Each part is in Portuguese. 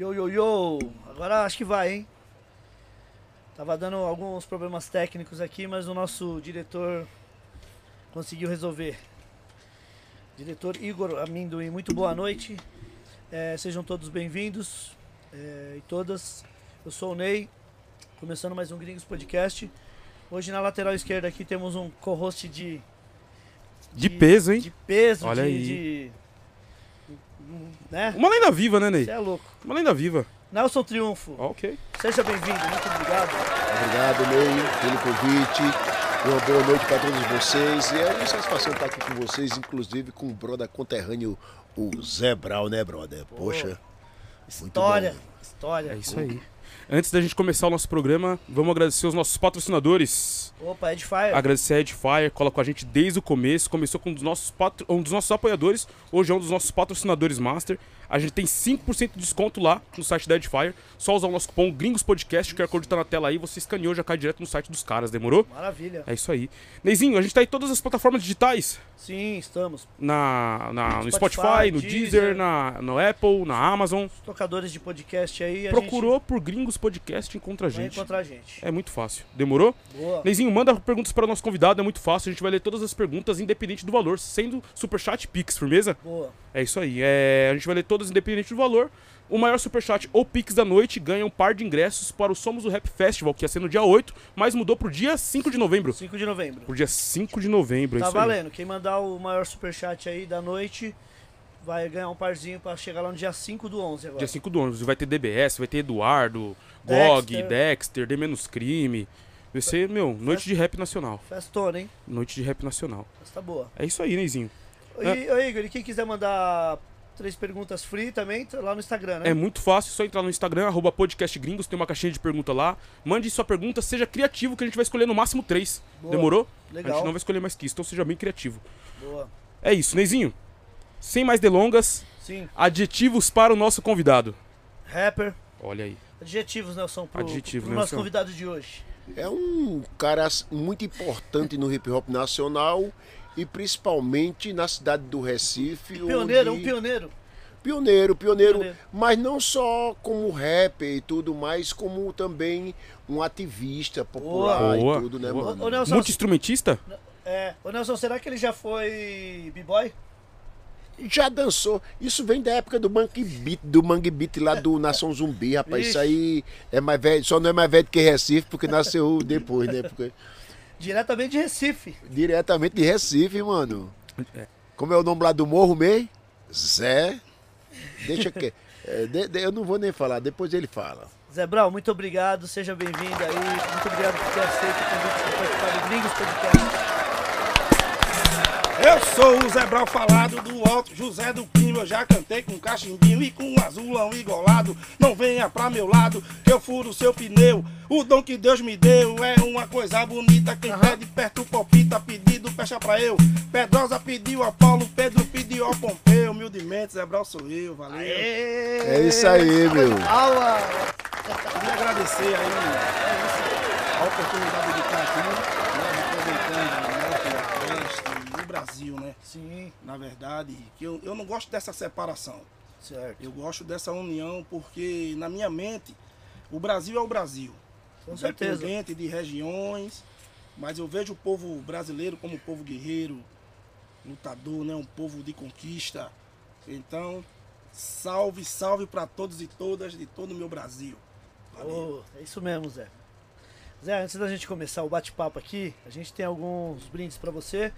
Yo, yo, yo. Agora acho que vai, hein? Tava dando alguns problemas técnicos aqui, mas o nosso diretor conseguiu resolver. Diretor Igor Amendoim, muito boa noite. É, sejam todos bem-vindos é, e todas. Eu sou o Ney, começando mais um Gringos Podcast. Hoje na lateral esquerda aqui temos um co-host de, De peso, hein? de peso, Olha de, aí. de- né? Uma lenda viva, né, Ney? Você é louco. Uma lenda viva. Nelson Triunfo, Ok. seja bem-vindo, muito obrigado. Obrigado, Ney, pelo convite. Uma boa noite para todos vocês. E é uma satisfação estar aqui com vocês, inclusive com o brother conterrâneo, o Zé Brau, né, brother? Poxa, História, bom. história. É isso aí. Antes da gente começar o nosso programa, vamos agradecer os nossos patrocinadores. Opa, Edifier. Agradecer a Edifier, cola com a gente desde o começo. Começou com um dos nossos, patro... um dos nossos apoiadores, hoje é um dos nossos patrocinadores master. A gente tem 5% de desconto lá no site da Edifier. Só usar o nosso cupom Gringos Podcast, o QR Code tá na tela aí, você escaneou, já cai direto no site dos caras, demorou? Maravilha. É isso aí. Neizinho, a gente tá em todas as plataformas digitais. Sim, estamos. Na, na- no Spotify, Spotify, no Deezer. Deezer, na, no Apple, na Amazon. Os tocadores de podcast aí. A Procurou por Gringos Podcast, encontra a gente vai gente. encontrar a gente. É muito fácil. Demorou? Boa. Neizinho, manda perguntas para o nosso convidado, é muito fácil. A gente vai ler todas as perguntas, independente do valor, sendo Superchat Pix, firmeza? Boa. É isso aí. É, a gente vai ler todas, independente do valor. O maior Superchat ou Pix da noite ganha um par de ingressos para o Somos o Rap Festival, que ia ser no dia 8, mas mudou pro dia 5 de novembro. 5 de novembro. Pro dia 5 de novembro, é Tá isso aí. valendo. Quem mandar o maior superchat aí da noite vai ganhar um parzinho pra chegar lá no dia 5 do 11 agora. Dia 5 do ônibus. Vai ter DBS, vai ter Eduardo, Gog, Dexter. D Menos Crime. Vai ser, meu, noite de rap nacional. Festona, hein? Noite de rap nacional. Tá boa. É isso aí, Neizinho. E, ô, Igor, e quem quiser mandar três perguntas free também, tá lá no Instagram, né? É muito fácil, é só entrar no Instagram, arroba podcastgringos, tem uma caixinha de pergunta lá. Mande sua pergunta, seja criativo, que a gente vai escolher no máximo três. Boa. Demorou? A Legal. gente não vai escolher mais que isso, então seja bem criativo. Boa. É isso, Neizinho. Sem mais delongas, Sim. adjetivos para o nosso convidado. Rapper. Olha aí. Adjetivos, Nelson, pro, Adjetivos, pro nosso Nelson. convidado de hoje. É um cara muito importante no hip hop nacional e principalmente na cidade do Recife. Pioneiro, onde... um pioneiro. Pioneiro, pioneiro, Pioneiro. mas não só como rapper e tudo, mas como também um ativista popular Boa. e tudo, né, Boa. mano? Ô, Nelson, Multi-instrumentista? é, ô Nelson, será que ele já foi b-boy? Já dançou. Isso vem da época do Mangue Beat, do Mangue Beat lá do Nação Zumbi, rapaz. Ixi. Isso aí é mais velho, só não é mais velho que Recife, porque nasceu depois, né? Porque, Diretamente de Recife. diretamente de Recife, mano. É. Como é o nome lá do morro mesmo? Zé. Deixa que. é, de- de- eu não vou nem falar, depois ele fala. Zé Brau, muito obrigado, seja bem-vindo aí. Muito obrigado por ter aceito o convite do Gringos Podcast. Eu sou o Zé Brau falado do Alto José do Pinho. Eu já cantei com cachimbinho e com azulão igolado. Não venha pra meu lado que eu furo seu pneu. O dom que Deus me deu é uma coisa bonita. Quem pede perto palpita, pedido fecha pra eu. Pedrosa pediu a Paulo, Pedro pediu ao Pompeu. Humildemente, Zé Brau sou eu, valeu. É isso aí, meu. Aula! Queria agradecer aí a oportunidade de estar aqui, né, aproveitando o Norte, Nordeste e o Brasil, né? Sim, Na verdade, que eu, eu não gosto dessa separação. certo. Eu gosto dessa união porque, na minha mente, o Brasil é o Brasil. Com certeza. Independente de regiões, mas eu vejo o povo brasileiro como um povo guerreiro, lutador, né? um povo de conquista. Então, salve, salve para todos e todas de todo o meu Brasil. Valeu. Ô, é isso mesmo, Zé. Zé, antes da gente começar o bate-papo aqui, a gente tem alguns brindes pra você.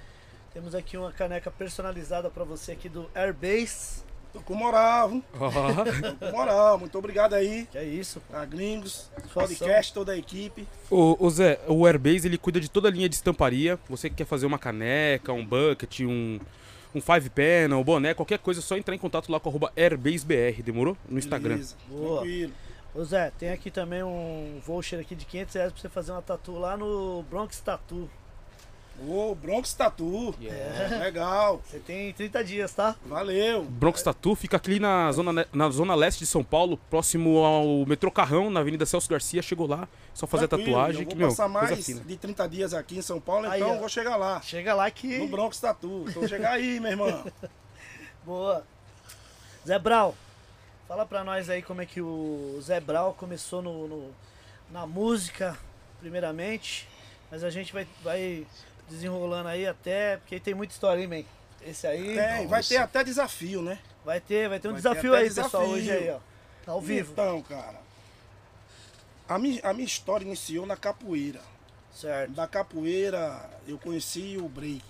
Temos aqui uma caneca personalizada pra você aqui do Airbase. Tô com moral, viu? Tô com moral. Muito obrigado aí Que é isso, pô. a Gringos, podcast, toda a equipe. O, o Zé, o Airbase ele cuida de toda a linha de estamparia. Você que quer fazer uma caneca, um bucket, um, um five panel, um boné, qualquer coisa, é só entrar em contato lá com arroba AirbaseBR, demorou? No Instagram. Beleza, Boa. Tranquilo. Ô Zé, tem aqui também um voucher aqui de 500 reais pra você fazer uma tatu lá no Bronx Tattoo. Ô, Bronx Tatu. Yeah. Legal. Você tem 30 dias, tá? Valeu. Bronx Tattoo fica aqui na zona, na zona leste de São Paulo, próximo ao metrô Carrão, na Avenida Celso Garcia. Chegou lá, só fazer a Tranquilo, tatuagem. Eu Que, vou meu, passar coisa mais fina. de 30 dias aqui em São Paulo, Aí, então ó. vou chegar lá. Chega lá que. No Bronx Tatu. Então chega aí, meu irmão. Boa. Zé Brau, Fala pra nós aí como é que o Zé Brau começou no, no- na música, primeiramente. Mas a gente vai, vai desenrolando aí até, porque tem muita história, hein, man? Esse aí Tem, vai ter até desafio, né? vai ter, vai ter um Vai ter desafio até aí, pessoal, desafio. hoje aí, ó. Tá ao vivo. Então, cara. A minha, a minha história iniciou na capoeira. Certo. Da capoeira eu conheci o break.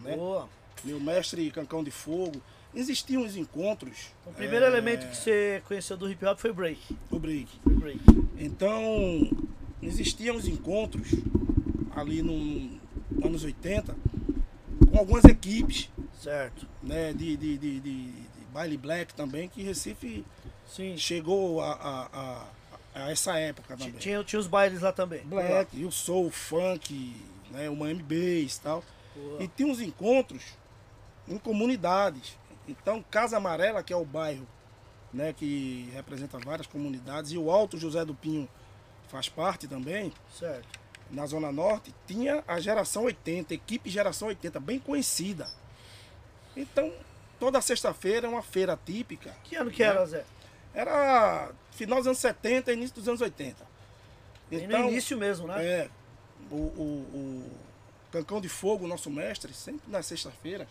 Né? Boa. Meu mestre Cancão de Fogo. Existiam os encontros. O primeiro é, elemento que você conheceu do hip hop foi break. O break. Foi break. Então, existiam os encontros ali nos anos 80 com algumas equipes Certo. né, de, de, de, de- baile black também, que Recife Sim. chegou a, a, a- a essa época também. Tinha, tinha os bailes lá também. Black, e o soul, o funk, né, o Miami Bass e tal. Boa. E tinha uns encontros em comunidades. Então, Casa Amarela, que é o bairro né, que representa várias comunidades, e o Alto José do Pinho faz parte também, Certo. Na Zona Norte, tinha a geração 80, equipe geração 80, bem conhecida. Então, toda sexta-feira é uma feira típica. Que ano que era, Zé? Era final dos anos 70 início dos anos 80. Bem no início mesmo, né? É, o, o, o Cancão de Fogo, nosso mestre, sempre na sexta-feira,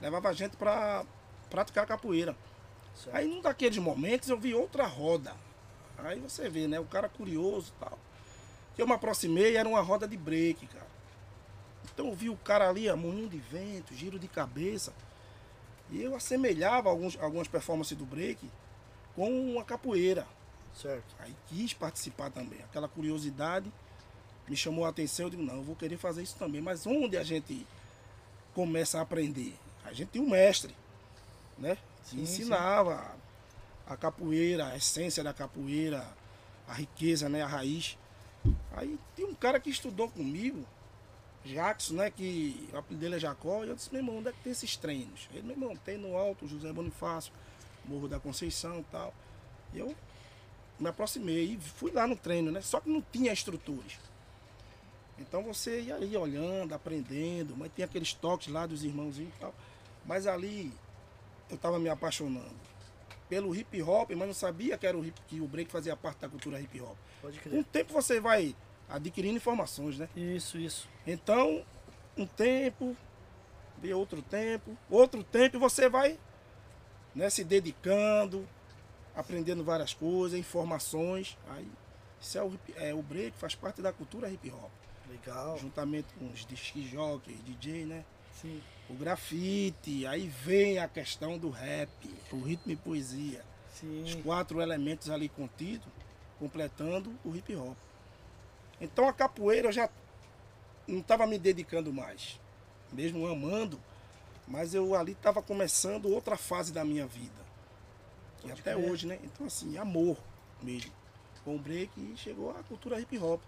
levava a gente para praticar capoeira. Certo. Aí num daqueles momentos eu vi outra roda. Aí você vê, né? O cara curioso e tal. Eu me aproximei, era uma roda de break, cara. Então eu vi o cara ali, ó, moinho de vento, giro de cabeça. E eu assemelhava alguns, algumas performances do break com uma capoeira. Certo. Aí quis participar também. Aquela curiosidade me chamou a atenção. Eu digo, não, eu vou querer fazer isso também. Mas onde a gente começa a aprender? A gente tem um mestre, né? Que Sim, ensinava a capoeira, a essência da capoeira, a riqueza, né? A raiz. Aí tem um cara que estudou comigo, Jackson, né? Que o apelido dele é Jacó. E eu disse, meu irmão, onde é que tem esses treinos? Ele, meu irmão, tem no Alto, José Bonifácio, Morro da Conceição e tal. E eu me aproximei e fui lá no treino, né? Só que não tinha estruturas. Então você ia aí olhando, aprendendo, mas tem aqueles toques lá dos irmãozinhos e tal. Mas ali eu estava me apaixonando pelo hip hop, mas não sabia que era o hip, que o break fazia parte da cultura hip hop. Pode Com o crer. tempo você vai adquirindo informações, né? Isso, isso. Então, um tempo, vê outro tempo, outro tempo você vai né, se dedicando, aprendendo várias coisas, informações. Aí, isso é o, é, o break, faz parte da cultura hip hop. Legal. Juntamente com os disc DJ, né? Sim. O grafite, aí vem a questão do rap, o ritmo e poesia. Os Sim. quatro elementos ali contidos, completando o hip hop. Então a capoeira eu já não estava me dedicando mais, mesmo amando, mas eu ali estava começando outra fase da minha vida. E até hoje, né? Então assim, amor mesmo. Com o break e chegou a cultura hip hop.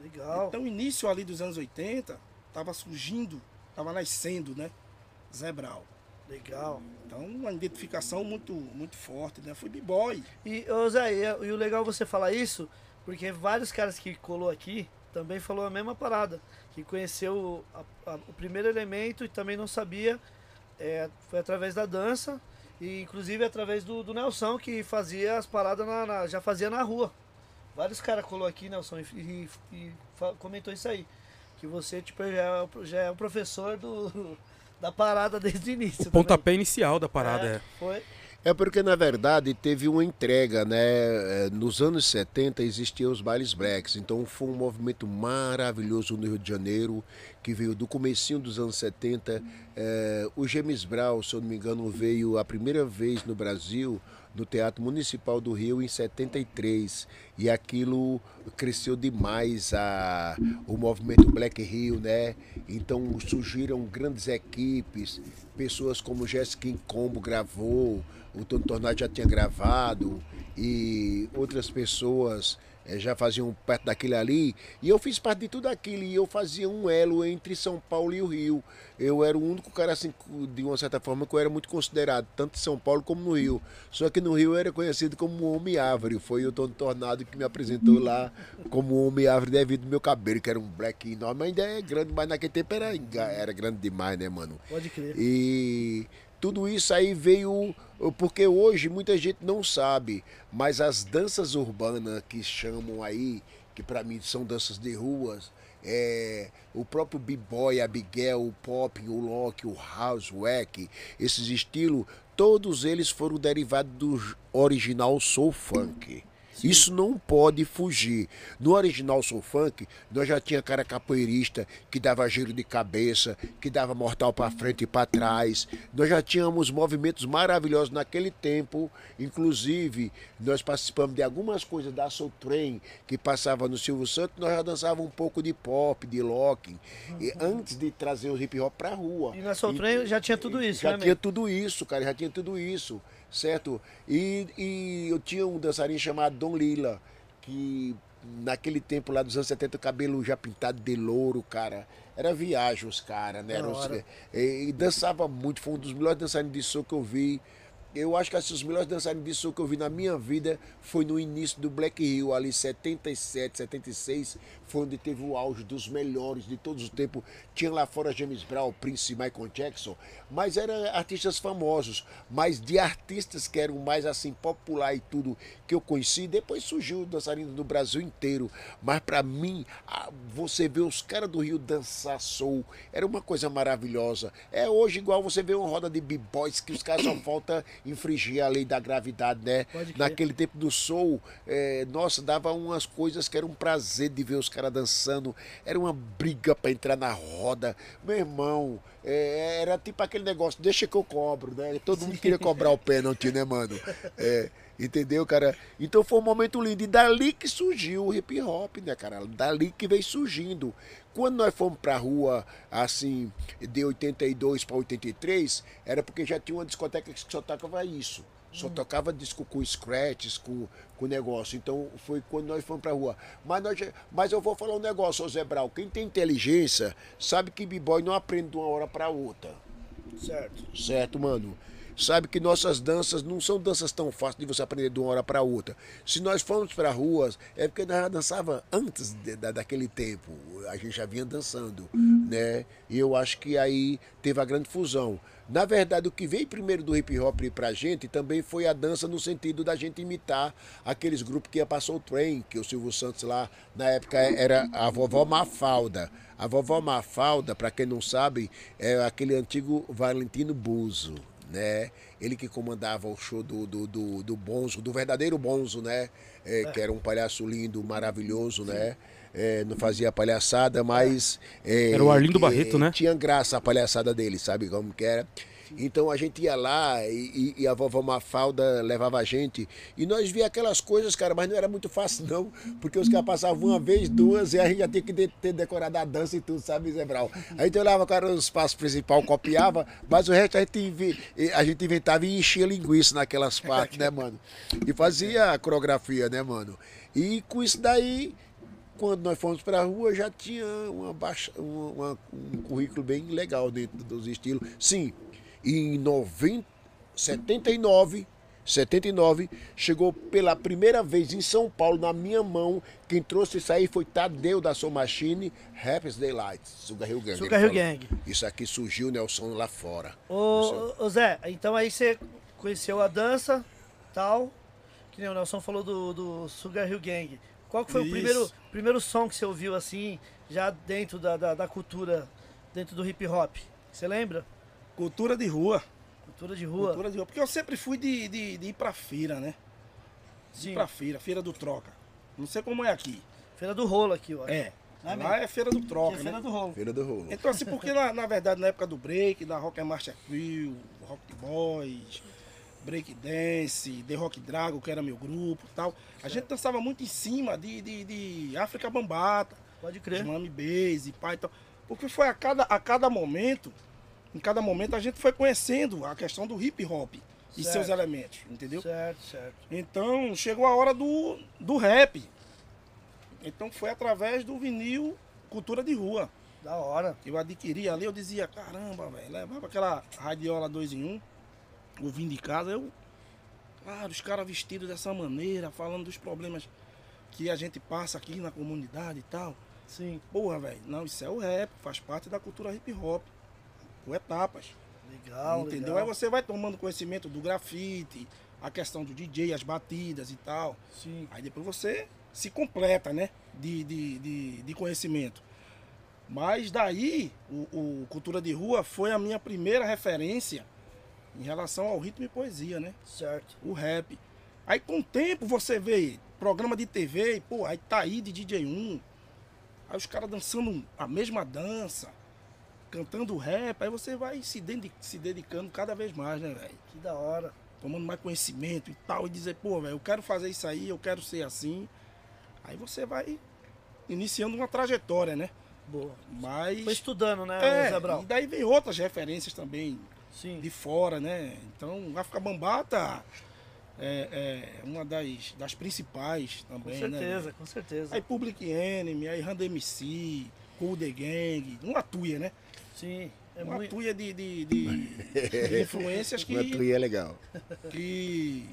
Legal. Então, início ali dos anos 80, estava surgindo, estava nascendo, né? Zé Brau. Legal. Então, uma identificação muito, muito forte, né? Fui b-boy. E, Zé, e, e o legal você falar isso, porque vários caras que colou aqui também falou a mesma parada. Que conheceu a- a- o primeiro elemento e também não sabia. é, foi através da dança. E inclusive através do, do Nelson, que fazia as paradas na, na- já fazia na rua. Vários caras colou aqui, Nelson, e, e- e comentou isso aí. Que você, tipo, já é, o- já é o professor do, da parada desde o início. O também. pontapé inicial da parada, é. Foi. É porque, na verdade, teve uma entrega, né? Eh, Nos anos 70 existiam os bailes blacks, então foi um movimento maravilhoso no Rio de Janeiro, que veio do comecinho dos anos 70. Eh, o James Brown, se eu não me engano, veio a primeira vez no Brasil, no Teatro Municipal do Rio, em 73. E aquilo cresceu demais, a, o movimento Black Rio, né? Então surgiram grandes equipes, pessoas como Jessica Combo gravou, o Tony Tornado já tinha gravado e outras pessoas já faziam parte daquilo ali. E eu fiz parte de tudo aquilo e eu fazia um elo entre São Paulo e o Rio. Eu era o único cara, assim, de uma certa forma, que eu era muito considerado, tanto em São Paulo como no Rio. Só que no Rio eu era conhecido como Homem Árvore. Foi o Tony Tornado que me apresentou lá como Homem Árvore devido ao meu cabelo, que era um black enorme. Ainda é grande, mas naquele tempo era, era grande demais, né, mano? Pode crer. E tudo isso aí veio porque hoje muita gente não sabe, mas as danças urbanas que chamam aí, que para mim são danças de ruas, é, o próprio b-boy, a Biguel, o pop, o lock, o house, o wack, esses estilos, todos eles foram derivados do original soul funk. Isso não pode fugir. No original Soul Funk, nós já tinha cara capoeirista que dava giro de cabeça, que dava mortal para frente e para trás. Nós já tínhamos movimentos maravilhosos naquele tempo. Inclusive, nós participamos de algumas coisas da Soul Train que passava no Silvio Santos. Nós já dançávamos um pouco de pop, de locking, e antes de trazer o hip hop para rua. E na Soul Train já tinha tudo isso, Já né, tinha tudo isso, cara, já tinha tudo isso, certo? E, e eu tinha um dançarino chamado Dom Lila, que naquele tempo lá dos anos 70, o cabelo já pintado de louro, cara. Era viagem os caras, né? Era os- e, e dançava muito, foi um dos melhores dançarinos de soul que eu vi. Eu acho que assim, os melhores dançarinos de soul que eu vi na minha vida foi no início do Black Hill, ali 77, 76, foi onde teve o auge dos melhores de todos os tempos. Tinha lá fora James Brown, Prince e Michael Jackson, mas eram artistas famosos, mas de artistas que eram mais assim popular e tudo que eu conheci, depois surgiu o dançarino do Brasil inteiro, mas pra mim, você vê os caras do Rio dançar soul, era uma coisa maravilhosa. É hoje igual você vê uma roda de b-boys que os caras só falta infringir a lei da gravidade, né? Naquele tempo do soul, é, nossa, dava umas coisas que era um prazer de ver os caras dançando, era uma briga pra entrar na roda. Meu irmão, é, era tipo aquele negócio, deixa que eu cobro, né? Todo mundo queria cobrar o pênalti, né, mano? É, entendeu, cara? Então foi um momento lindo. E dali que surgiu o hip hop, né, cara? Dali que veio surgindo. Quando nós fomos pra rua, assim, de 82 para 83, era porque já tinha uma discoteca que só tocava isso. Só tocava disco com scratches, com, com negócio. Então foi quando nós fomos pra rua. Mas, nós, mas eu vou falar um negócio, ô Zé Brau. Quem tem inteligência sabe que b-boy não aprende de uma hora pra outra. Certo. Certo, mano? Sabe que nossas danças não são danças tão fáceis de você aprender de uma hora para outra. Se nós formos para ruas, é porque nós já dançava antes de- da, daquele tempo. A gente já vinha dançando, né? E eu acho que aí teve a grande fusão. Na verdade, o que veio primeiro do hip hop pra gente também foi a dança no sentido da gente imitar aqueles grupos que ia passar o trem, que o Silvio Santos lá, na época, era a vovó Mafalda. A vovó Mafalda, para quem não sabe, é aquele antigo Valentino Buzo, né? Ele que comandava o show do, do, do, do Bonzo, do verdadeiro Bonzo, né? É, que era um palhaço lindo, maravilhoso, né? É, não fazia palhaçada, mas. é, Era o Arlindo que- Barreto, né? Tinha graça a palhaçada dele, sabe como que era? Então a gente ia lá e, e- a vovó Mafalda levava a gente. E nós via aquelas coisas, cara, mas não era muito fácil, não. Porque os caras passavam uma vez, duas, e a gente já tinha que de- ter decorado a dança e tudo, sabe, Zé Brau? A gente olhava cara no espaço principal, copiava, mas o resto a gente, a gente inventava e enchia linguiça naquelas partes, né, mano? E fazia a coreografia, né, mano? E com isso daí, quando nós fomos para a rua, já tinha uma baixa, uma- um currículo bem legal dentro dos estilos. Sim, em 90, 79, 79, chegou pela primeira vez em São Paulo, na minha mão, quem trouxe isso aí foi Tadeu da Soul Machine, Happy's Daylight, Sugar Hill Gang. Sugar Hill. Gang. Isso aqui surgiu, Nelson, lá fora. Ô, ô, Zé, então aí você conheceu a dança, tal, que nem o Nelson falou do, do Sugar Hill Gang. Qual que foi o Isso. primeiro, primeiro som que você ouviu assim, já dentro da, da, da cultura, dentro do hip hop? Você lembra? Cultura de rua. Cultura de rua. Cultura de rua. Porque eu sempre fui de, de, de ir pra feira, né? De Sim. ir pra feira, feira do troca. Não sei como é aqui. Feira do rolo aqui, ó. É. Não é Lá mesmo? é feira do Aqui troca, é Feira né? do rolo. Feira do Rolo. Então, assim, porque na, na verdade, na época do break, da Rock and Master Crew, Rock Boys, Break Dance, The Rock Dragon, que era meu grupo e tal, a gente dançava muito em cima de, de, de África Bambata, Pode de crer. Mami Base, pai e tal. Porque foi a cada, a cada momento, em cada momento a gente foi conhecendo a questão do hip hop e Certo. seus elementos, entendeu? Certo, certo. Então chegou a hora do, do rap. Então foi através do vinil Cultura de Rua. Da hora. Eu adquiri ali, eu dizia, caramba, velho, levava aquela radiola 2 em 1, um, ouvindo de casa, eu. Cara, os caras vestidos dessa maneira, falando dos problemas que a gente passa aqui na comunidade e tal. Sim. Porra, velho, não, isso é o rap, faz parte da cultura hip hop. Por etapas. Legal, entendeu? legal. Aí você vai tomando conhecimento do grafite, a questão do DJ, as batidas e tal. Sim. Aí depois você se completa, né? De, de, de, de conhecimento. Mas daí, o, o Cultura de Rua foi a minha primeira referência em relação ao ritmo e poesia, né? Certo. O rap. Aí com o tempo você vê programa de TV, pô, aí tá aí de DJ1. Aí os caras dançando a mesma dança, cantando rap, aí você vai se, se dedicando cada vez mais, né, velho? Que da hora. tomando mais conhecimento e tal, e dizer, pô, velho, eu quero fazer isso aí, eu quero ser assim. Aí você vai iniciando uma trajetória, né? Boa. Mas. Foi estudando, né, é, Zé Brau? e daí vem outras referências também Sim. de fora, né? Então, África Bambata é, é uma das, das principais Com também, né? certeza, com certeza. Aí Public Enemy, aí Rand MC, Cool The Gang, uma tuia, né? Sim. É uma muito. tuia de, de, de- de influências que Uma tria é legal. que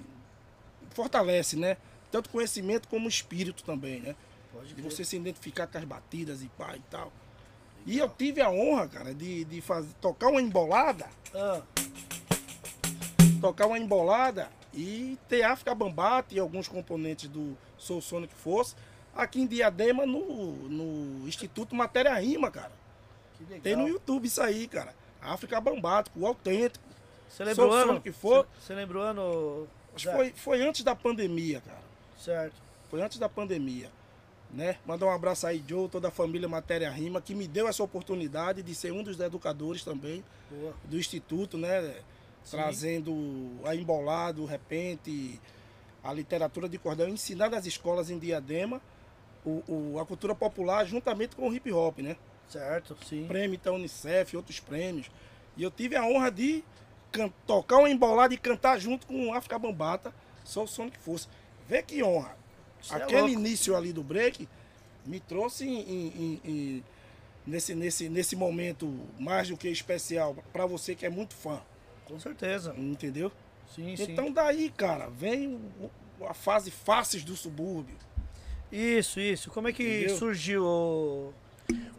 fortalece, né? Tanto conhecimento como espírito também, né? Pode De você se identificar com as batidas e pá e tal. E eu tive a honra, cara, de, de fazer, tocar uma embolada, Ah, tocar uma embolada e ter África Bambata e alguns componentes do Soul Sonic Force aqui em Diadema no, no Instituto Matéria Rima, cara. que. Tem no YouTube isso aí, cara. África Bambata, o autêntico. Você lembra o Soul ano? Sonic Force. Você lembra o ano? Acho que foi, foi antes da pandemia, cara. Certo. Foi antes da pandemia. Né? Mandar um abraço aí, Joe, toda a família Matéria Rima, que me deu essa oportunidade de ser um dos educadores também Boa. do Instituto, né? Trazendo a embolado, o repente, a literatura de cordel, ensinar nas escolas em Diadema o, o- a cultura popular juntamente com o hip hop, né? Certo, sim. Prêmio da Unicef, outros prêmios. E eu tive a honra de tocar uma embolada e cantar junto com o África Bambata, Sou Sonic Force. Vê que honra. Isso é Aquele louco. início ali do break me trouxe em- em- em- em- nesse, nesse, nesse momento mais do que especial para você que é muito fã, Com certeza. entendeu? Sim, sim. Então daí, cara, vem o- o- a fase faces do subúrbio. Isso, isso. Como é que Entendeu? surgiu o.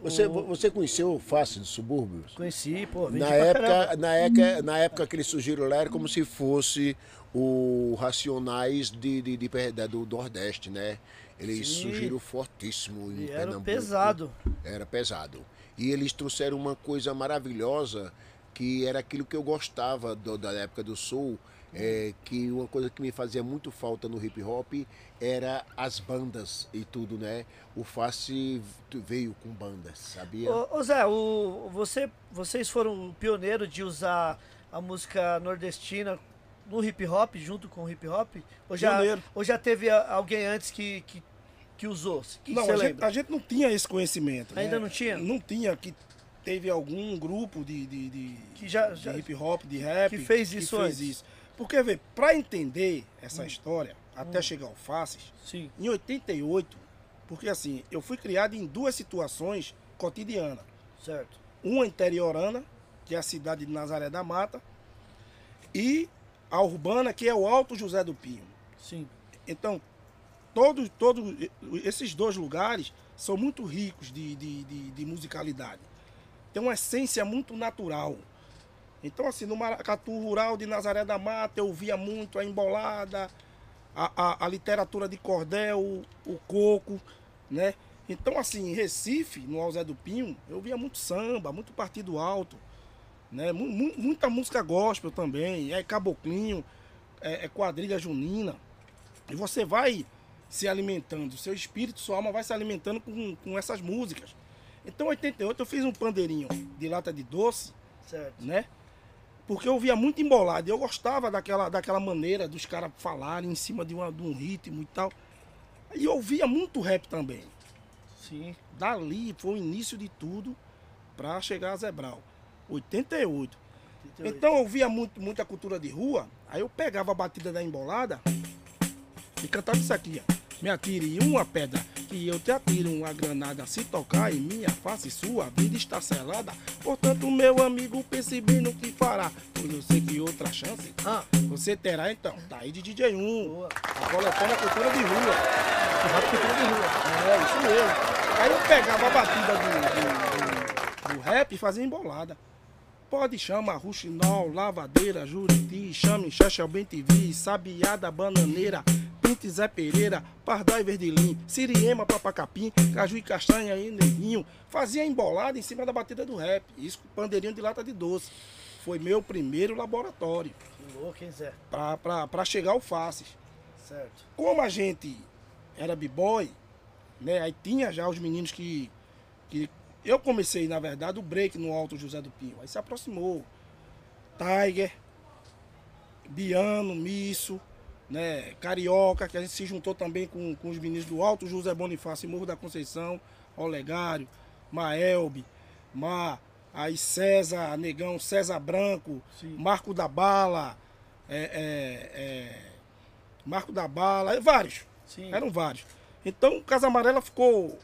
Você, você conheceu o Face dos Subúrbios? Conheci, pô. Na época, na, época, na época que eles surgiram lá, era como se fosse o Racionais de, de, de da- do Nordeste, né? Eles Sim. surgiram fortíssimo em E era Pernambuco. pesado. Era pesado. E eles trouxeram uma coisa maravilhosa, que era aquilo que eu gostava do- da época do Soul, é, que uma coisa que me fazia muito falta no hip hop era as bandas e tudo, né? O Face veio com bandas, sabia? Ô, ô Zé, o, você, vocês foram o pioneiro de usar a música nordestina no hip hop, junto com o hip hop? Ou já, Pioneiro. ou já teve alguém antes que, que, que usou? Que não, a gente, a gente não tinha esse conhecimento. Ainda né? não tinha? Não tinha, que teve algum grupo de, de, de- Que já- de já- hip hop, de rap. que fez isso antes. Hum. isso. Porque, vê, pra entender essa história, até chegar ao Faces, Sim, em 88, porque assim, eu fui criado em duas situações cotidianas. certo. Uma interiorana, que é a cidade de Nazaré da Mata, e a urbana, que é o Alto José do Pinho. Sim, Então, todos, todos esses dois lugares são muito ricos de, de, de, de musicalidade. Tem uma essência muito natural. Então, assim, no Maracatu Rural de Nazaré da Mata, eu via muito a embolada, a, a, a literatura de cordel, o, o coco, né? Então, assim, em Recife, no Alzé do Pinho, eu via muito samba, muito partido alto, né? Mu- mu- muita música gospel também, é caboclinho, é, é quadrilha junina. E você vai se alimentando, seu espírito, sua alma vai se alimentando com, com essas músicas. Então, em 88, eu fiz um pandeirinho de lata de doce, certo. né? Porque eu via muito embolado. e Eu gostava daquela, daquela maneira dos caras falarem em cima de, uma, de um ritmo e tal. E eu ouvia muito rap também. Sim, Dali foi o início de tudo para chegar a Zebral. 88. 38. Então eu via muito, muita cultura de rua, aí eu pegava a batida da embolada e cantava isso aqui, ó. Me atire uma pedra, que eu te atiro uma granada. Se tocar em minha face, sua vida está selada. Portanto, meu amigo, pense bem no que fará. Pois eu sei que outra chance Ah, você terá então. Tá aí de DJ1. boa. A coletânea cultura de rua. Rap cultura de rua. É, isso mesmo. Aí eu pegava a batida do, do- do- do rap e fazia embolada. Pode chamar Ruxinol, Lavadeira, Juriti, Chame, Xaxel, Bem TV, Sabiada, Bananeira, Pinte, Zé Pereira, Pardal e Verdelim, Siriema, Papacapim, Caju e Castanha e Neguinho. Fazia embolada em cima da batida do rap. Isso com pandeirinho de lata de doce. Foi meu primeiro laboratório Que louco, hein, Zé? pra, pra, pra chegar ao Faces. Certo. Como a gente era b-boy, né? Aí tinha já os meninos que, que. Eu comecei, na verdade, o break no Alto José do Pinho. Aí se aproximou. Tiger, Biano, Misso, né? Carioca, que a gente se juntou também com, com os meninos do Alto José Bonifácio Morro da Conceição, Olegário, Maelbe, Mar, aí César Negão, César Branco, Sim. Marco da Bala, é, é, é, Marco da Bala, vários. Sim. Eram vários. Então, Casa Amarela ficou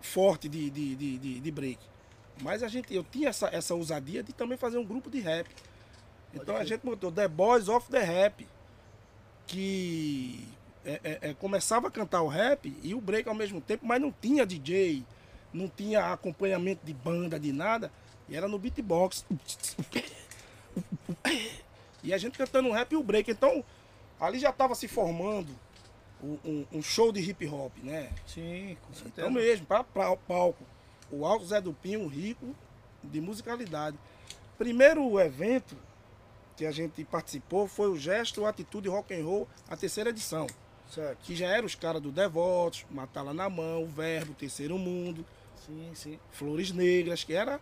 forte de, de, de, de, break. Mas a gente, eu tinha essa, essa ousadia de também fazer um grupo de rap. Então a gente botou The Boys of the Rap, que é, é, é, começava a cantar o rap e o break ao mesmo tempo, mas não tinha DJ, não tinha acompanhamento de banda, de nada, e era no beatbox. E a gente cantando um rap e o break. Então, ali já estava se formando um, um- show de hip hop, né? Sim, com certeza. Então mesmo, para o palco. O Alto Zé do Pinho, rico de musicalidade. Primeiro evento que a gente participou foi o Gesto Atitude Rock and Roll, a terceira edição. Certo. Que já eram os caras do Devotos, Matala na Mão, o Verbo, Terceiro Mundo, Sim, sim. Flores Negras, que era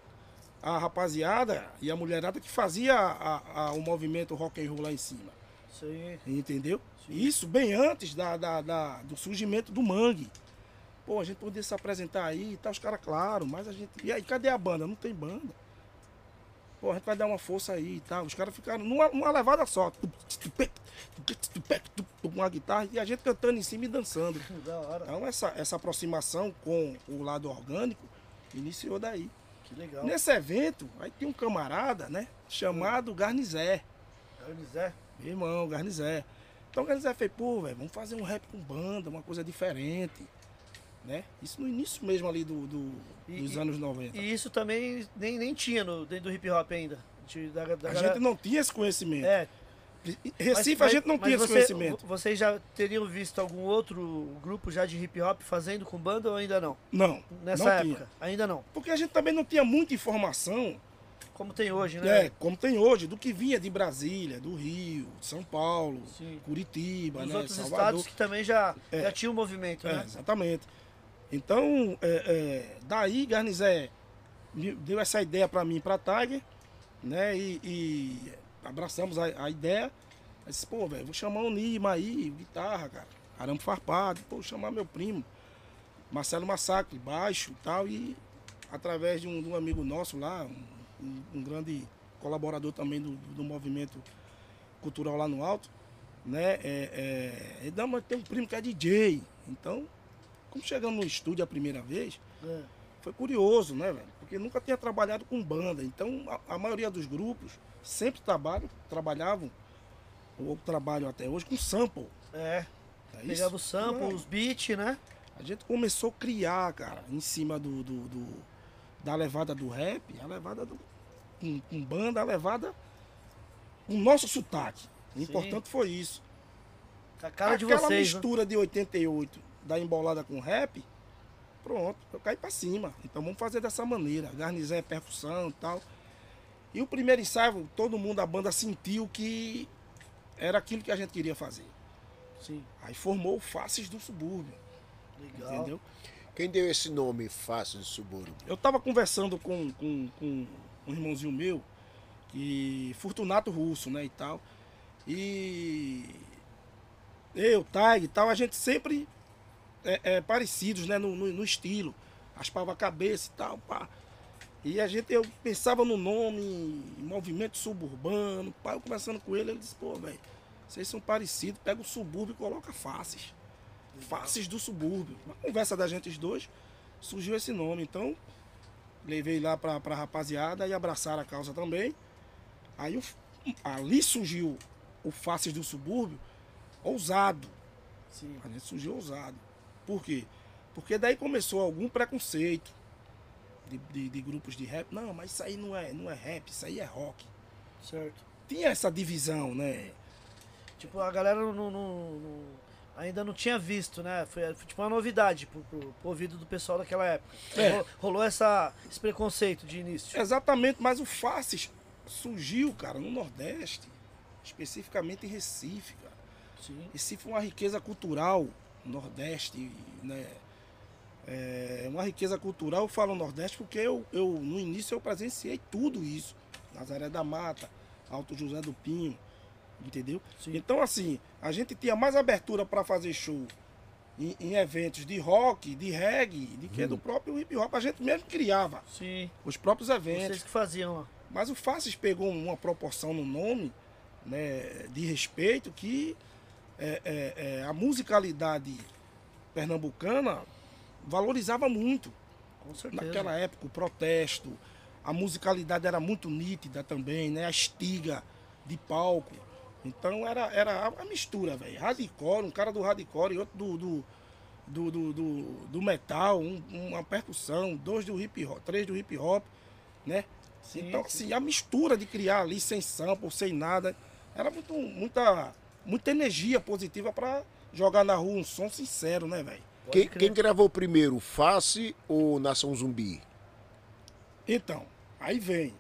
a rapaziada e a mulherada que fazia a- a- o movimento rock and roll lá em cima. Sim. Entendeu? Isso bem antes da, da- da- do surgimento do mangue. Pô, a gente podia se apresentar aí, tá os caras, claro, mas a gente. E aí, cadê a banda? Não tem banda. Pô, a gente vai dar uma força aí e tal. Os caras ficaram numa, numa levada só. Com uma guitarra e a gente cantando em cima e dançando. Da hora. Então, essa, essa aproximação com o lado orgânico iniciou daí. Que legal. Nesse evento, aí tem um camarada, né? Chamado Garnizé. Zé. Meu irmão, Garnizé. Então o Garnizé fez, pô, velho, vamos fazer um rap com banda, uma coisa diferente. Né? Isso no início mesmo ali do, do- E- dos anos 90. E isso também nem, nem tinha no, dentro do hip hop ainda. Da, da a galera- gente não tinha esse conhecimento. É, Recife mas- a gente não tinha esse você- conhecimento. vo- Vocês já teriam visto algum outro grupo já de hip hop fazendo com banda ou ainda não? Não, Nessa não época? tinha. Ainda não. Porque a gente também não tinha muita informação, Como tem hoje, né? é, como tem hoje, do que vinha de Brasília, do Rio, de São Paulo, Sim. Curitiba, Os né, outros Salvador. estados que também já, É. já tinha o movimento, É, né? exatamente. Então, é, é, daí Garnizé deu essa ideia para mim, para Tiger, né? E, e abraçamos a, a ideia. Aí disse, pô, velho, vou chamar o Nima aí, guitarra, cara. Arame farpado, pô, vou chamar meu primo, Marcelo Massacre, baixo e tal. E através de um, de um amigo nosso lá, um, um- um grande colaborador também do, do movimento cultural lá no alto, né? É, é, dá, mas tem um primo que é DJ. Então, como chegamos no estúdio a primeira vez, É. foi curioso, né, velho? Porque nunca tinha trabalhado com banda. Então, a, a maioria dos grupos sempre trabalham, trabalhavam, ou trabalham até hoje, com sample. É. não é? Pegava o sample, Não. os beats, né? A gente começou a criar, cara, em cima do, do- do- da levada do rap, a levada do, com, com banda, a levada com o nosso sotaque. O Sim. importante foi isso. A cara de Aquela vocês, né? mistura de 88 da embolada com rap, pronto, eu caí pra cima. Então vamos fazer dessa maneira. Garnizé, percussão e tal. E o primeiro ensaio, todo mundo, a banda sentiu que era aquilo que a gente queria fazer. Sim. Aí formou o Faces do Subúrbio, Legal. entendeu? Quem deu esse nome fácil de subúrbio? Eu tava conversando com, com, com um irmãozinho meu, que Fortunato Russo, né, e tal. E eu, Tag e tal, a gente sempre é, é, parecidos, né, no, no, no estilo. Raspava a cabeça e tal, pá. E a gente, eu pensava no nome, movimento suburbano, pá, eu conversando com ele, ele disse, pô, velho, vocês são parecidos, pega o subúrbio e coloca faces. Faces do subúrbio. Na conversa da gente os dois, surgiu esse nome. Então, levei lá pra, pra rapaziada e abraçaram a causa também. Aí o- ali surgiu o Faces do Subúrbio ousado. Sim. A gente surgiu ousado. Por quê? Porque daí começou algum preconceito. de, de- de grupos de rap. Não, mas isso aí não é, não é rap, isso aí é rock. Certo. Tinha essa divisão, né? Tipo, a galera não, não- não- ainda não tinha visto, né? Foi, foi tipo uma novidade pro, pro- pro ouvido do pessoal daquela época. É. Ro- Rolou essa, esse preconceito de início. Exatamente, mas o Faces surgiu, cara, no Nordeste, especificamente em Recife, cara. Sim. Recife é uma riqueza cultural, Nordeste, né? É uma riqueza cultural, eu falo Nordeste porque eu, eu, no início, eu presenciei tudo isso. Nazaré da Mata, Alto José do Pinho, entendeu? Sim. Então, assim, a gente tinha mais abertura para fazer show em, em eventos de rock, de reggae, de que do próprio hip hop. A gente mesmo criava Sim. os próprios eventos. Vocês que faziam lá. Mas o Faces pegou uma proporção no nome né, de respeito que é, é, é, a musicalidade pernambucana valorizava muito. Com certeza. Naquela época, o protesto, a musicalidade era muito nítida também, né? A estiga de palco. Então era, era a mistura, velho. Hardcore, um cara do hardcore e outro do, do, do, do, do- do metal, um- uma percussão, dois do hip hop, três do hip hop, né? Sim, então, sim. assim, a mistura de criar ali sem sample, sem nada, era muito, muita, muita energia positiva para jogar na rua um som sincero, né, velho? Quem, quem gravou primeiro, Face ou Nação Zumbi? Então, aí vem.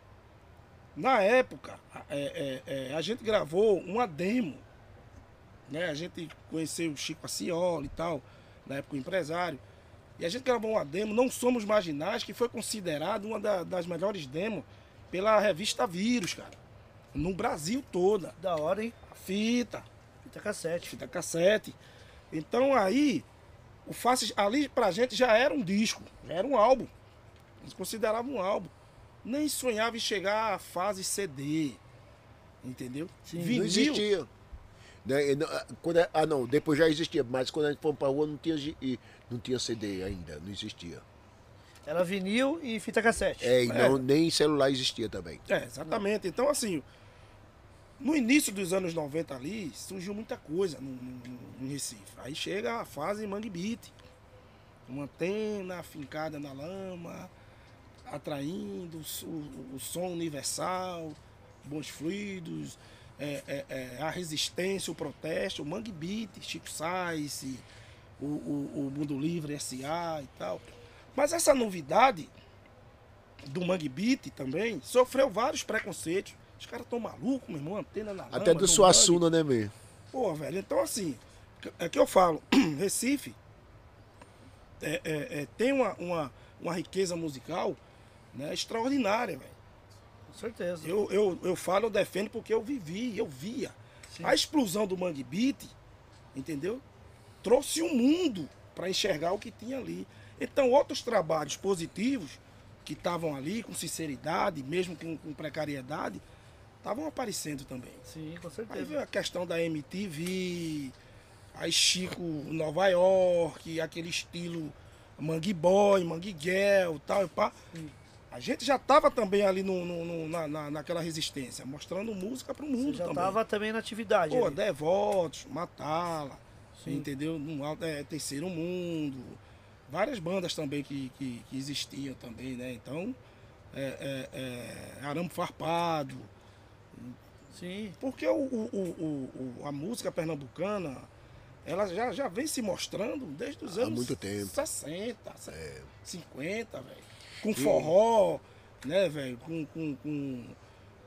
Na época, é, é, é, a gente gravou uma demo. Né? A gente conheceu o Chico Acioli e tal, na época o empresário. E a gente gravou uma demo, Não Somos Marginais, que foi considerado uma da- das melhores demos pela revista Vírus, cara. No Brasil toda. Da hora, hein? A fita, Fita cassete. fita cassete. Então aí, o Faces ali pra gente já era um disco, já era um álbum. Eles consideravam um álbum. Nem sonhava em chegar à fase CD. Entendeu? Sim. Não Vinil. existia. Né, não- ah, quando é- ah, não, depois já existia, mas quando a gente foi pra rua não tinha, não tinha CD ainda, não existia. Era vinil e fita cassete. É, e É. não, nem celular existia também. É, exatamente. Então, assim, no início dos anos 90 ali, surgiu muita coisa no, no- no- em Recife. Aí chega a fase Mangue Beat. Uma antena fincada na lama, atraindo o, o som universal, bons fluidos, é, é, é, a resistência, o protesto, o Mangue Beat, Chico Sainz, o, o, o Mundo Livre S.A. e tal. Mas essa novidade do Mangue Beat também sofreu vários preconceitos. Os caras tão malucos, meu irmão, antena na Até lama, do Suassuna, né, mesmo? Pô, velho, então assim, é que eu falo, Recife é, é, é, tem uma, uma, uma riqueza musical né, extraordinária, velho. Com certeza. Eu, eu, eu falo, eu defendo porque eu vivi, eu via. A explosão do Mangue Beat, entendeu? Trouxe o mundo para enxergar o que tinha ali. Então, outros trabalhos positivos que estavam ali, com sinceridade, mesmo com, com precariedade, estavam aparecendo também. Sim, com Aí certeza. veio a questão da MTV, aí Chico Nova York, aquele estilo Mangue Boy, Mangue Girl, tal e pá. A gente já estava também ali no, no- no- na, na- naquela resistência, mostrando música para o Você mundo já também. tava também na atividade. Pô, ali. Devotos, Matala, Sim. entendeu? No alto, é, Terceiro Mundo, várias bandas também que, que, que existiam também, né? Então, é, é, é, Arame Farpado, Sim. porque o, o- o- o- a música pernambucana, ela já, já vem se mostrando desde os Há anos muito tempo. 60, 50, velho. Com forró, né, velho? Com, com, com,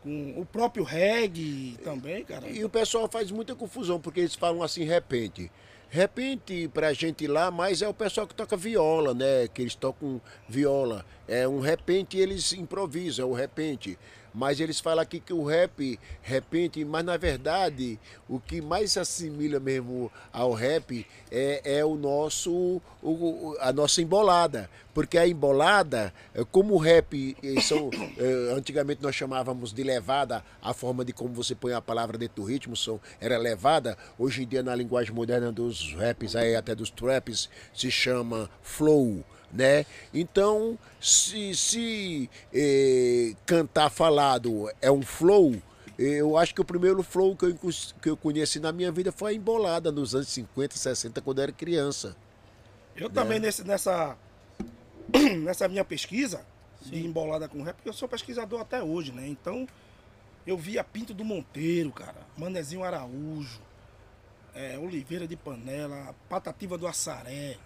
com o próprio reggae também, cara. E o pessoal faz muita confusão, porque eles falam assim, repente. Repente, pra gente lá, mas é o pessoal que toca viola, né? Que eles tocam viola. É um repente eles improvisam, é o repente. Mas eles falam aqui que o rap, repente, mas na verdade, o que mais se assimila mesmo ao rap é, é o nosso, o- a nossa embolada. Porque a embolada, eh, como o rap, eh, são, eh, antigamente nós chamávamos de levada, a forma de como você põe a palavra dentro do ritmo são, era levada. Hoje em dia, na linguagem moderna dos raps, aí, até dos traps, se chama flow né? Então, se, se eh, cantar falado é um flow, eu acho que o primeiro flow que eu, que eu conheci na minha vida foi a embolada nos anos 50, 60, quando eu era criança. Eu também nesse, nessa, nessa minha pesquisa, Sim. de embolada com rap, porque eu sou pesquisador até hoje, né? Então, eu via Pinto do Monteiro, cara, Manezinho Araújo, é, Oliveira de Panela, Patativa do Assaré,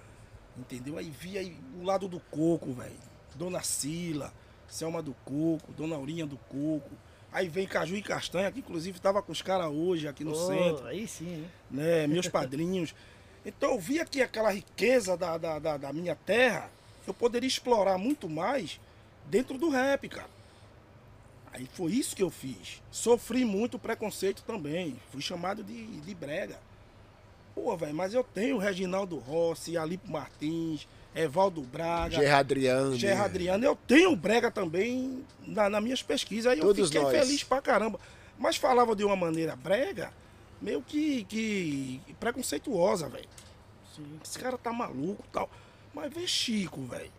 entendeu? Aí via aí o lado do coco, velho. Dona Sila, Selma do Coco, Dona Aurinha do Coco. Aí vem Caju e Castanha, que inclusive tava com os caras hoje aqui no Ô, centro Aí sim, hein? né, meus padrinhos. Então eu via que aquela riqueza da, da, da, da minha terra, eu poderia explorar muito mais dentro do rap, cara. Aí foi isso que eu fiz. Sofri muito preconceito também. Fui chamado de, de brega. Pô, velho, mas eu tenho Reginaldo Rossi, Alipo Martins, Evaldo Braga, Gerard Adriano. Gerard Adriano. Eu tenho brega também na, nas minhas pesquisas. Aí eu Todos fiquei nós. feliz pra caramba. Mas falava de uma maneira brega, meio que, que preconceituosa, velho. Sim. Esse cara tá maluco e tal. Mas vê Chico, velho.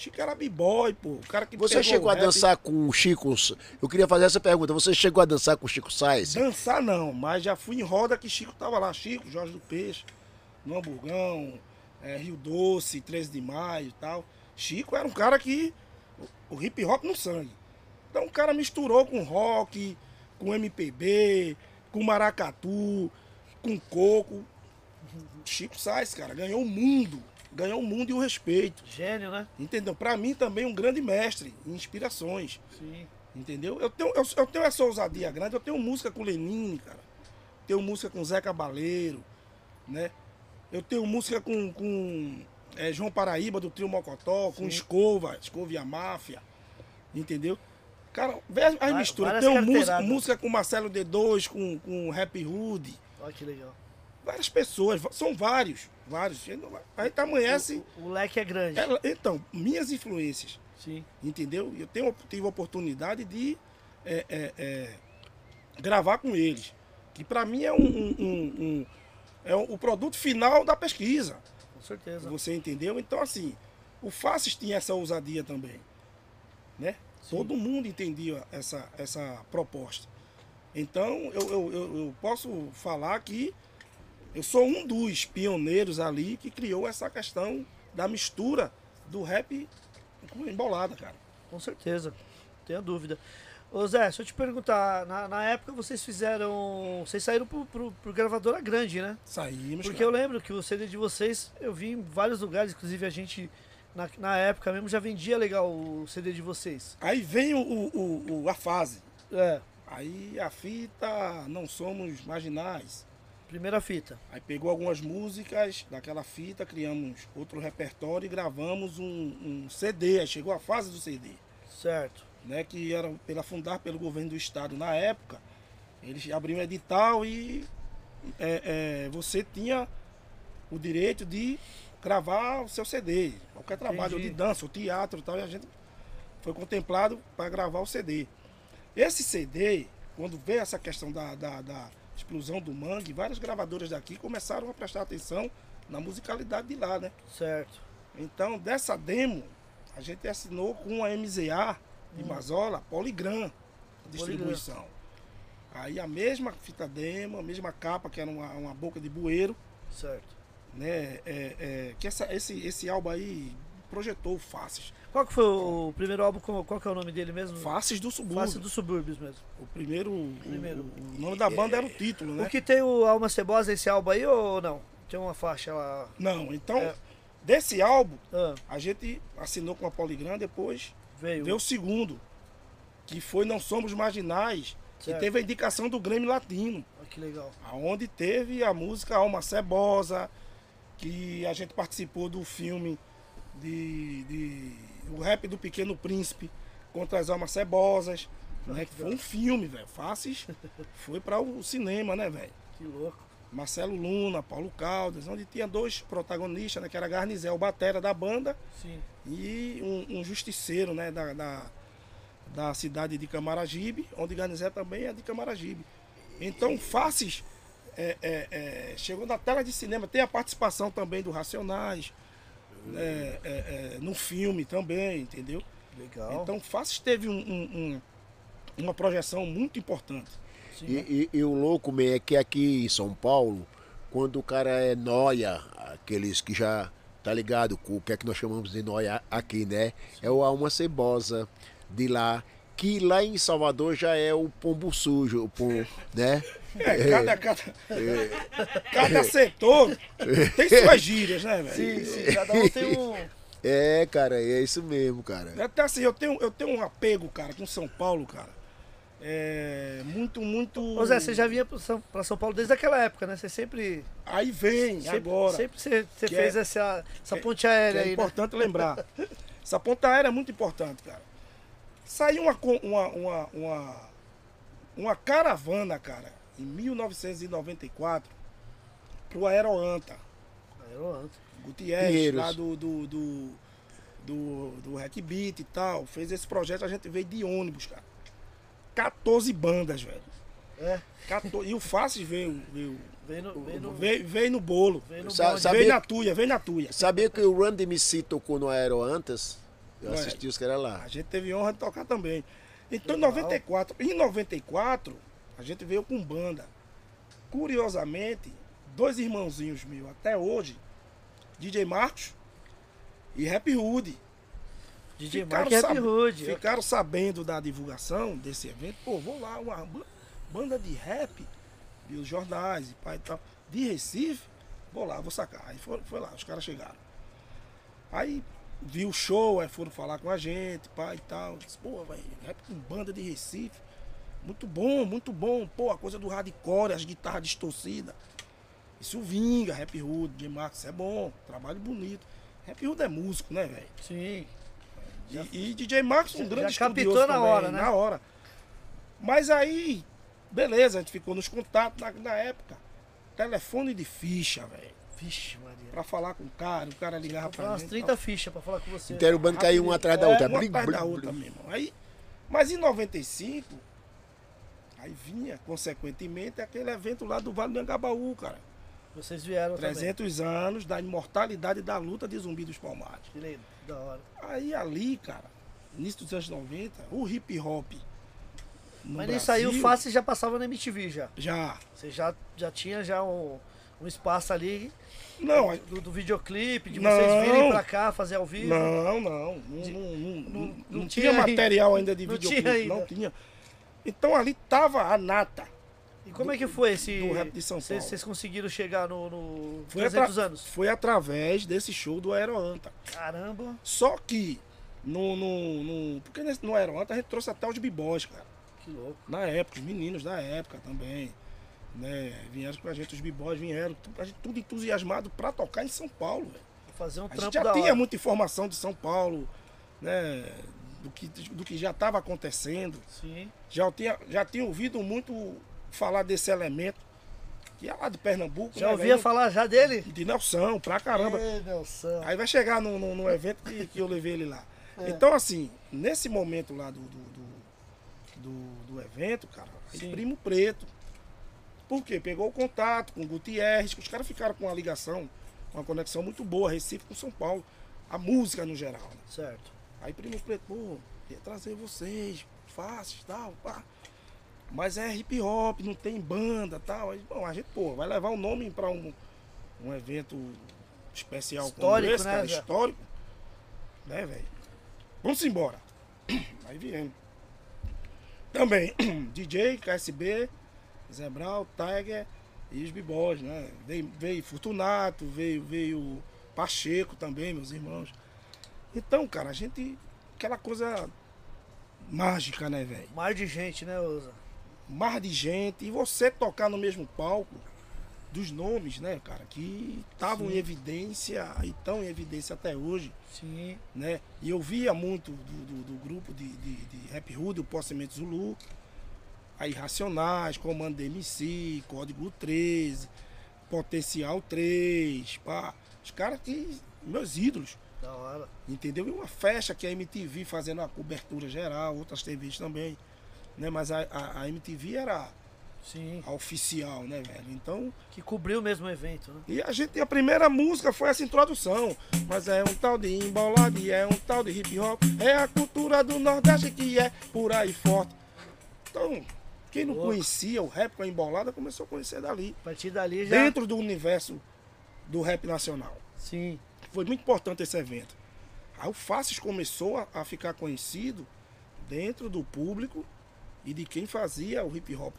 Chico era b-boy, pô. O cara que Você chegou a rap. dançar com o Chico? Eu queria fazer essa pergunta. Você chegou a dançar com o Chico Sainz? Dançar não, mas já fui em roda que Chico tava lá. Chico, Jorge do Peixe, no Hamburgão, é, Rio Doce, 13 de Maio e tal. Chico era um cara que. O, o hip hop no sangue. Então o cara misturou com rock, com MPB, com maracatu, com coco. Chico Sainz, cara, ganhou o mundo. Ganhou o mundo e o respeito. Gênio, né? Entendeu? Pra mim também um grande mestre inspirações. Sim. Entendeu? Eu tenho, eu, eu tenho essa ousadia grande, eu tenho música com Lenine, cara. Tenho música com Zé Cabaleiro, né? Eu tenho música com, com é, João Paraíba do Trio Mocotó, com Escova, Escova e a Máfia. Entendeu? Cara, vê as, misturas. Tenho música, música com Marcelo D2, com, com Rap Hood. Olha que legal. Várias pessoas, são vários, vários. A gente amanhece. O, o leque é grande. ela- então, minhas influências. Sim. entendeu? Eu tenho, tive a oportunidade de é, é, é, gravar com eles, que para mim é um, um- um- um- é o produto final da pesquisa, Com certeza. você entendeu? Então assim, o Faces tinha essa ousadia também, né? Todo mundo entendia essa, essa proposta. Então eu, eu, eu, eu posso falar que eu sou um dos pioneiros ali que criou essa questão da mistura do rap com embolada, cara. Com certeza. Não tenho dúvida. Ô Zé, deixa eu te perguntar, na, na época vocês fizeram. Vocês saíram pro, pro, pro gravadora grande, né? Saímos. Porque cara. eu lembro que o CD de vocês, eu vi em vários lugares, inclusive a gente, na, na época mesmo, já vendia legal o CD de vocês. Aí vem o, o- o- a fase. É, Aí a fita Não Somos Marginais. Primeira fita. Aí pegou algumas músicas daquela fita, criamos outro repertório e gravamos um, um CD. Aí chegou a fase do CD, Certo. né? Que era pela fundar pelo governo do estado na época. Eles abriam um edital e é, é, você tinha o direito de gravar o seu CD. Qualquer trabalho ou de dança, ou teatro e tal, e a gente foi contemplado para gravar o CD. Esse CD, quando veio essa questão da, da, da explosão do mangue, várias gravadoras daqui começaram a prestar atenção na musicalidade de lá, né? Certo. Então, dessa demo, a gente assinou com a MZA de Mazola, Poligram, distribuição. Aí a mesma fita demo, a mesma capa, que era uma, uma boca de bueiro, Certo. né? É, é, que essa, esse, esse álbum aí projetou o Faces. Qual que foi o primeiro álbum? Qual, que é o nome dele mesmo? Faces do Subúrbio. Face dos Subúrbios mesmo. O primeiro, o- Primeiro. O, o nome da banda era o título, né? O que tem o Alma Cebosa esse álbum aí ou não? Tem uma faixa lá. Não, então, É. desse álbum, Ah, a gente assinou com a Poligram, depois veio. veio o segundo, que foi Não Somos Marginais, que Certo. teve a indicação do Grêmio Latino, Olha que legal. aonde teve a música Alma Cebosa, que a gente participou do filme de, de o rap do Pequeno Príncipe contra as Almas Cebosas, né, que foi um filme, velho. Faces foi para o cinema, né, velho? Que louco. Marcelo Luna, Paulo Caldas, onde tinha dois protagonistas, né, que era Garnizel, batera da banda, Sim. e um, um justiceiro né, da, da, da cidade de Camaragibe, onde Garnizé também é de Camaragibe. Então, Faces é, é, é, chegou na tela de cinema, tem a participação também do Racionais, é, é, é, no filme também, entendeu? Legal. Então, Faces teve um- um- um- uma projeção muito importante. E, e- e o louco meio é que aqui em São Paulo, quando o cara é noia, aqueles que já tá ligado? Com o que é que nós chamamos de noia aqui, né? É o Alma Cebosa de lá. Que lá em Salvador já é o pombo sujo, o pombo, né? É, cada, cada, cada setor tem suas gírias, né, velho? Sim, sim, cada um tem um. É, cara, é isso mesmo, cara. Até assim, eu tenho, eu tenho um apego, cara, com São Paulo, cara. É muito, muito. Ô Zé, você já vinha pra São, pra São Paulo desde aquela época, né? Você sempre. Aí vem, sempre agora. Sempre você, você Que fez é- essa, essa ponte que aérea é aí. né? importante lembrar. Essa ponta aérea é muito importante, cara. Saiu uma, uma, uma, uma, uma caravana, cara, em 1994, pro Aeroanta. Aeroanta. Gutierrez, Pinheiros. lá do, do, do, do, do Hack Beat e tal, fez esse projeto, a gente veio de ônibus, cara. 14 bandas, velho. É, 14 e o Faces veio, veio, veio no, veio no, veio, veio no bolo. veio no Sa- Veio Sabia- na tuia, veio na tuia. Sabia que o Run DMC tocou no Aeroantas? Eu assisti os caras lá. A gente teve honra de tocar também. Então, em Legal. 94, em 94, a gente veio com banda. Curiosamente, dois irmãozinhos meus, até hoje, DJ Marcos e Rap Hood. DJ Mark e sab- Hood. ficaram sabendo da divulgação desse evento. Pô, vou lá, uma ba- banda de rap, e os jornais e pai e tal, de Recife, vou lá, vou sacar. Aí foi, foi lá, os caras chegaram. Aí viu o show, aí foram falar com a gente, pai e tal. Disse, pô, velho, rap com banda de Recife. Muito bom, muito bom. Pô, a coisa do hardcore, as guitarras distorcidas. Isso vinga, Rap Hood, DJ Marcos, isso é bom, trabalho bonito. Rap Hood é músico, né, velho? Sim. E, e DJ Marcos, um Já- grande já estudioso na também, hora, né? Na hora. Mas aí, beleza, a gente ficou nos contatos na, na época. Telefone de ficha, velho. Vixe, Maria. Pra falar com o cara, o cara ligava pra umas gente. 30 fichas pra falar com você. Interubando caiu um atrás da É, outra. Uma Blim, atrás da blim. outra mesmo. Aí, mas em 95, aí vinha, consequentemente, aquele evento lá do Vale do Angabaú, cara. Vocês vieram também. 300 anos da imortalidade da luta de Zumbi dos Palmares. Que lindo, da hora. Aí ali, cara, início dos anos 90, o hip hop. Mas nisso aí o já passava na MTV já. Já. Você já, já tinha já um, um espaço ali Não, do, do videoclipe, de Não. vocês virem pra cá fazer ao vivo. não, não. Não, De- não, não, não- tinha, tinha material ainda de videoclipe. tinha ainda. Não tinha. Então ali tava a nata. E como é que foi esse. do rap de São Paulo. vocês conseguiram chegar no, no Foi, 300 atra- anos? foi através desse show do Aeroanta. Caramba. Só que no, no, no porque nesse- no Aeroanta a gente trouxe até os b-boys, cara. Que louco. Na época, os meninos da época também. Né, vieram com a gente, os b-boys vieram, a gente tudo entusiasmado pra tocar em São Paulo, velho. Fazer um A gente trampo já da tinha hora. muita informação de São Paulo, né? Do que, do que já estava acontecendo. Sim. Já tinha, já tinha ouvido muito falar desse elemento. Que é lá de Pernambuco, Já né, ouvia velho? falar já dele? De Nelson, pra caramba. Ei, Nelson. Aí vai chegar no, no, no evento que, que eu levei ele lá. É. Então, assim, nesse momento lá do, do, do, do- do evento, cara, aí Sim. Primo Preto. Por quê? Pegou o contato com o Gutierrez, que os caras ficaram com uma ligação, uma conexão muito boa, Recife com São Paulo. A música no geral. né? Certo. Aí Primo Preto, pô, ia trazer vocês, fácil e tal, pá. Mas é hip hop, não tem banda tal. Aí, bom, a gente, pô, vai levar o nome pra um, um evento especial Histórico, como esse, né, cara, histórico. Né, velho? Vamos embora. Aí viemos. Também, DJ, KSB, Zebral, Tiger e os b-boys, né? Veio, veio Fortunato, veio, veio Pacheco também, meus irmãos. Então, cara, a gente. Aquela coisa mágica, né, velho? Mar de gente, né, Oza? Mar de gente. E você tocar no mesmo palco dos nomes, né, cara, que estavam em evidência e estão em evidência até hoje, Sim. né? E eu via muito do, do- do grupo de, de, de Rap Hood, o Possemento Zulu, aí Racionais, Comando DMC, Código 13, Potencial 3, pá. Os caras que. meus ídolos. Da hora. Entendeu? E uma festa que a MTV fazendo a cobertura geral, outras TVs também. Né? Mas a, a, a MTV era Sim. a oficial, né, velho? Então. Que cobriu mesmo o evento, né? E a gente, a primeira música foi essa introdução. Mas é um tal de embolado e é um tal de hip hop. É a cultura do Nordeste que é por aí forte. Então, quem não conhecia o rap com a embolada começou a conhecer dali. A partir dali já. Dentro do universo do rap nacional. Sim. Foi muito importante esse evento. Aí o Faces começou a, a ficar conhecido dentro do público e de quem fazia o hip hop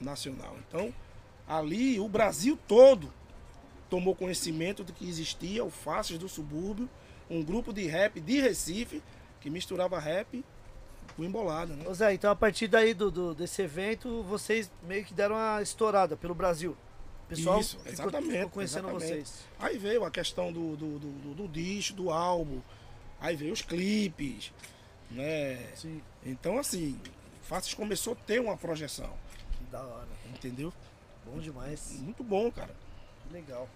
nacional. Então, ali o Brasil todo tomou conhecimento de que existia o Faces do Subúrbio, um grupo de rap de Recife que misturava rap com embolada, né? Zé, então a partir daí do, do- desse evento, vocês meio que deram uma estourada pelo Brasil. Pessoal Isso, ficou, exatamente, ficou conhecendo exatamente. vocês. Aí veio a questão do, do, do, do, disco, do álbum, aí veio os clipes, né? Sim, Então assim, Faces começou a ter uma projeção, que da hora. entendeu? Bom demais. Muito bom, cara. Legal.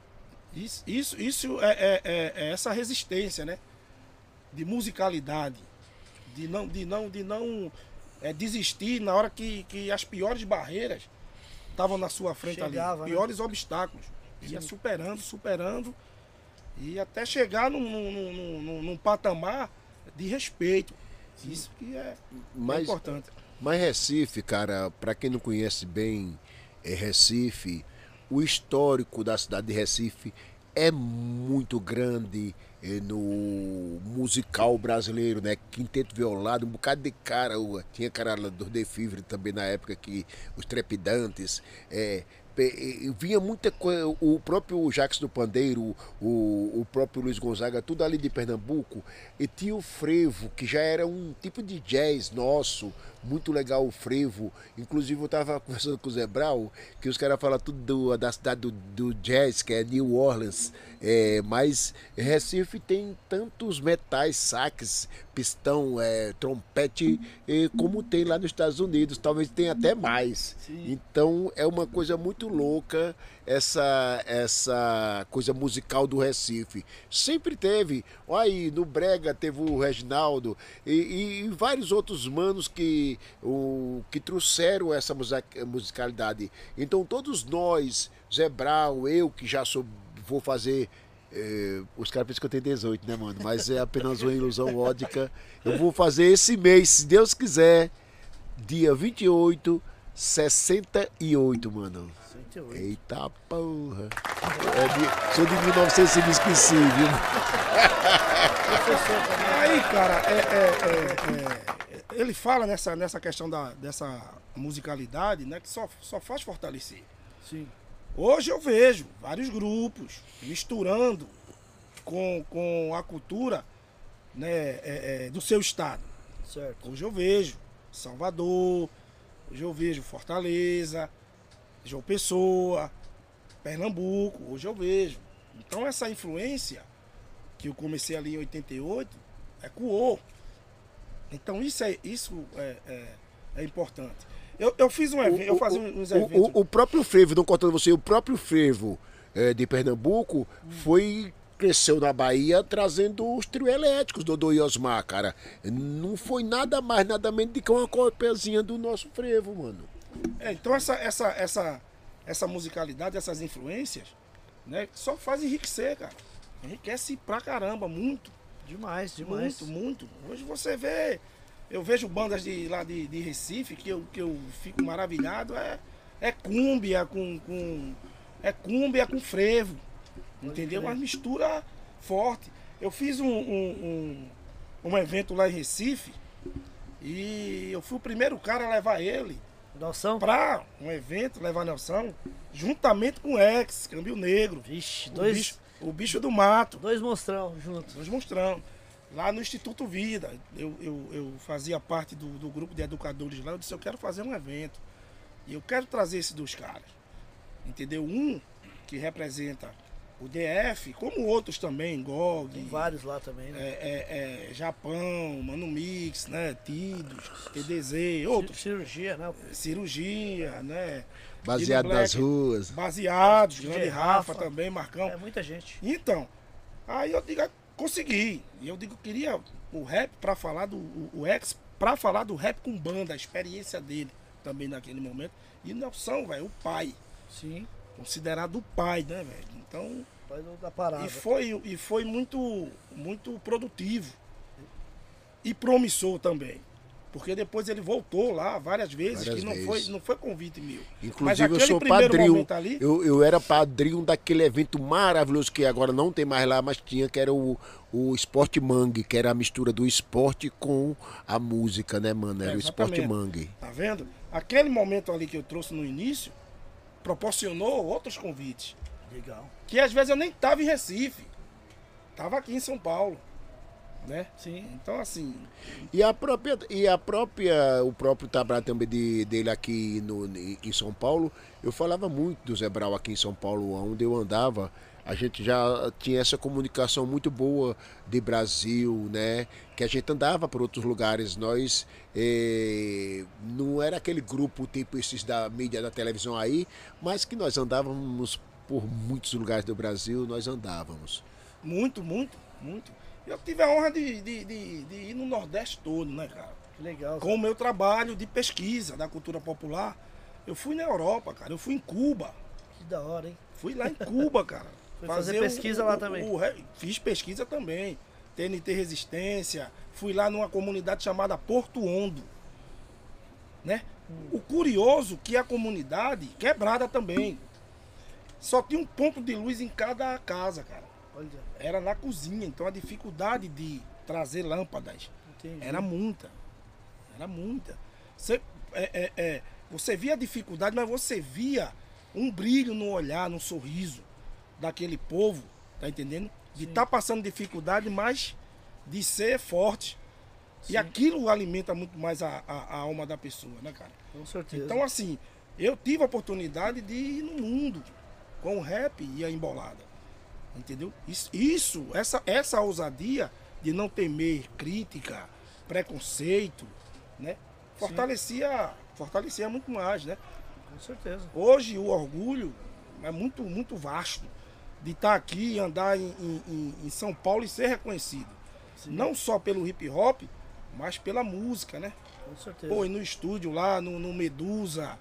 Isso, isso, isso é, é- é- é essa resistência, né? De musicalidade. De não, de não, de não é, desistir na hora que, que as piores barreiras estavam na sua frente Chegava, ali. né? Piores obstáculos. Ia superando, superando. E até chegar num, num, num- num- num patamar de respeito. Isso que é, é Mas, importante. mas Recife, cara, pra quem não conhece bem é, Recife, o histórico da cidade de Recife é muito grande no musical brasileiro, né? Quinteto Violado, um bocado de cara. Tinha cara do The Fever também na época que os Trepidantes. É, vinha muita coisa, o próprio Jacques do Pandeiro, o, o próprio Luiz Gonzaga, tudo ali de Pernambuco, e tinha o frevo, que já era um tipo de jazz nosso, muito legal o frevo. Inclusive eu tava conversando com o Zé Brau, que os caras falam tudo do- da cidade do, do jazz, que é New Orleans, é, mas Recife tem tantos metais, saques, pistão, é, trompete, é, como tem lá nos Estados Unidos, talvez tenha até mais. Então é uma coisa muito louca essa essa coisa musical do Recife. Sempre teve. Olha aí, no Brega teve o Reginaldo e, e- e vários outros manos que, o, que trouxeram essa musicalidade. Então todos nós, Zé eu que já sou, vou fazer. eh, os caras pensam que eu tenho 18, né, mano? Mas é apenas uma ilusão ótica. Eu vou fazer esse mês, se Deus quiser, dia 28, 68, mano. 108. Eita porra. É de- sou de 1900 e me esqueci, viu? Aí, cara, é, é- é- é- ele fala nessa, nessa questão da, dessa musicalidade, né? Que só, só faz fortalecer. Sim. Hoje eu vejo vários grupos misturando com, com a cultura né, é- é, do seu estado. Certo. Hoje eu vejo Salvador, hoje eu vejo Fortaleza, João Pessoa, Pernambuco, hoje eu vejo. Então essa influência que eu comecei ali em 88 ecoou. Então isso é, isso é, é, é importante. Eu, eu fiz um evento, eu fazia uns o, eventos. o, o próprio frevo, não contando você, o próprio frevo eh, de Pernambuco foi cresceu na Bahia trazendo os trio elétricos do Dodô e Osmar, cara. Não foi nada mais, nada menos do que uma cópiazinha do nosso frevo, mano. É, então essa, essa, essa, essa musicalidade, essas influências, né, só faz enriquecer, cara. Enriquece pra caramba, muito. Demais, demais. Muito, muito. Hoje você vê, eu vejo bandas de lá de, de Recife que eu, que eu fico maravilhado, é, é cúmbia com, com. É cúmbia com frevo. Entendeu? crer. Uma mistura forte. Eu fiz um, um, um, um evento lá em Recife e eu fui o primeiro cara a levar ele Noção? pra um evento, levar Nelson, juntamente com o ex, Câmbio Negro. Vixe, O dois, bicho, o bicho do mato. dois monstrão juntos. Nós mostramos. Lá no Instituto Vida, eu, eu, eu fazia parte do, do grupo de educadores lá. Eu disse: Eu quero fazer um evento. E eu quero trazer esses dois caras. Entendeu? Um que representa o DF, como outros também, GOG, Tem vários lá também, é, né? é, é, Japão, Mano Mix, né? Tidos, TDZ, outros. Cirurgia, né? Cirurgia, né? Baseado Dino nas Black, ruas. Baseados, Grande Rafa, Rafa. também, Marcão. É muita gente. Então, aí eu digo, consegui. E eu digo, queria o rap pra falar do o, o ex, pra falar do rap com banda, a experiência dele também naquele momento. E Nelson, velho, o pai, Sim. Considerado o pai, né, velho? Então, Faz da parada. e foi e foi muito muito produtivo e promissor também. Porque depois ele voltou lá várias vezes, Várias que não vezes. foi, não foi convite meu. Mas Inclusive, eu sou padrinho. ali, Eu, eu era padrinho daquele evento maravilhoso que agora não tem mais lá, mas tinha, que era o, o Esporte Mangue, que era a mistura do esporte com a música, né, mano? Era É, o Esporte. Mangue. Tá vendo? Aquele momento ali que eu trouxe no início proporcionou outros convites. Legal. Que às vezes eu nem tava em Recife. Tava aqui em São Paulo. Né? Sim. Então assim, E a própria, e a própria, o próprio trabalho também de, dele aqui no, em São Paulo, eu falava muito do Zé Brau aqui em São Paulo, onde eu andava. A gente já tinha essa comunicação muito boa de Brasil, né? Que a gente andava por outros lugares. Nós eh, não era aquele grupo tipo esses da mídia da televisão aí, mas que nós andávamos por muitos lugares do Brasil, nós andávamos. muito, muito, muito. Eu tive a honra de, de, de, de ir no Nordeste todo, né, cara? Que legal. Com o meu trabalho de pesquisa da cultura popular. Eu fui na Europa, cara. Eu fui em Cuba. Que da hora, hein? Fui lá em Cuba, cara. Foi fazer pesquisa lá também. o fiz pesquisa também. TNT Resistência. Fui lá numa comunidade chamada Porto Hondo. Né? O curioso que a comunidade, quebrada também, só tinha um ponto de luz em cada casa, cara. Olha, Era na cozinha. Então a dificuldade de trazer lâmpadas entendi. era muita. Era muita. Você, é, é, é, você via a dificuldade, mas você via um brilho no olhar, no sorriso daquele povo, tá entendendo? De estar passando dificuldade, mas de ser forte. Sim. E aquilo alimenta muito mais a, a- a alma da pessoa, né, cara? Com certeza. Então, assim, eu tive a oportunidade de ir no mundo com o rap e a embolada. Entendeu? Isso, isso essa, essa ousadia de não temer crítica, preconceito, né? Fortalecia, fortalecia muito mais, né? Com certeza. Hoje o orgulho é muito, muito vasto de estar aqui e andar em, em- em- São Paulo e ser reconhecido. Não só pelo hip hop, mas pela música, né? Com certeza. Pô, e no estúdio lá, no, no Medusa,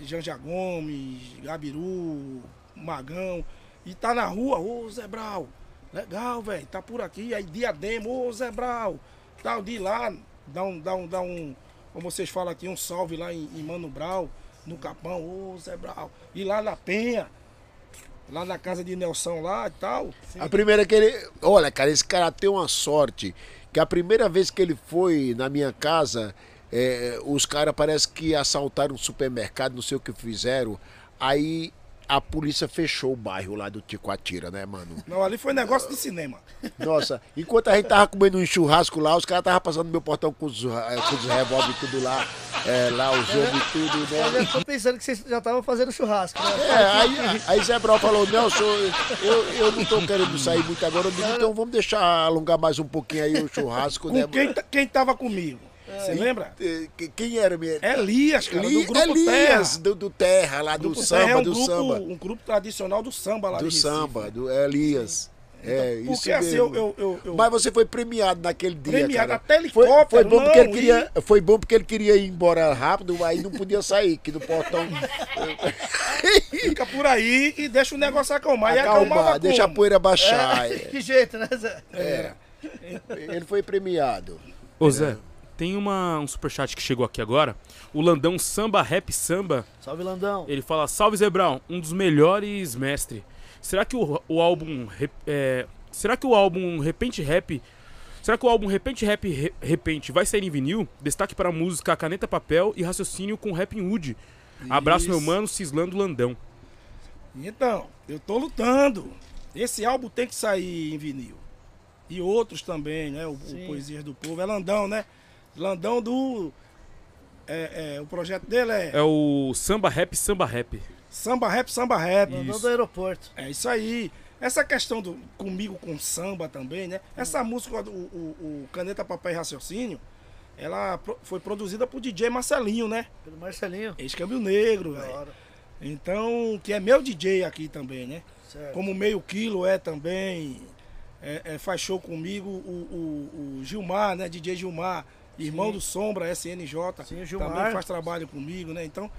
Janja Gomes, Gabiru, Magão. E tá na rua, ô Zé Brau, legal, velho, tá por aqui. Aí Diadema, ô Zé Brau, tal, de lá, dá um, dá um, dá um, como vocês falam aqui, um salve lá em, em Mano Brau, no Capão, ô Zé Brau. E lá na Penha, lá na casa de Nelson lá e tal. A primeira que ele. Olha, cara, esse cara tem uma sorte. Que a primeira vez que ele foi na minha casa, é, os caras parece que assaltaram um supermercado, não sei o que fizeram. Aí a polícia fechou o bairro lá do Ticoatira, né, mano? Não, ali foi negócio de cinema. Nossa, enquanto a gente tava comendo um churrasco lá, os caras tava passando no meu portão com os, eh, com os revólver e tudo lá. É, lá, os homens e tudo, Eu né? já tô pensando que vocês já estavam fazendo churrasco, né? É, aí, aí Zé Brau falou, Nelson, eu, eu não tô querendo sair muito agora, eu digo, então vamos deixar alongar mais um pouquinho aí o churrasco, né? Com quem, tá- quem tava comigo? Você lembra? Que- Quem era mesmo? Elias, cara, Li- do grupo Elias, Terra. do, do Terra, lá do samba, Terra é um do grupo, samba. um grupo tradicional do samba lá Do samba, do Elias. É, isso assim, mesmo. eu, eu, eu, eu- Mas você foi premiado naquele dia, Premiado, cara. até foi, helicóptero, foi bom porque ele não, queria, foi bom porque ele queria ir embora rápido, aí não podia sair, que no portão fica por aí e deixa o negócio acalmar. E acalmar, deixa a poeira baixar. é. que jeito, né, Zé? Era. Ele foi premiado. Ô Zé, tem uma, um superchat que chegou aqui agora. O Landão Samba Rap Samba. Salve, Landão. Ele fala: Salve Brown, um dos melhores mestre. Será que o, o álbum. é, será que o álbum Repente Rap. Será que o álbum Repente Rap Re- Repente vai sair em vinil? Destaque para a música Caneta Papel e Raciocínio com Rap Wood. Abraço, meu Isso. mano, Cislando Landão. Então, eu tô lutando. Esse álbum tem que sair em vinil. E outros também, né? O, o Sim. Poesias do Povo. É Landão, né? Landão do. É, é, o projeto dele é, É o Samba Rap Samba Rap. Samba Rap, Samba Rap. Landão do aeroporto. É isso aí. Essa questão do comigo com samba também, né? Essa música, o, o- o Caneta Papel e Raciocínio, ela pro- foi produzida por DJ Marcelinho, né? Pelo Marcelinho. Ex-câmbio negro, Da velho. Então, que é meu DJ aqui também, né? Certo. Como meio quilo é também. é- é, faz show comigo o, o- o Gilmar, né? DJ Gilmar, irmão Sim. do Sombra, SNJ. Sim, Gilmar. Também faz trabalho comigo, né? Então,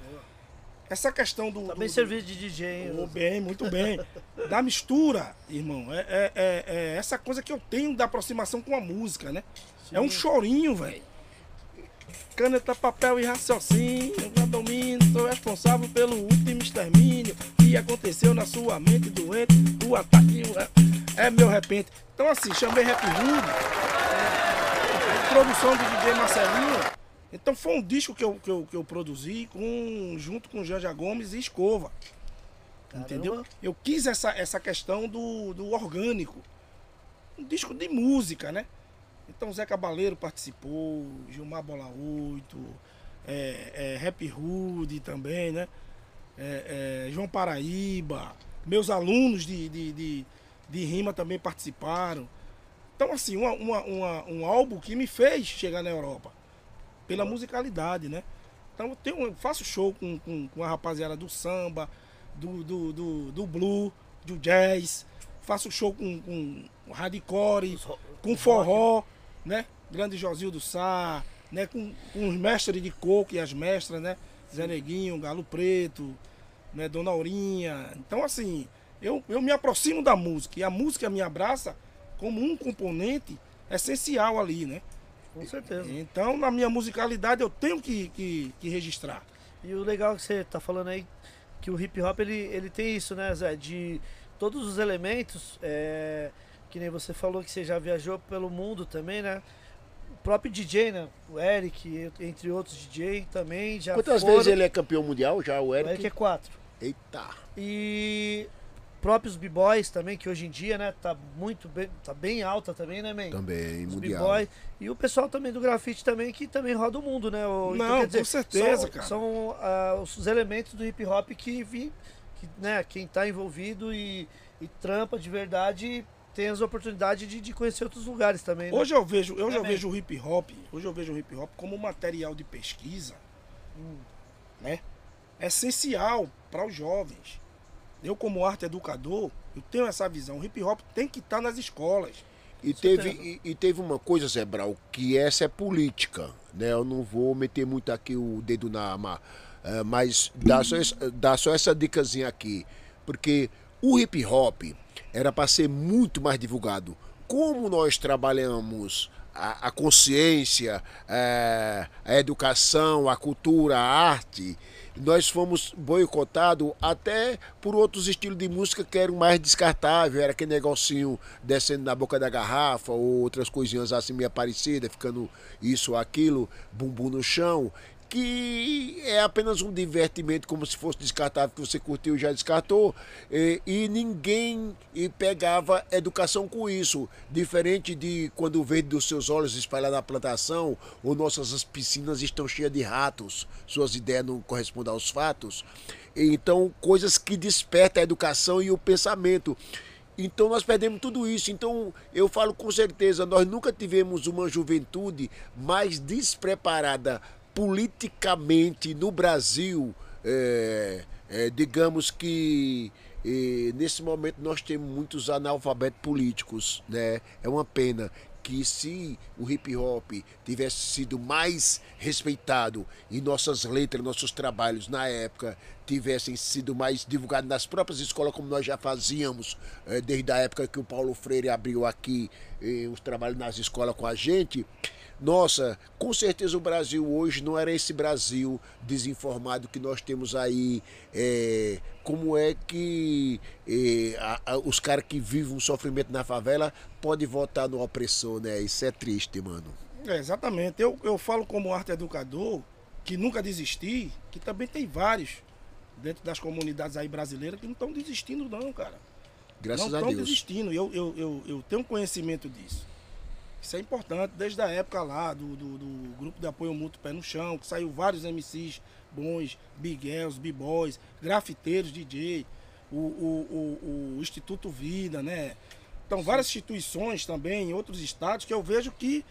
essa questão do. Tá do- servido de DJ? Oh, bem, muito bem. Da mistura, irmão, é, é- é- é essa coisa que eu tenho da aproximação com a música, né? É um chorinho, velho. Caneta, papel e raciocínio. Eu domino, sou responsável pelo último extermínio que aconteceu na sua mente doente. O ataque é, meu repente. Então, assim, chamei Rap é, produção do DJ Marcelinho. Então, foi um disco que eu, que eu, que eu produzi com, junto com Janja Gomes e Escova. Entendeu? Caramba. Eu quis essa, essa questão do, do orgânico. Um disco de música, né? Então Zé Cabaleiro participou, Gilmar Bola 8, é, é, Rap Hood também, né? É, é, João Paraíba, meus alunos de, de, de, de rima também participaram. Então, assim, uma, uma, uma- um álbum que me fez chegar na Europa. Pela musicalidade, né? Então eu, tenho, eu faço show com, com, com a rapaziada do samba, do, do, do, do blue, do jazz, faço show com, com hardcore, Os com forró, né? Grande Josil do Sá, né? Com, com os mestres de coco e as mestras, né? Zé Neguinho, Galo Preto, né? Dona Aurinha. Então, assim, eu, eu me aproximo da música e a música me abraça como um componente essencial ali, né? Com certeza. Então, na minha musicalidade, eu tenho que, que, que registrar. E o legal que você tá falando aí, que o hip hop ele, ele tem isso, né, Zé? De todos os elementos, é, que nem você falou que você já viajou pelo mundo também, né? O próprio DJ, né? O Eric, entre outros DJ também já Quantas foram. vezes ele é campeão mundial já, o O Eric? Eric é quatro. Eita. E próprios b-boys também, que hoje em dia, né, tá muito bem, tá bem alta também, né, man? Também, Os mundial. E o pessoal também do grafite também, que também roda o mundo, né? o- Não, com certeza, são, cara. São ah, os elementos do hip hop que, vi, que né, quem tá envolvido e, e trampa de verdade tem as oportunidades de, de conhecer outros lugares também, né? Hoje eu vejo, eu É já mesmo. vejo o hip hop, hoje eu vejo o hip hop como material de pesquisa, né? Essencial para os jovens. Eu como arte educador, eu tenho essa visão. O hip hop tem que estar nas escolas. E teve, e, e teve uma coisa, Zé Brau, que essa é política, né? Eu não vou meter muito aqui o dedo na arma, eh, mas dá só, essa, dá só essa dicasinha aqui. Porque o hip hop era para ser muito mais divulgado. Como nós trabalhamos a, a consciência, eh, a educação, a cultura, a arte, nós fomos boicotados até por outros estilos de música que eram mais descartáveis, era aquele negocinho descendo na boca da garrafa, ou outras coisinhas assim meio parecidas, ficando isso ou aquilo, bumbum no chão, que é apenas um divertimento, como se fosse descartável, que você curtiu e já descartou, e, e ninguém e pegava educação com isso, diferente de quando o verde dos seus olhos espalha na plantação, ou nossas piscinas estão cheias de ratos, suas ideias não correspondem aos fatos. Então, coisas que despertam a educação e o pensamento. Então nós perdemos tudo isso. Então eu falo com certeza, nós nunca tivemos uma juventude mais despreparada politicamente no Brasil. É, é, digamos que eh, nesse momento nós temos muitos analfabetos políticos, né? É uma pena que se o hip hop tivesse sido mais respeitado e nossas letras, nossos trabalhos na época tivessem sido mais divulgados nas próprias escolas, como nós já fazíamos eh, desde a época que o Paulo Freire abriu aqui eh, os trabalhos nas escolas com a gente. Nossa, com certeza o Brasil hoje não era esse Brasil desinformado que nós temos aí. eh, como é que eh, a- a- os caras que vivem um sofrimento na favela podem votar no opressor, né? Isso é triste, mano. É, exatamente. Eu, eu falo como arte educador, que nunca desisti, que também tem vários dentro das comunidades aí brasileiras que não estão desistindo não, cara. Graças não a estão Deus. desistindo. Eu, eu, eu, eu tenho conhecimento disso. Isso é importante desde a época lá do, do, do grupo de apoio mútuo Pé no Chão, que saiu vários MCs bons, Big Girls, B-Boys, grafiteiros, DJ, o, o, o, o Instituto Vida, né? Então, várias instituições também em outros estados que eu vejo que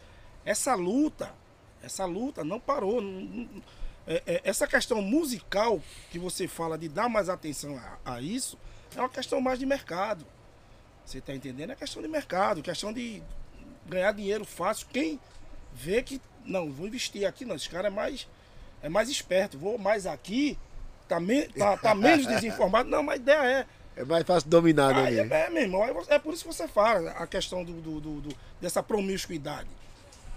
essa luta, essa luta não parou. não- não- é- é- essa questão musical que você fala de dar mais atenção a, a isso é uma questão mais de mercado. Você está entendendo? É questão de mercado, questão de ganhar dinheiro fácil. Quem vê que, não, vou investir aqui, não, esse cara é mais, é mais esperto, vou mais aqui, tá, me, tá, tá menos desinformado. Não, mas a ideia é, É mais fácil dominar, né? é, é, meu irmão, é, por isso que você fala a questão do, do- do- do- dessa promiscuidade.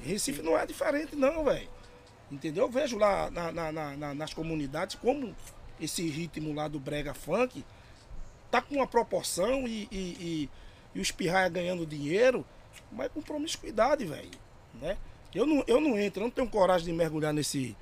Recife não é diferente, não, velho. Entendeu? Eu vejo lá na- na- na- nas comunidades como esse ritmo lá do brega funk tá com uma proporção e, e, e, e os pirraia ganhando dinheiro, mas com promiscuidade, velho. Né? Eu, não, eu não entro, eu não tenho coragem de mergulhar nesse,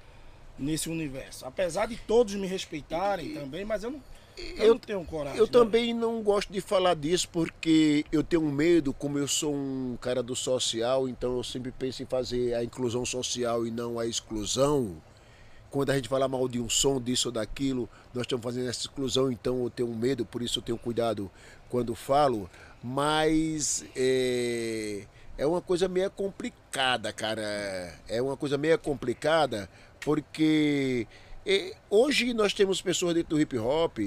nesse universo. Apesar de todos me respeitarem também, mas eu não, eu, Eu- não tenho coragem. Eu né? também não gosto de falar disso porque eu tenho medo, como eu sou um cara do social, então eu sempre penso em fazer a inclusão social e não a exclusão. Quando a gente fala mal de um som, disso ou daquilo, nós estamos fazendo essa exclusão, então eu tenho medo, por isso eu tenho cuidado quando falo. Mas é, é uma coisa meio complicada, cara. É uma coisa meio complicada porque é, hoje nós temos pessoas dentro do hip hop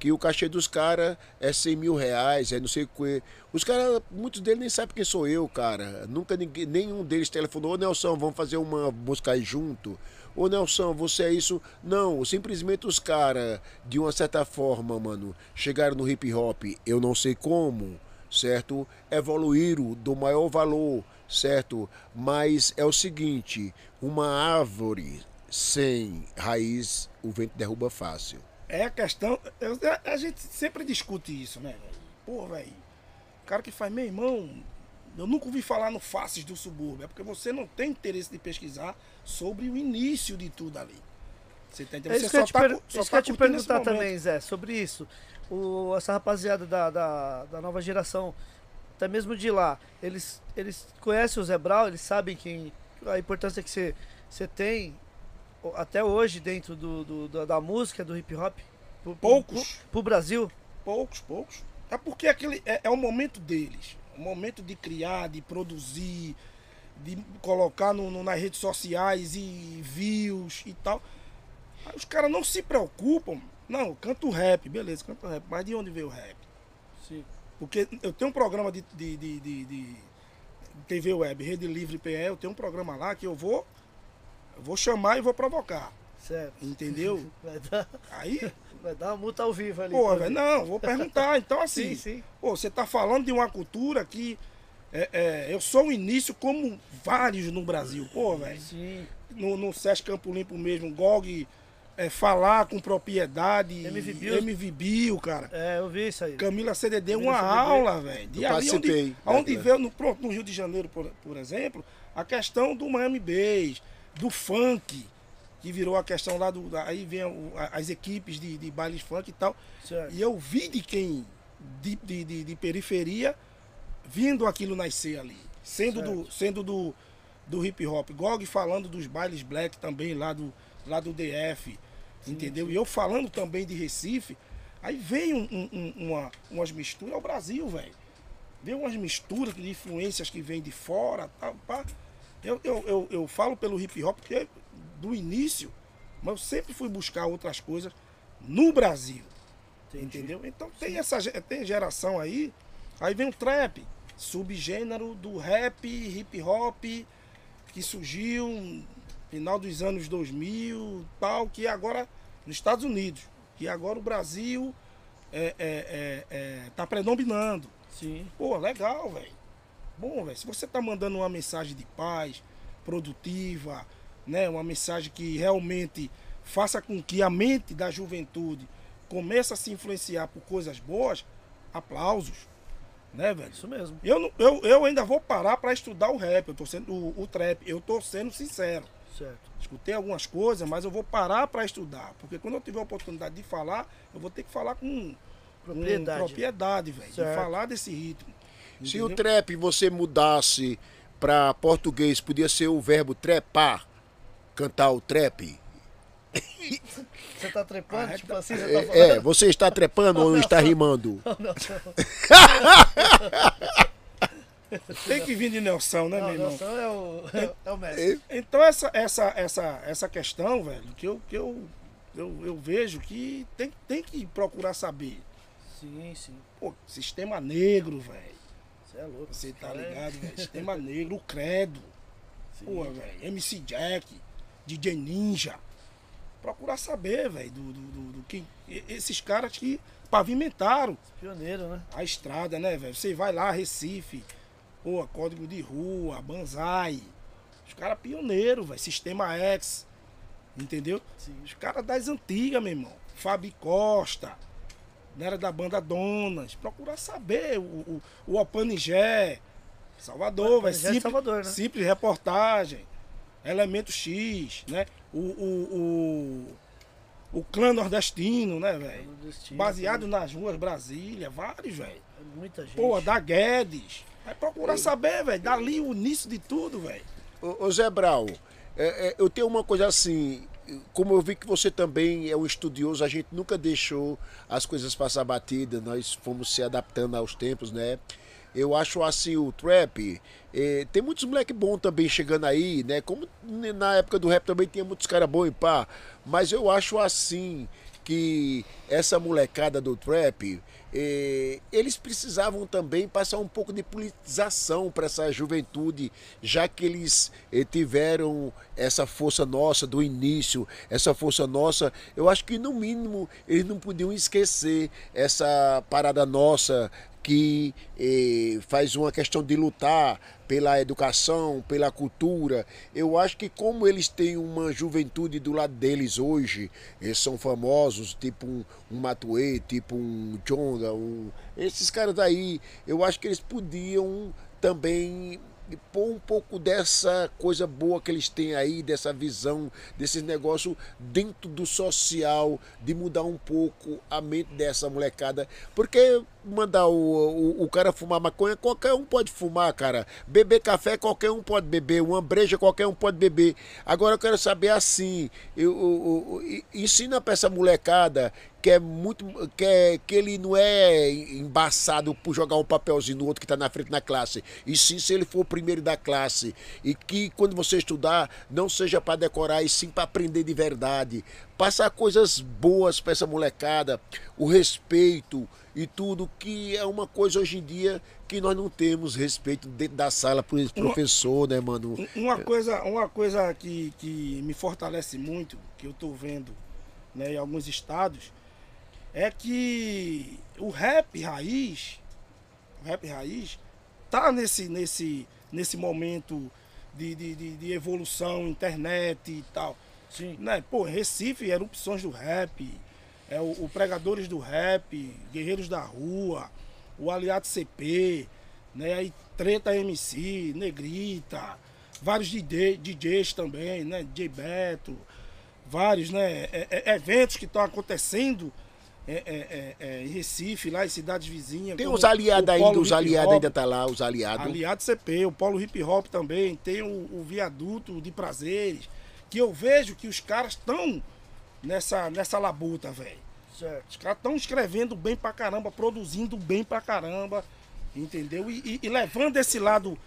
que o cachê dos caras é 100 mil reais, é não sei o que. Os caras, muitos deles nem sabem quem sou eu, cara. Nunca ninguém, nenhum deles telefonou, ô Nelson, vamos fazer uma música aí junto. Ô Nelson, você é isso? Não, simplesmente os caras, de uma certa forma, mano, chegaram no hip hop, eu não sei como, certo? Evoluíram do maior valor, certo? Mas é o seguinte, uma árvore sem raiz, o vento derruba fácil. É a questão. eu- a gente sempre discute isso, né? Pô, velho. Cara que faz, meu irmão, eu nunca ouvi falar no Faces do Subúrbio. É porque você não tem interesse de pesquisar sobre o início de tudo ali. Você tá É entendendo? isso Você que eu te, tá per- isso que tá eu ia te perguntar também, Zé, sobre isso. O, essa rapaziada da, da, da nova geração, até mesmo de lá, eles, eles conhecem o Zé Brau, eles sabem quem, a importância que você, você tem o- até hoje dentro do, do- da, da música, do hip hop? Pro, pro- Poucos. Pro, pro Brasil? Poucos, poucos. É porque aquele é, é o momento deles. O momento de criar, de produzir, de colocar no, no- nas redes sociais e views e tal. Aí os caras não se preocupam. Não, canto rap, beleza, canto rap. Mas de onde veio o rap? Sim. Porque eu tenho um programa de, de, de, de- de TV Web, Rede Livre PE, eu tenho um programa lá que eu vou, eu vou chamar e vou provocar. Certo. Entendeu? Vai dar, Aí, vai dar uma multa ao vivo ali. pô, velho, não, vou perguntar. Então, assim, Sim, sim. Pô, você tá falando de uma cultura que é, é, eu sou o início como vários no Brasil. Pô, velho. Sim. No, no Sesc Campo Limpo mesmo, GOG, é, falar com propriedade. MV Bill. MV Bill, cara. É, eu vi isso aí. Camila CDD, Camila uma CDD. aula, velho. De Eu ali onde, participei, onde né, veio, no, no Rio de Janeiro, por, por exemplo, a questão do Miami Bass, do funk, que virou a questão lá do. Aí vem o- as equipes de, de bailes funk e tal. Certo. E eu vi de quem de, de, de- de periferia vindo aquilo nascer ali. Sendo, do, sendo do, do hip hop. Gog falando dos bailes black também lá do, lá do DF. Entendeu? E eu falando também de Recife. Aí vem um- um- um- uma, umas misturas ao Brasil, velho. Vem umas misturas de influências que vêm de fora. Tal, pá. Eu, eu, eu, eu falo pelo hip hop porque do início, mas eu sempre fui buscar outras coisas no Brasil. Entendeu? Então tem essa ge- tem geração aí, aí vem o trap, subgênero do rap, hip hop, que surgiu final dos anos 2000, tal, que agora nos Estados Unidos, que agora o Brasil é, é, é, é, tá predominando. Sim. Pô, legal, velho. Bom, velho, se você tá mandando uma mensagem de paz, produtiva, né, uma mensagem que realmente faça com que a mente da juventude comece a se influenciar por coisas boas, aplausos, né, velho? Isso mesmo. Eu, eu, eu ainda vou parar para estudar o rap, eu tô sendo o, o trap, eu tô sendo sincero. Certo. Escutei algumas coisas, mas eu vou parar para estudar, porque quando eu tiver a oportunidade de falar, eu vou ter que falar com Propriedade. com propriedade, velho, de falar desse ritmo. Se entendeu? o trap você mudasse para português, podia ser o verbo trepar, cantar o trap. Você tá trepando? Ah, é tipo tá- assim, você tá falando? É, é, você está trepando ou está rimando? Não, não. Tem que vir de Nelson, né, Não, meu irmão? Nelson é o, é, é o mestre. Então essa, essa, essa, essa questão, velho, que eu, que eu, eu, eu vejo que tem, tem que procurar saber. Sim, sim. Pô, sistema negro, velho. Você é louco. Você tá é- ligado, velho? Sistema negro, o credo. Pô, velho. MC Jack, DJ Ninja. Procurar saber, velho, do, do, do, do que. Esses caras que pavimentaram Pioneiro, né? a estrada, né, velho? Você vai lá, Recife, pô, código de rua, Banzai. Os caras pioneiros, velho. Sistema X, Entendeu? Sim. Os caras das antigas, meu irmão. Fabi Costa, né, era da banda Donas. Procurar saber. O, o, o Opanigé, Salvador, é simples, Salvador, né? simples reportagem. Elemento X, né? O, o, o, o clã nordestino, né, velho? Baseado nas ruas Brasília, vários, velho. É muita gente. Pô, da Guedes. Vai procurar saber, velho. Dali o início de tudo, velho. Ô, ô Zé Brau, é, é, eu tenho uma coisa assim, como eu vi que você também é um estudioso, a gente nunca deixou as coisas passar batida, nós fomos se adaptando aos tempos, né? Eu acho assim, o trap, eh, tem muitos moleque bom também chegando aí, né? Como na época do rap também tinha muitos caras bons e pá. Mas eu acho assim que essa molecada do trap, eh, eles precisavam também passar um pouco de politização para essa juventude, já que eles eh, tiveram essa força nossa do início, essa força nossa, eu acho que no mínimo eles não podiam esquecer essa parada nossa que eh, faz uma questão de lutar pela educação, pela cultura. Eu acho que como eles têm uma juventude do lado deles hoje, eles são famosos, tipo um, um Matuê, tipo um Jonga, um... esses caras daí, eu acho que eles podiam também pôr um pouco dessa coisa boa que eles têm aí, dessa visão, desses negócios dentro do social, de mudar um pouco a mente dessa molecada. Porque mandar o, o, o cara fumar maconha, qualquer um pode fumar, cara. Beber café, qualquer um pode beber. Uma breja, qualquer um pode beber. Agora eu quero saber assim, eu, eu, eu, ensina pra essa molecada que é muito que, é, que ele não é embaçado por jogar um papelzinho no outro que está na frente na classe e sim se ele for o primeiro da classe e que quando você estudar não seja para decorar e sim para aprender de verdade passar coisas boas para essa molecada o respeito e tudo que é uma coisa hoje em dia que nós não temos respeito dentro da sala por esse professor né mano uma coisa uma coisa que, que me fortalece muito que eu estou vendo né, em alguns estados é que o rap raiz, o rap raiz, tá nesse, nesse, nesse momento de, de, de, de evolução, internet e tal. Sim. Né? Pô, Recife, erupções do rap, é, o, o Pregadores do Rap, Guerreiros da Rua, o Aliado CP, né? Aí Treta MC, Negrita, vários DJ, DJs também, né? DJ Beto, vários, né? É, é, eventos que estão acontecendo é, é, é, em Recife, lá em cidades vizinhas. Tem os aliados ainda, os aliados ainda tá lá, os aliados. Aliado CP, o Polo Hip Hop também, tem o, o viaduto de prazeres, que eu vejo que os caras estão nessa, nessa labuta, velho. Certo. Os caras estão escrevendo bem pra caramba, produzindo bem pra caramba, entendeu? E, e- e levando esse lado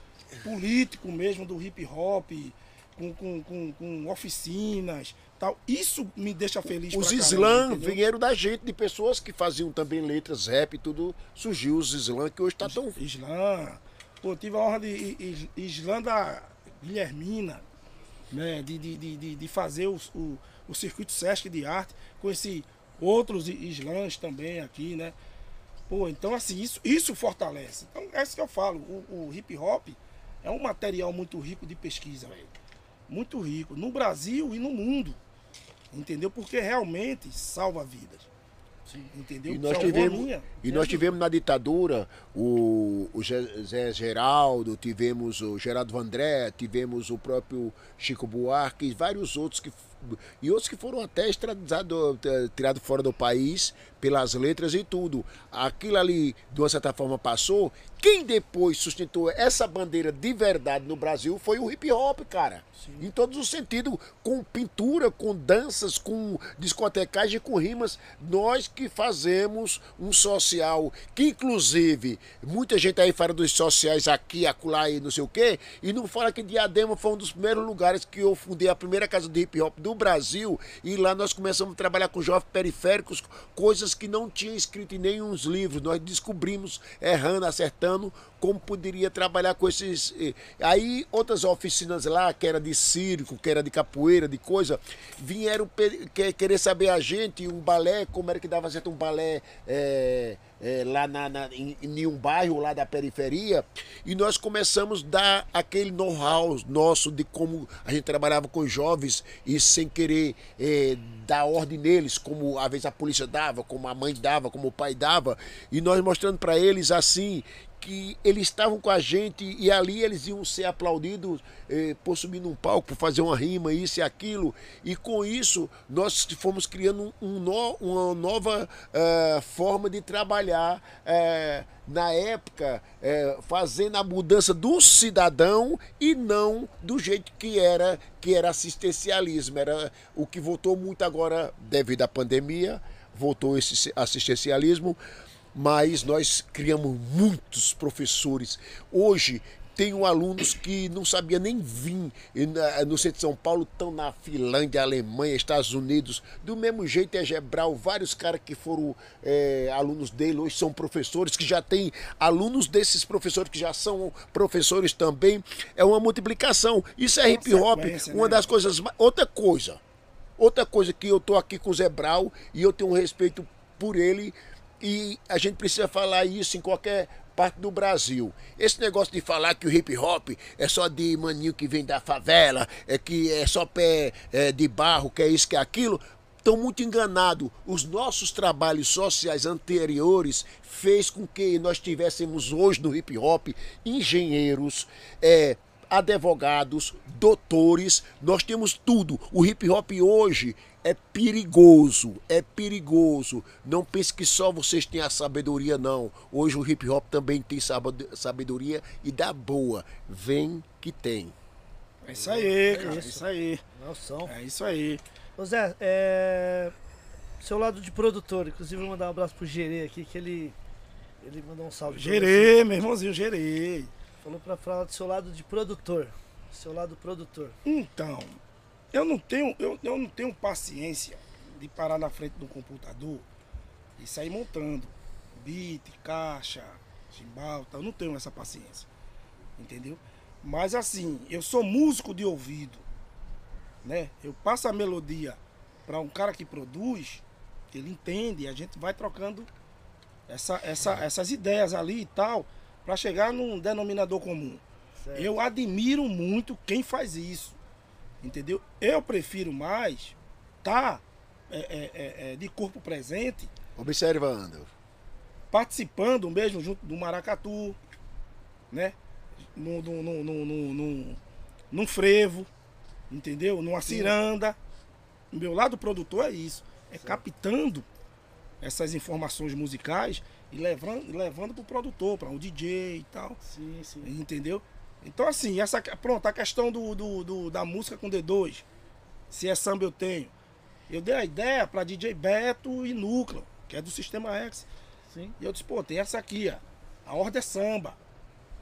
político mesmo do hip hop, com, com, com, com oficinas tal. Isso me deixa feliz Os slam vieram da gente, de pessoas que faziam também letras, rap e tudo. Surgiu os slam que hoje tá tão. Islã. Pô, tive a honra de Islã da Guilhermina, né? De, de, de, de- de fazer o, o, circuito Sesc de arte. Conheci outros islãs também aqui, né? Pô, então assim, isso, isso fortalece. Então é isso que eu falo. O, o hip hop é um material muito rico de pesquisa, velho. Muito rico. No Brasil e no mundo. Entendeu? Porque realmente salva vidas. Sim. Entendeu? E nós Salvou a tivemos, minha. e nós tivemos na ditadura o, o Zé Geraldo, tivemos o Geraldo Vandré, tivemos o próprio Chico Buarque e vários outros que e outros que foram até extraditados, tirados fora do país pelas letras e tudo. Aquilo ali, de uma certa forma, passou. Quem depois sustentou essa bandeira de verdade no Brasil foi o hip hop, cara. Em todos os sentidos, com pintura, com danças, com discotecagem, com rimas. Nós que fazemos um social, que inclusive, muita gente aí fala dos sociais aqui, acolá e não sei o quê, e não fala que Diadema foi um dos primeiros lugares que eu fundei a primeira casa de hip hop do Brasil, e lá nós começamos a trabalhar com jovens periféricos, coisas que não tinha escrito em nenhum livros. Nós descobrimos, errando, acertando, como poderia trabalhar com esses. eh, Aí outras oficinas lá, que era de circo, que era de capoeira, de coisa, vieram querer saber a gente, um balé, como era que dava certo um balé eh, eh, lá na, na- em, em um bairro lá da periferia, e nós começamos a dar aquele know-how nosso de como a gente trabalhava com jovens e sem querer eh, dar ordem neles, como às vezes a polícia dava, como a mãe dava, como o pai dava, e nós mostrando para eles assim que eles estavam com a gente e ali eles iam ser aplaudidos eh, por subir num palco, por fazer uma rima, isso e aquilo. E com isso nós fomos criando um no- uma nova eh, forma de trabalhar eh, na época, eh, fazendo a mudança do cidadão e não do jeito que era, que era assistencialismo. Era o que voltou muito agora devido à pandemia, voltou esse assistencialismo mas nós criamos muitos professores. Hoje tenho alunos que não sabia nem vir no centro de São Paulo, estão na Finlândia, Alemanha, Estados Unidos. Do mesmo jeito é Gebral, vários caras que foram é, alunos dele hoje são professores, que já tem alunos desses professores que já são professores também. É uma multiplicação. Isso é hip hop, uma né? das coisas. Outra coisa, Outra coisa que eu tô aqui com o Zebral e eu tenho um respeito por ele e a gente precisa falar isso em qualquer parte do Brasil. Esse negócio de falar que o hip hop é só de maninho que vem da favela, é que é só pé é, de barro, que é isso, que é aquilo, estão muito enganados. Os nossos trabalhos sociais anteriores fez com que nós tivéssemos hoje no hip hop engenheiros, é, advogados, doutores, nós temos tudo. O hip hop hoje é perigoso, é perigoso. Não pense que só vocês têm a sabedoria, não. Hoje o hip hop também tem sabed- sabedoria e dá boa. Vem que tem. É isso aí, cara. É isso. isso aí. Noção. É isso aí. Ô Zé, é... seu lado de produtor, inclusive vou mandar um abraço pro Gerê aqui, que ele, ele mandou um salve. Gerei, meu irmãozinho, gerei. Falou pra falar do seu lado de produtor. Seu lado produtor. Então, eu não tenho, eu, eu não tenho paciência de parar na frente do computador e sair montando beat, caixa, chimbal, tal. Eu não tenho essa paciência. Entendeu? Mas assim, eu sou músico de ouvido, né? Eu passo a melodia para um cara que produz, ele entende, e a gente vai trocando essa, essa, essas ideias ali e tal, para chegar num denominador comum. Certo. Eu admiro muito quem faz isso. Entendeu? Eu prefiro mais estar de corpo presente, Observando. participando mesmo junto do Maracatu, né? No, no, no- num frevo, entendeu? Numa ciranda. O meu lado produtor é isso. É captando essas informações musicais e levando, levando pro produtor, para um DJ e tal. Sim, sim. Entendeu? Então, assim, essa, pronto, a questão do, do- do- da música com D2. Se é samba, eu tenho. Eu dei a ideia para DJ Beto e Núcleo, que é do Sistema X. Sim. E eu disse, pô, tem essa aqui, ó. A ordem é samba.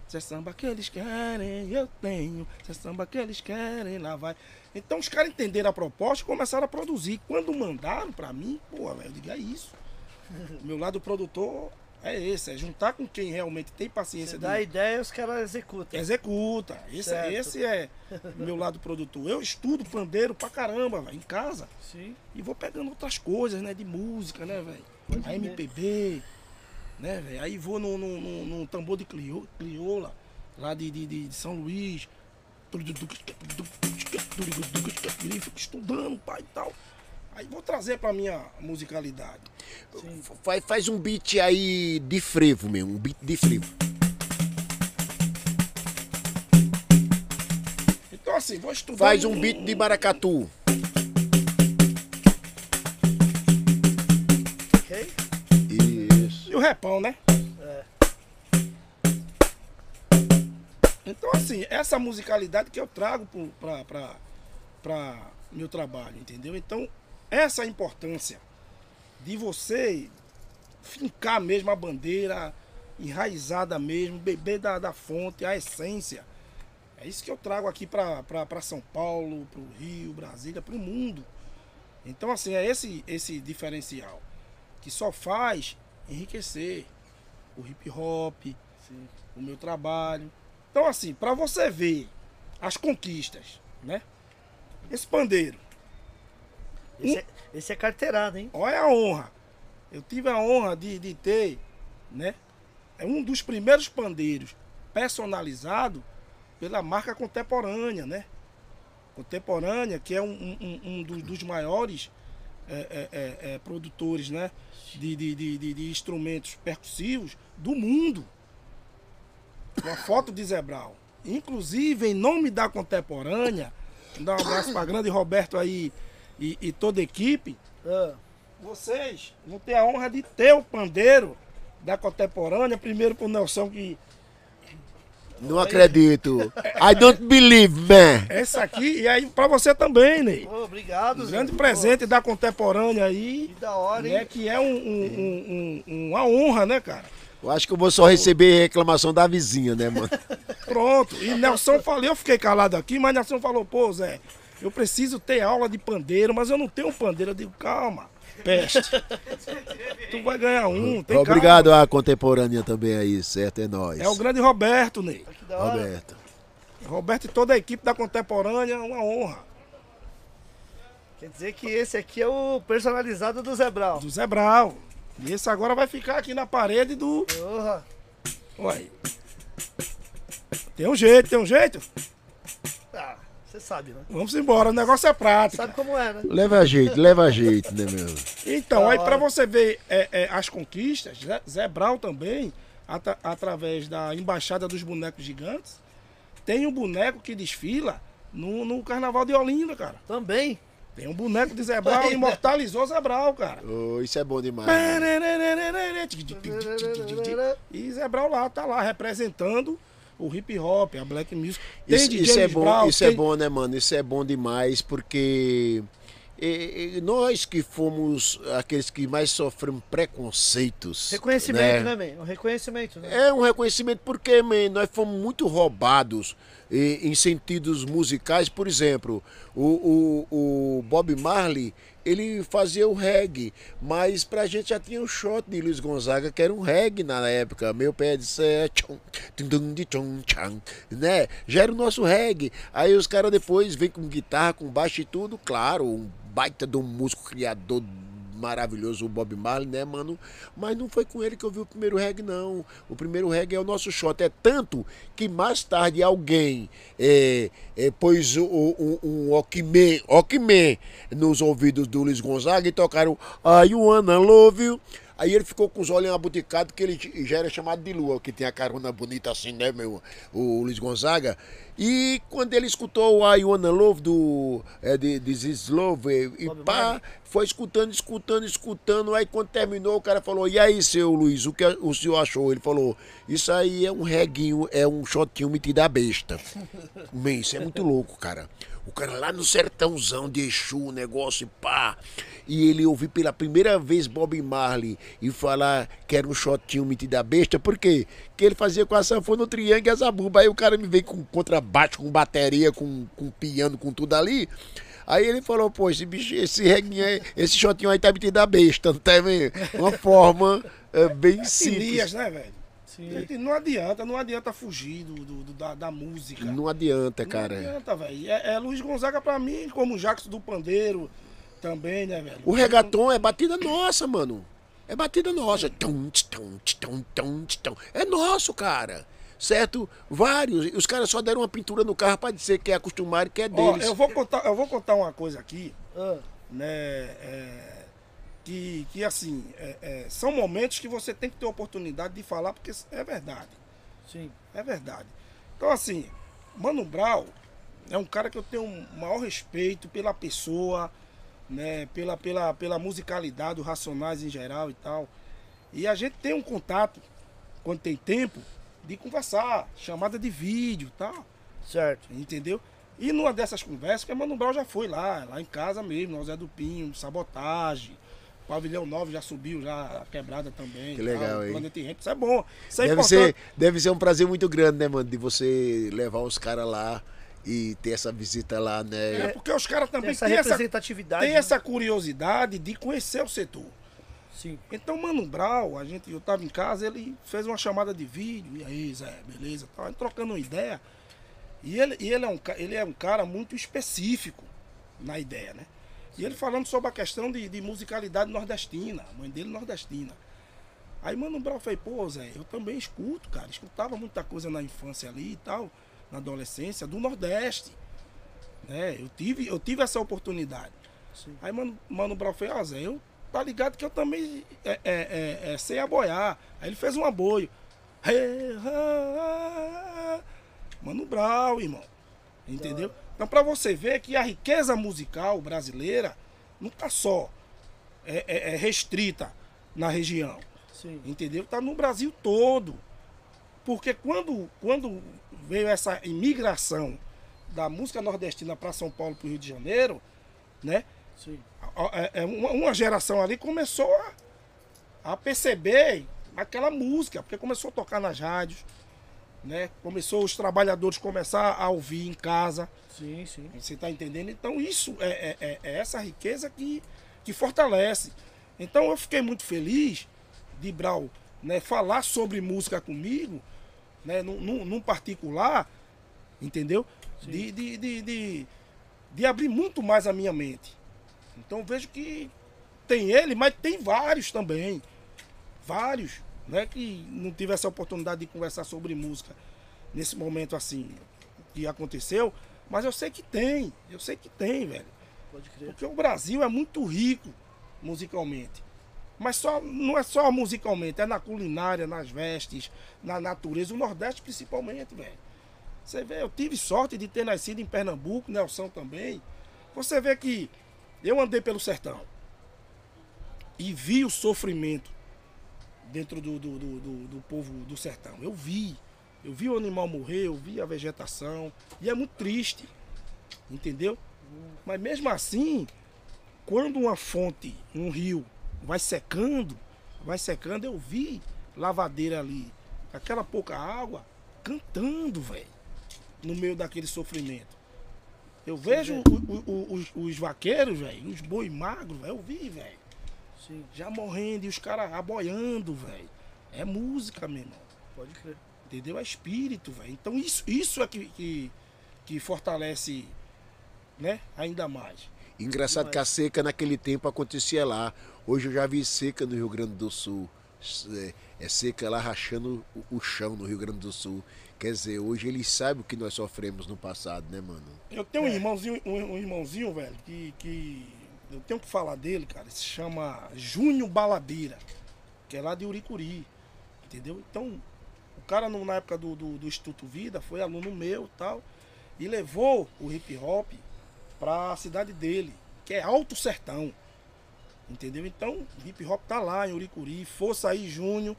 Se é samba que eles querem, eu tenho. Se é samba que eles querem, lá vai. Então os caras entenderam a proposta e começaram a produzir. Quando mandaram pra mim, pô, velho, eu digo, é isso. Meu lado produtor é esse, é juntar com quem realmente tem paciência Você de dá a ideia e os caras executam. Executa. Esse, Certo. esse é meu lado produtor. Eu estudo pandeiro pra caramba, velho, em casa. Sim. E vou pegando outras coisas, né? De música, né, velho? A. MPB, né, velho? Aí vou no, no, no- no tambor de clio- crioula, lá de, de, de São Luís. E fico estudando, pai e tal. Aí vou trazer pra minha musicalidade. Faz, faz um beat aí de frevo mesmo, um beat de frevo. Então assim, vou estudando. Faz um beat de maracatu. Ok? Isso. E o repão, né? É. Então, assim, essa musicalidade que eu trago para meu trabalho, entendeu? Então, essa é a importância de você fincar mesmo a bandeira, enraizada mesmo, beber da, da fonte, a essência. É isso que eu trago aqui para São Paulo, para o Rio, Brasília, para o mundo. Então, assim, é esse, esse diferencial que só faz enriquecer o hip hop, Sim. o meu trabalho. Então, assim, para você ver as conquistas, né? Esse pandeiro, Esse, é, esse é carteirada, hein? olha a honra. Eu tive a honra de, de ter, né? É um dos primeiros pandeiros personalizado pela marca contemporânea, né? Contemporânea, que é um, um- um dos, dos maiores é, é, é, é, produtores, né? De, de, de, de- de instrumentos percussivos do mundo. Uma foto de Zebral. Inclusive, em nome da contemporânea, dar um abraço para grande Roberto aí e, e toda a equipe. Ah, Vocês vão ter a honra de ter o pandeiro da contemporânea. Primeiro pro Nelson, que Não acredito. I don't believe, man. essa aqui, e aí pra você também, Ney. pô, obrigado, Um Zé. grande Pô, presente da contemporânea aí. Que da hora, Né, hein? que é um, um- um- um- uma honra, né, cara? Eu acho que eu vou só receber reclamação da vizinha, né, mano? Pronto. E Nelson falou, eu fiquei calado aqui, mas Nelson falou, pô, Zé, eu preciso ter aula de pandeiro, mas eu não tenho pandeiro. Eu digo, calma, peste. tu vai ganhar um, tem Obrigado à contemporânea também aí, certo? É nóis. calma. É o grande Roberto, Ney. Que da hora. Roberto. Roberto e toda a equipe da contemporânea, uma honra. Quer dizer que esse aqui é o personalizado do Zebral. Do Zé Brau. E esse agora vai ficar aqui na parede do. Porra. Olha aí. Tem um jeito, tem um jeito. Você sabe, né? Vamos embora, o negócio é prático. Sabe como é, né? Leva a jeito, leva a jeito, né, meu? Então, aí pra você ver é, é, as conquistas, Zé, Zé Brau também, atra- através da Embaixada dos Bonecos Gigantes, tem um boneco que desfila no, no Carnaval de Olinda, cara. Também. Tem um boneco de Zé Brau, imortalizou Zé Brau, cara. Oh, isso é bom demais. E Zé Brau lá, tá lá, representando o hip hop, a black music. Isso, isso é bom, Brown, isso é tem- bom, né, mano? Isso é bom demais porque eh, eh, nós que fomos aqueles que mais sofremos preconceitos. Reconhecimento, né, man? Um reconhecimento, né? É um reconhecimento porque, man, nós fomos muito roubados eh, em sentidos musicais. Por exemplo, o, o, o Bob Marley, ele fazia o reggae, mas pra gente já tinha o shot de Luiz Gonzaga, que era um reggae na época. Meu pé de sé, né? Já era o nosso reggae. Aí os caras depois vêm com guitarra, com baixo e tudo, claro, um baita de um músico criador maravilhoso o Bob Marley, né, mano? Mas não foi com ele que eu vi o primeiro reggae, não. O primeiro reggae é o nosso shot. É tanto que mais tarde alguém é, é, pôs um, um Walkman, Walkman nos ouvidos do Luiz Gonzaga e tocaram I Wanna Love You. Aí ele ficou com os olhos abuticados, que ele já era chamado de Lua, que tem a carona bonita assim, né, meu? O Luiz Gonzaga. E quando ele escutou o I Wanna Love do é, de, This Love, e Bob pá, Marley. foi escutando, escutando, escutando. Aí quando terminou, o cara falou: E aí, seu Luiz, o que o senhor achou? Ele falou: Isso aí é um reguinho, é um shotinho metido a besta. Man, isso é muito louco, cara. O cara lá no sertãozão de Exu, o negócio, pá. E ele ouviu pela primeira vez Bob Marley e falar que era um shotinho metido a besta. Por quê? Que ele fazia com a sanfona, o triângulo e a zabuba. Aí o cara me veio com contrabaixo, com bateria, com, com piano, com tudo ali. Aí ele falou, pô, esse bicho, esse reguinho aí, esse shotinho aí tá metido a besta, não tá vendo? Uma forma é, bem Elias, simples. né, velho? Gente, Não adianta, não adianta fugir do, do- do- da, da música. Não adianta, Não cara. adianta, velho. É, é Luiz Gonzaga pra mim, como o Jackson do Pandeiro também, né, velho? O regaton é batida nossa, mano. É batida nossa. Tum, tch, tum, tch, tum, tum, tch, tum. É nosso, cara. Certo? Vários. Os caras só deram uma pintura no carro pra dizer que é acostumado que é Ó, deles. eu vou contar, eu vou contar uma coisa aqui, Ah, né? é, que, que assim, é, é, são momentos que você tem que ter oportunidade de falar, porque é verdade. sim. É verdade. Então, assim, Mano Brown é um cara que eu tenho um maior respeito pela pessoa, né? Pela, pela, pela musicalidade, os racionais em geral e tal. E a gente tem um contato, quando tem tempo, de conversar, chamada de vídeo e tal, Certo. entendeu? E numa dessas conversas, que Mano Brown já foi lá, lá em casa mesmo, no Zé do Pinho, sabotagem. Pavilhão 9 já subiu, já a quebrada também. Que legal, tal, hein? Planeta isso é bom. Isso é Deve importante. ser, deve ser um prazer muito grande, né, mano? De você levar os caras lá e ter essa visita lá, É, né? porque os caras Tem também essa têm essa, representatividade. têm né? essa curiosidade de conhecer o setor. Sim. Então, Mano Brau, a gente, eu tava em casa, ele fez uma chamada de vídeo, e aí, Zé, beleza, tal, aí trocando uma ideia. E ele, e ele, é um, ele é um cara muito específico na ideia, né? E ele falando sobre a questão de, de musicalidade nordestina, a mãe dele nordestina. Aí Mano Brown falei, pô, Zé, eu também escuto, cara. Escutava muita coisa na infância ali e tal, na adolescência, do Nordeste. Né? Eu, tive, eu tive essa oportunidade. Sim. Aí Mano, Mano Brown falou, ó, Zé, eu tá ligado que eu também é, é, é, é, sei aboiar. Aí ele fez um aboio. Mano Brown, irmão. Entendeu? Então pra você ver que a riqueza musical brasileira não tá só é, é- é restrita na região. Sim. Entendeu? Tá no Brasil todo. Porque quando, quando veio essa imigração da música nordestina para São Paulo para o Rio de Janeiro, né? Sim. é, uma, uma geração ali começou a, a perceber aquela música, porque começou a tocar nas rádios, né? Começou os trabalhadores começar a ouvir em casa. Sim, sim. Você está entendendo? Então isso é, é- é- é essa riqueza que, que fortalece. Então eu fiquei muito feliz de Brau né, falar sobre música comigo, né, num, num- num particular, entendeu? De, de, de, de, de abrir muito mais a minha mente. Então vejo que tem ele, mas tem vários também. Vários, né? Que não tive essa oportunidade de conversar sobre música nesse momento assim que aconteceu. Mas eu sei que tem, eu sei que tem, velho. Porque o Brasil é muito rico musicalmente. Mas só, não é só musicalmente, é na culinária, nas vestes, na natureza, o Nordeste principalmente, velho. Você vê, eu tive sorte de ter nascido em Pernambuco, Nelson também. Você vê que eu andei pelo sertão e vi o sofrimento dentro do, do, do, do- do povo do sertão. Eu vi. Eu vi o animal morrer, eu vi a vegetação. E é muito triste. Entendeu? Mas mesmo assim, quando uma fonte, um rio, vai secando, vai secando, eu vi lavadeira ali, aquela pouca água, cantando, velho, no meio daquele sofrimento. Eu vejo o- o- o- os, os vaqueiros, velho, os boi magros, eu vi, velho, já morrendo e os caras aboiando, velho. É música, meu irmão. Pode crer. Entendeu? É espírito, velho. Então isso, isso é que, que, que fortalece, né, ainda mais. Engraçado que a seca naquele tempo acontecia lá. Hoje eu já vi seca no Rio Grande do Sul. É, é seca lá rachando o, o chão no Rio Grande do Sul. Quer dizer, hoje eles sabem o que nós sofremos no passado, né, mano? Eu tenho um irmãozinho, um, um irmãozinho, velho, que, que eu tenho que falar dele, cara. Se chama Júnior Baladeira, que é lá de Uricuri. Entendeu? Então, o cara no- na época do, do, do Instituto Vida foi aluno meu e tal. E levou o hip hop pra cidade dele, que é Alto Sertão. Entendeu? Então, hip hop tá lá em Uricuri. Força aí, Júnior.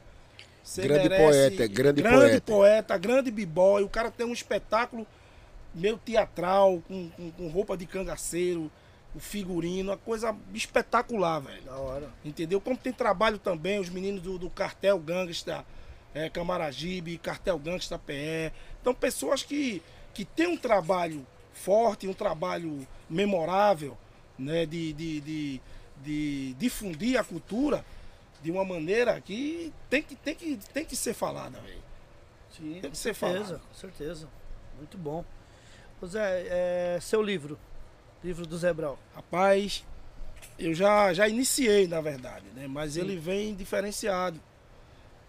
Grande poeta, grande poeta. poeta, grande b-boy. O cara tem um espetáculo meio teatral, com, com, com roupa de cangaceiro, o figurino, uma coisa espetacular, velho. Da hora. Entendeu? Como tem trabalho também, os meninos do, do Cartel Gangsta, é, Camaragibe, Cartel Gangsta PE. Então, pessoas que, que têm um trabalho forte, um trabalho memorável, né? De, de, de, de difundir a cultura de uma maneira que tem que, tem que, tem que ser falada, velho. Sim, Tem com que ser certeza, falado. com certeza. Muito bom. Ô Zé, é, seu livro. Livro do Zé Brau. Rapaz, eu já, já iniciei, na verdade, né? Mas ele vem diferenciado.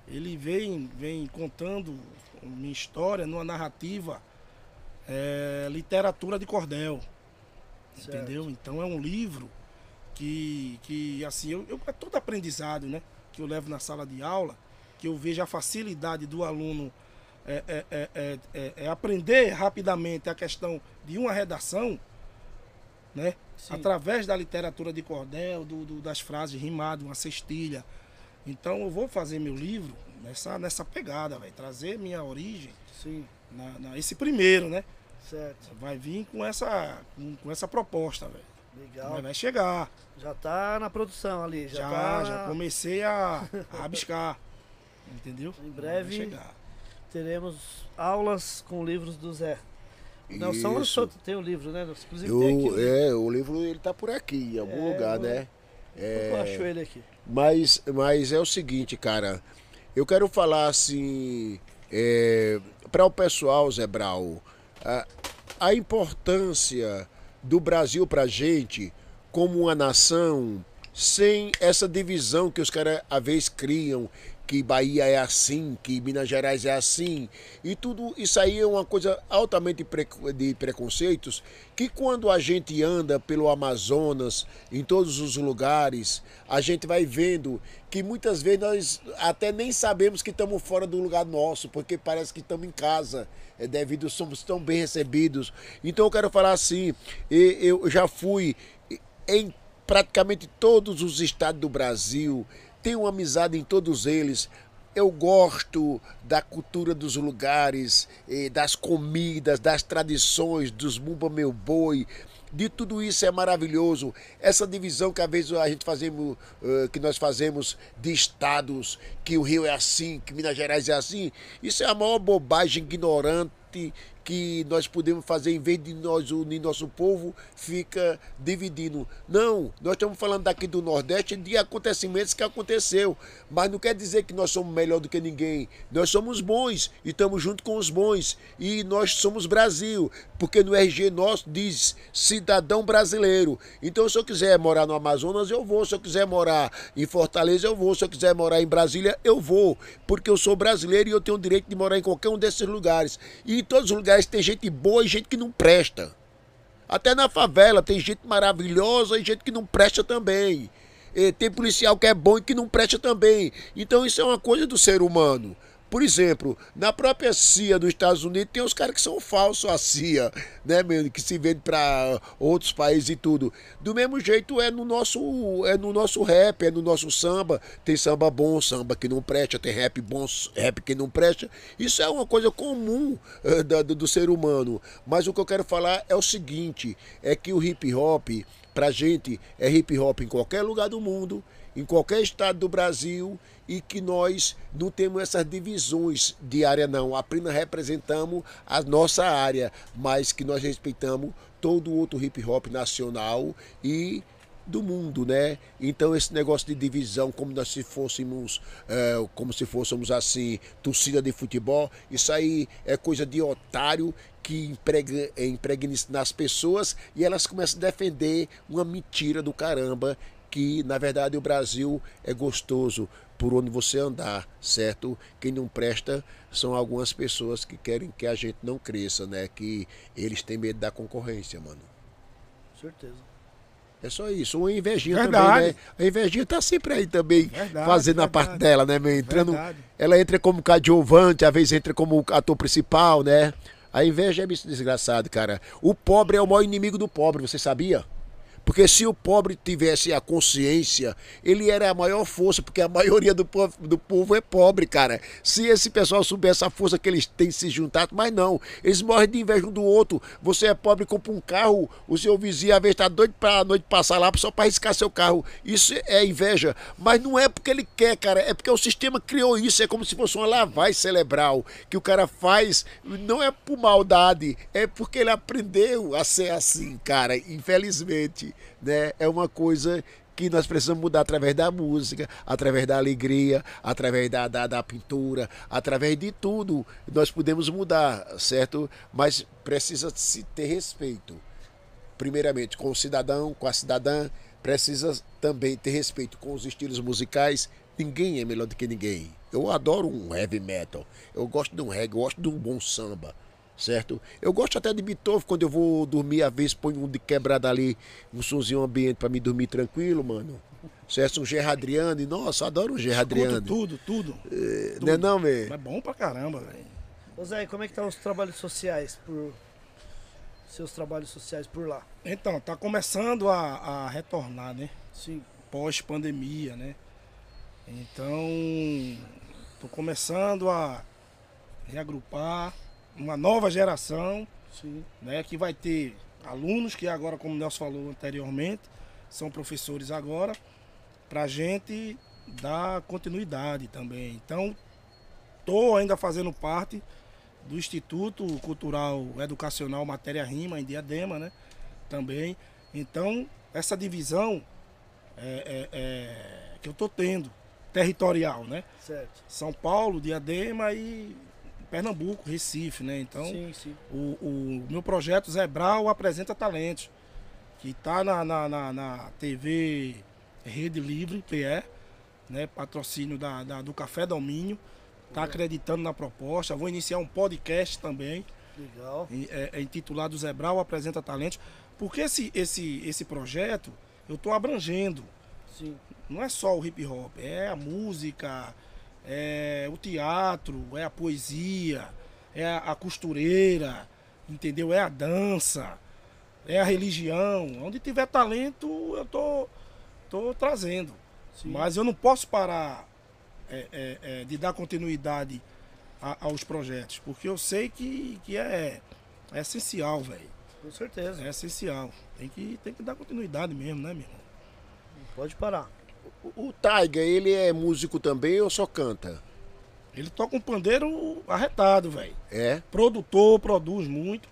Ele vem, vem contando minha história numa narrativa é, literatura de cordel. Certo. Entendeu? Então é um livro que, que assim, eu, eu- é todo aprendizado, né? Que eu levo na sala de aula, que eu vejo a facilidade do aluno é, é, é, é, é- é aprender rapidamente a questão de uma redação, né? Sim. Através da literatura de cordel, do, do- das frases rimadas, uma cestilha. Então eu vou fazer meu livro nessa, nessa pegada, vai trazer minha origem, Sim, na, na- esse primeiro, né? certo. Vai vir com essa, com, com essa proposta, velho. Legal. Mas vai chegar. Já tá na produção ali. Já, Já, tá... já comecei a, a rabiscar. Entendeu? Em breve-. Teremos aulas com livros do Zé. O Nelson lançou, tem o livro, né? Inclusive tem aqui. Eu, o- é, o livro ele tá por aqui, em algum É, lugar, eu- né? Eu acho ele aqui. Mas, mas é o seguinte, cara. Eu quero falar assim. É, para o pessoal, Zé Brau, a, a importância do Brasil pra gente como uma nação sem essa divisão que os caras às vezes criam que Bahia é assim, que Minas Gerais é assim, e tudo isso aí é uma coisa altamente de preconceitos, que quando a gente anda pelo Amazonas, em todos os lugares, a gente vai vendo que muitas vezes nós até nem sabemos que estamos fora do lugar nosso, porque parece que estamos em casa, é devido somos tão bem recebidos. Então eu quero falar assim, eu já fui em praticamente todos os estados do Brasil, tenho amizade em todos eles. Eu gosto da cultura dos lugares, eh, das comidas, das tradições, dos Mumba Meu Boi. De tudo isso é maravilhoso. Essa divisão que às vezes a gente fazemos, uh, que nós fazemos de estados, que o Rio é assim, que Minas Gerais é assim, isso é a maior bobagem ignorante que nós podemos fazer em vez de nós unir nosso povo, fica dividindo. Não, nós estamos falando daqui do Nordeste de acontecimentos que aconteceu, mas não quer dizer que nós somos melhor do que ninguém. Nós somos bons e estamos junto com os bons e nós somos Brasil, porque no RG nosso diz cidadão brasileiro. Então se eu quiser morar no Amazonas, eu vou, se eu quiser morar em Fortaleza, eu vou, se eu quiser morar em Brasília, eu vou, porque eu sou brasileiro e eu tenho o direito de morar em qualquer um desses lugares. E em todos os lugares tem gente boa e gente que não presta. Até na favela tem gente maravilhosa e gente que não presta também. E tem policial que é bom e que não presta também. Então isso é uma coisa do ser humano. Por exemplo, na própria CIA dos Estados Unidos tem os caras que são falsos a CIA, né, mesmo, que se vende para outros países e tudo. Do mesmo jeito é no nosso é no nosso rap, é no nosso samba, tem samba bom, samba que não presta, tem rap bom, rap que não presta. Isso é uma coisa comum uh, do, do ser humano. Mas o que eu quero falar é o seguinte, é que o hip hop pra gente é hip hop em qualquer lugar do mundo, em qualquer estado do Brasil e que nós não temos essas divisões de área não. Apenas representamos a nossa área, mas que nós respeitamos todo o outro hip hop nacional e do mundo, né? Então esse negócio de divisão, como nós se fôssemos, é, como se fôssemos assim, torcida de futebol, isso aí é coisa de otário que emprega, impregna nas pessoas e elas começam a defender uma mentira do caramba que na verdade o Brasil é gostoso por onde você andar, certo? Quem não presta são algumas pessoas que querem que a gente não cresça, né? Que eles têm medo da concorrência, mano. Certeza. É só isso. Uma invejinha verdade. também, né? A invejinha tá sempre aí também, verdade, fazendo verdade. a parte dela, né, meu? Entrando, ela entra como coadjuvante, às vezes entra como ator principal, né? A inveja é desgraçado, cara. O pobre é o maior inimigo do pobre, você sabia? Porque se o pobre tivesse a consciência, ele era a maior força, porque a maioria do povo, do povo é pobre, cara. Se esse pessoal soubesse a força que eles têm se juntado, mas não, eles morrem de inveja um do outro. Você é pobre, compra um carro, o seu vizinho às vezes está doido para a noite passar lá só para riscar seu carro. Isso é inveja, mas não é porque ele quer, cara, é porque o sistema criou isso. É como se fosse uma lavagem cerebral que o cara faz, não é por maldade, é porque ele aprendeu a ser assim, cara, infelizmente né? É uma coisa que nós precisamos mudar através da música, através da alegria, através da, da, da, pintura, através de tudo. Nós podemos mudar, certo? Mas precisa se ter respeito. Primeiramente, com o cidadão, com a cidadã, precisa também ter respeito com os estilos musicais. Ninguém é melhor do que ninguém. Eu adoro um heavy metal, eu gosto de um reggae, eu gosto de um bom samba certo? Eu gosto até de Beethoven, quando eu vou dormir, às vezes põe um de quebrada ali, um sonzinho ambiente para me dormir tranquilo, mano. Certo? Um Gerardriane, nossa, adoro um Gerardriane. Tudo, tudo. É, tudo. Não é não, velho? É bom pra caramba, velho. Ô Zé, como é que tá os trabalhos sociais por... Seus trabalhos sociais por lá? Então, tá começando a, a retornar, né? Sim. Pós-pandemia, né? Então, tô começando a reagrupar uma nova geração, Sim. né, que vai ter alunos que agora, como o Nelson falou anteriormente, são professores agora, para a gente dar continuidade também. Então, estou ainda fazendo parte do Instituto Cultural Educacional Matéria Rima, em Diadema, né? Também. Então, essa divisão é, é, é, que eu tô tendo, territorial, né? Certo. São Paulo, Diadema e Pernambuco, Recife, né? Então, sim, sim. o, o meu projeto Zé Brau apresenta talentos, que está na, na, na, na TV Rede Livre, PE, né? patrocínio da, da- do Café Domínio, está acreditando na proposta. Vou iniciar um podcast também, Legal. é, é intitulado Zé Brau apresenta talentos, porque esse, esse, esse projeto eu estou abrangendo. Sim. Não é só o hip hop, é a música, é o teatro, é a poesia, é a, a costureira, entendeu? É a dança, é a religião. Onde tiver talento, eu tô, tô trazendo. Sim. Mas eu não posso parar é, é, é, de dar continuidade a- aos projetos, porque eu sei que, que é, é essencial, velho. Com certeza. É essencial. Tem que, tem que dar continuidade mesmo, né, meu irmão? Pode parar. O Tiger, ele é músico também ou só canta? Ele toca um pandeiro arretado, velho. É? Produtor, produz muito,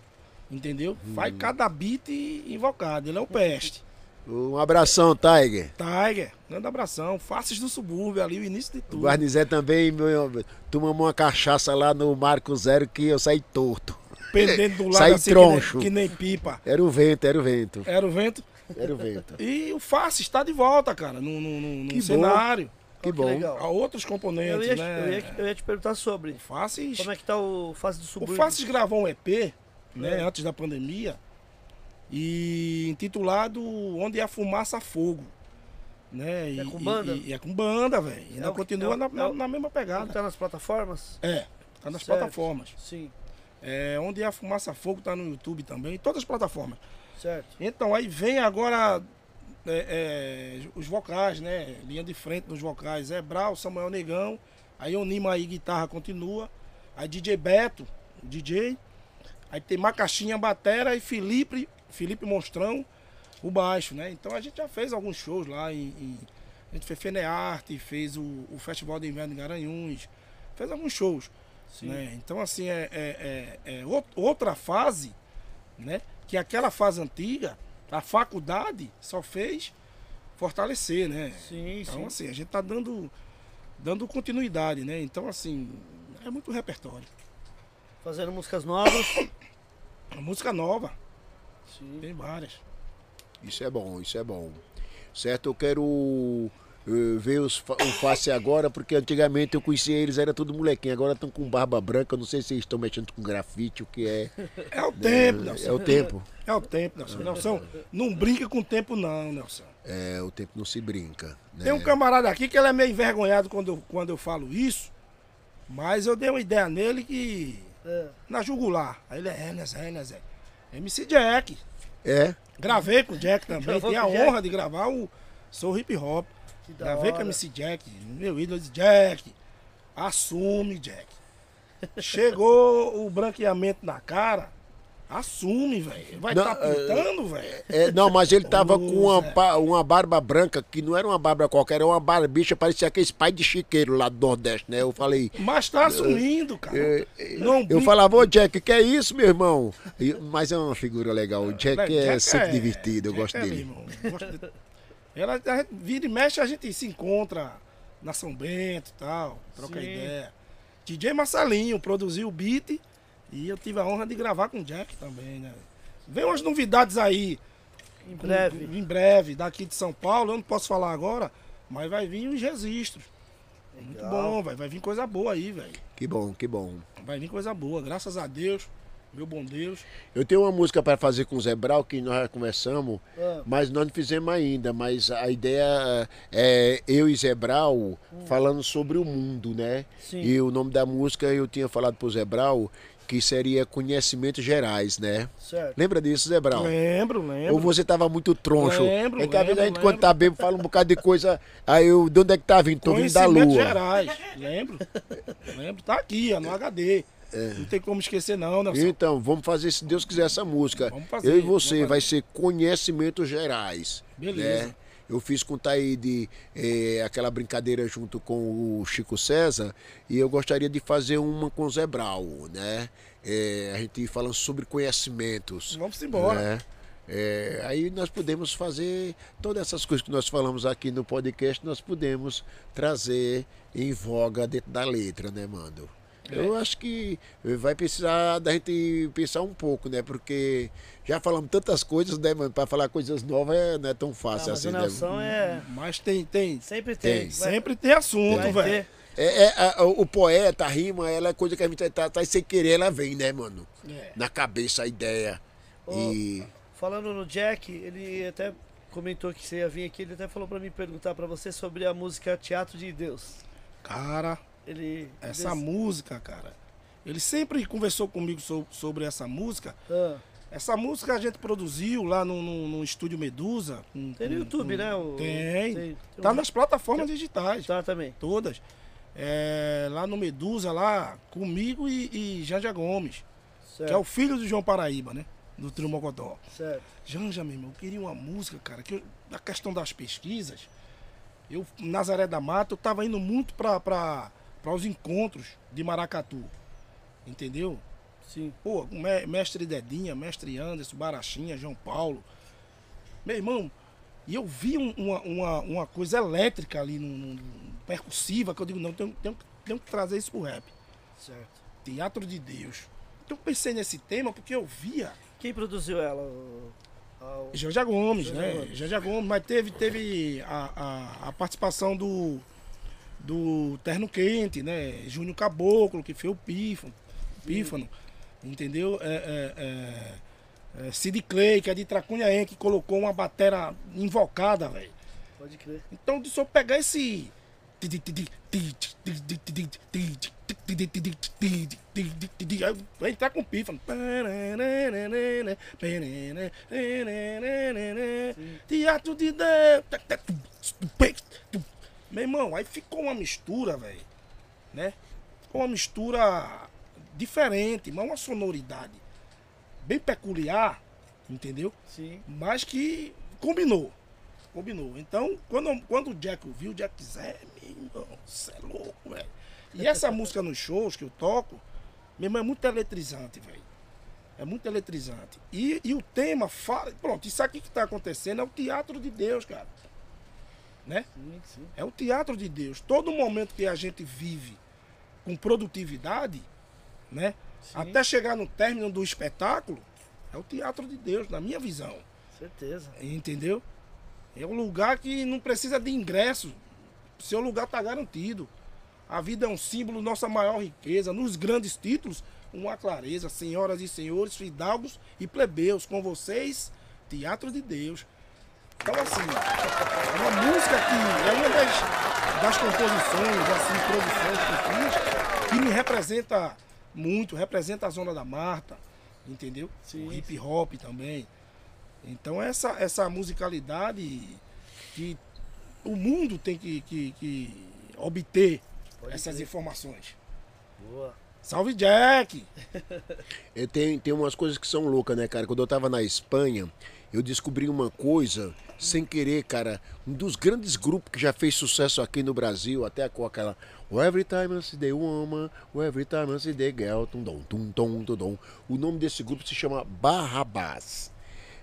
entendeu? Hum. Faz cada beat invocado. Ele é o peste. Um abração, Tiger. Tiger, grande abração. Faces do subúrbio ali, o início de O tudo. Guarnizé também, meu, tu mamou uma cachaça lá no Marco Zero que eu saí torto. Pendendo do lado Sai assim, troncho. Que, nem, que nem pipa. Era o vento, era o vento. Era o vento. O vento. E o Faces está de volta, cara, no, no, no- no Que bom. cenário. Que bom. legal. Há outros Eu componentes, ia, né? eu, ia, eu ia te perguntar sobre. O Faces. Como é que tá o fase do O subúrbio? Faces gravou um EP, né, É. antes da pandemia, e intitulado Onde é a Fumaça Fogo. Né? E, É com banda? E, e é com banda, velho. Ainda É o que- continua é o- na, é na, o- na mesma pegada. Tá nas plataformas? É, tá nas Certo. plataformas. Sim. É, Onde é a Fumaça Fogo tá no YouTube também, todas as plataformas. Certo. Então aí vem agora é, é, os vocais, né? Linha de frente dos vocais. É Brau, Samuel Negão. Aí o Nima aí, guitarra continua. Aí DJ Beto, DJ. Aí tem Macaxinha Batera e Felipe, Felipe Monstrão, o baixo, né? Então a gente já fez alguns shows lá em. em- a gente fez Fenearte, fez o, o Festival de Inverno em Garanhuns, fez alguns shows. Sim. né? Então, assim, é, é- é- é ou- outra fase, né? Que aquela fase antiga, a faculdade só fez fortalecer, né? Sim, Então, sim. assim, a gente tá dando, dando continuidade, né? Então, assim, é muito repertório. Fazendo músicas novas. A música nova, Sim. tem várias. Isso é bom, isso é bom. Certo, eu quero eh, ver os, o face agora, porque antigamente eu conhecia eles, era tudo molequinho, agora estão com barba branca, não sei se eles estão mexendo com grafite, o que é. É o tempo, Nelson. É o tempo. É o tempo, Nelson. Nelson, não brinca com o tempo, não, Nelson. É, o tempo não se brinca. Né? Tem um camarada aqui que ele é meio envergonhado quando eu, quando eu falo isso, mas eu dei uma ideia nele que. É. Na jugular. Aí ele é, né, Zé, né, Zé? MC Jack. É? Gravei com o Jack também. Tenho a honra de gravar o Sou Hip Hop. Da Gravei com o MC Jack. Meu ídolo de Jack. Assume, Jack. Chegou o branqueamento na cara. Assume, velho. Vai estar tá pintando, velho. É, não, mas ele tava com uma, uma barba branca, que não era uma barba qualquer, era uma barbicha, parecia aqueles pai de chiqueiro lá do Nordeste, né? Eu falei. Mas tá assumindo, cara. é, não Eu falava, ô Jack, que é isso, meu irmão? Mas é uma figura legal. O Jack é Jack sempre é- divertido, eu Jack gosto é, meu dele. irmão, eu gosto de- Ela, a gente vira e mexe, a gente se encontra na São Bento e tal, troca Sim. ideia. DJ Marcelinho produziu o beat e eu tive a honra de gravar com o Jack também, né? Vem umas novidades aí. Em com- breve. Em breve, daqui de São Paulo, eu não posso falar agora, mas vai vir os registros. Muito Legal. bom, velho. Vai vir coisa boa aí, velho. Que bom, que bom. Vai vir coisa boa, graças a Deus, meu bom Deus. Eu tenho uma música para fazer com o Zé Brau, que nós já conversamos, Ah. mas nós não fizemos ainda. Mas a ideia é eu e Zé Brau falando sobre o mundo, né? Sim. E o nome da música eu tinha falado pro Zé Brau, que seria Conhecimentos Gerais, né? Certo. Lembra disso, Zé Brau? Lembro, lembro. Ou você tava muito troncho? Lembro, é que às vezes a gente, lembro, quando tá bêbado, fala um bocado de coisa. Aí eu, de onde é que tá vindo? Tô vindo da Conhecimentos lua. gerais, lembro? lembro, tá aqui, ó, no HD. Não tem como esquecer não, Nelson. Então, vamos fazer, se Deus quiser, essa música. Vamos fazer, eu e você, vai ser Conhecimentos Gerais. Beleza. né? Eu fiz com o Taíde eh, aquela brincadeira junto com o Chico César e eu gostaria de fazer uma com o Zé Brau, né? Eh, a gente falando sobre conhecimentos. Vamos embora. né? É, aí nós podemos fazer todas essas coisas que nós falamos aqui no podcast, nós podemos trazer em voga dentro da letra, né, mano? Eu acho que vai precisar da gente pensar um pouco, né? Porque já falamos tantas coisas, né, mano? Pra falar coisas novas é- não é tão fácil mas assim, né? É. Mas tem, tem. Sempre tem. Tem. Sempre tem assunto, velho. É, é, a- o poeta, a rima, ela é coisa que a gente tá, tá sem querer, ela vem, né, mano? É. Na cabeça a ideia. Ô, E. Falando no Jack, ele até comentou que você ia vir aqui, ele até falou pra mim perguntar pra você sobre a música Teatro de Deus. Cara, Ele. essa des- música, cara. Ele sempre conversou comigo so- sobre essa música. Ah, Essa música a gente produziu lá no, no- no estúdio Medusa. com- tem no com- YouTube, com- né? o- Tem. tem Tá um- nas plataformas digitais. Tá também. Todas. É, lá no Medusa, lá, comigo e, e Janja Gomes, Certo. que é o filho do João Paraíba, né? Do Trio Mocotó. certo. Janja, meu irmão, eu queria uma música, cara, que eu, na questão das pesquisas, eu, Nazaré da Mata, eu tava indo muito para os encontros de Maracatu. Entendeu? Sim. Pô, mestre Dedinha, mestre Anderson, Barachinha, João Paulo. Meu irmão, e eu vi um- uma, uma, uma coisa elétrica ali, no, percussiva, que eu digo, não, tenho, tenho, tenho que trazer isso pro rap. Certo. Teatro de Deus. Então eu pensei nesse tema porque eu via Quem produziu ela? O- a- o- Janja Gomes, Janja né? Gomes. Janja Gomes, mas teve, teve a, a, a participação do, do Terno Quente, né? Júnior Caboclo, que foi o Pífano, Pífano entendeu? É, é, é, é, Sid Clay, que é de Tracunhaém, que colocou uma batera invocada, velho. Pode crer. Então, se eu pegar esse. Vai entrar com pífano. Teatro de Deus. Meu irmão, aí ficou uma mistura, velho. Né? Ficou uma mistura diferente, mas uma sonoridade bem peculiar, entendeu? Sim. mas que combinou. Combinou. Então, quando, quando o Jack ouviu, o Jack disse, é, meu irmão, você é louco, velho. E essa música nos shows que eu toco, meu irmão, é muito eletrizante, velho. É muito eletrizante. E, e o tema fala. Pronto, isso aqui que está acontecendo é o teatro de Deus, cara. Né? Sim, sim. É o teatro de Deus. Todo momento que a gente vive com produtividade, né? Sim. Até chegar no término do espetáculo, é o teatro de Deus, na minha visão. Certeza. Entendeu? É um lugar que não precisa de ingresso. Seu lugar está garantido. A vida é um símbolo, nossa maior riqueza. Nos grandes títulos, uma clareza. Senhoras e senhores, fidalgos e plebeus, com vocês, Teatro de Deus. Então, assim, é uma música que é uma das, das composições, assim, produções que eu fiz, que me representa muito, representa a Zona da Marta, entendeu? Sim, o hip hop também. Então essa, essa musicalidade que o mundo tem que, que, que obter Pode essas informações. Boa. Salve Jack! Tem, tem umas coisas que são loucas, né, cara? Quando eu tava na Espanha, eu descobri uma coisa, sem querer, cara. Um dos grandes grupos que já fez sucesso aqui no Brasil, até com aquela. "Oh, Every time I see the woman, every time I see the girl, tum, dom, tum, tom, tum, dom. O nome desse grupo se chama Barrabás.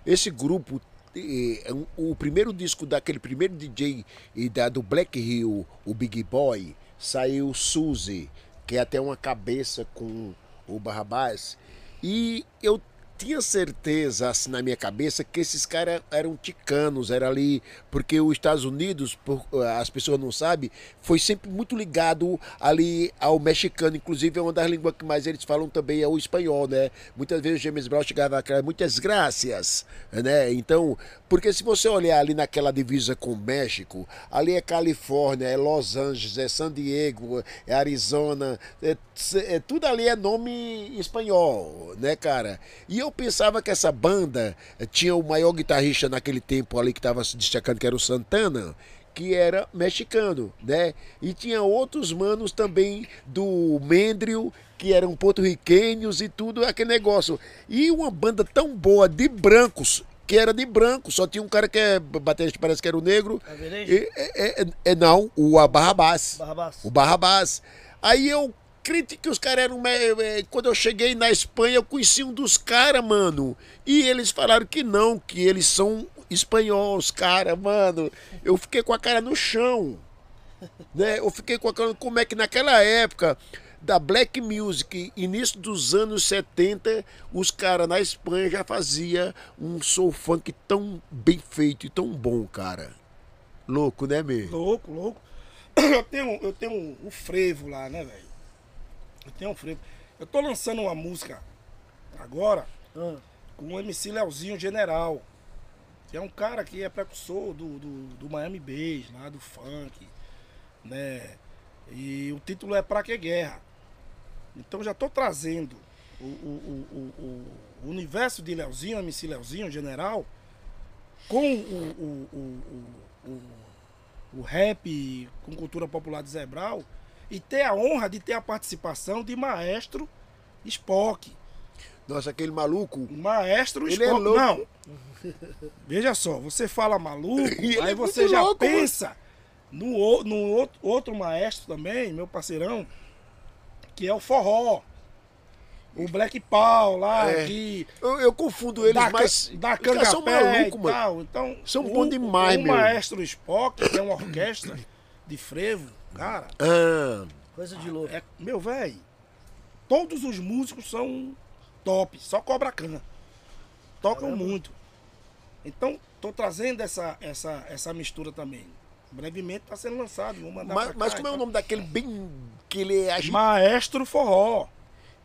Esse grupo. é o primeiro disco daquele primeiro DJ e da, do Black Hill, o Big Boy, saiu Suzy, que é até uma cabeça com o Barrabás. E eu tinha certeza, assim, na minha cabeça, que esses caras eram ticanos, era ali, porque os Estados Unidos, por- as pessoas não sabem, foi sempre muito ligado ali ao mexicano, inclusive é uma das línguas que mais eles falam também é o espanhol, né? Muitas vezes o James Brown chegava a criar muitas graças, né? Então, porque se você olhar ali naquela divisa com o México, ali é Califórnia, é Los Angeles, é San Diego, é Arizona, é, é- tudo ali é nome espanhol, né, cara? E eu pensava que essa banda eh, tinha o maior guitarrista naquele tempo ali que estava se destacando, que era o Santana, que era mexicano, né? E tinha outros manos também do Mendrio, que eram porto-riquenhos e tudo aquele negócio. E uma banda tão boa de brancos, que era de branco, só tinha um cara que é baterista, parece que era o negro. Average? E, é, é- é- não, o Barrabás. Barrabás. O Barrabás. Aí eu acredita que os caras eram. é, é, Quando eu cheguei na Espanha, eu conheci um dos caras, mano. E eles falaram que não, que eles são espanhóis, cara, mano. Eu fiquei com a cara no chão. Né? Eu fiquei com a cara. Como é que naquela época da Black Music, início dos anos 70, os caras na Espanha já fazia um soul funk tão bem feito e tão bom, cara. Louco, né, meu? Louco, louco. Eu tenho, eu tenho um, um frevo lá, né, velho? Eu tenho um frevo. Eu tô lançando uma música agora Ah, com o MC Leozinho General. Que é um cara que é precursor do, do, do Miami Bass, lá do funk, né? E o título é Pra Que Guerra? Então já tô trazendo o, o, o, o, universo de Leozinho, MC Leozinho General, com o, o, o, o, o, o rap, com cultura popular de Zebral, e ter a honra de ter a participação de Maestro Spock. Nossa, aquele maluco. Maestro Ele é Spock. louco. Não. Veja só, você fala maluco, E ele aí é você já louco, mano. pensa no, no outro, outro maestro também, meu parceirão, que é o forró. O Black Paul lá, É. que Eu, eu confundo eles, da, mas. da os caras são malucos, mano. Então, São o, bom demais, o meu. maestro Spock, que é uma orquestra de frevo, cara, Ah, coisa de louco. é, meu velho, todos os músicos são top, só Cobra Can. Tocam Caramba. muito. Então, tô trazendo essa, essa, essa mistura também. Brevemente tá sendo lançado, vou mandar mas, cá mas como é o tal. nome daquele bem. que ele é agi- Maestro Forró.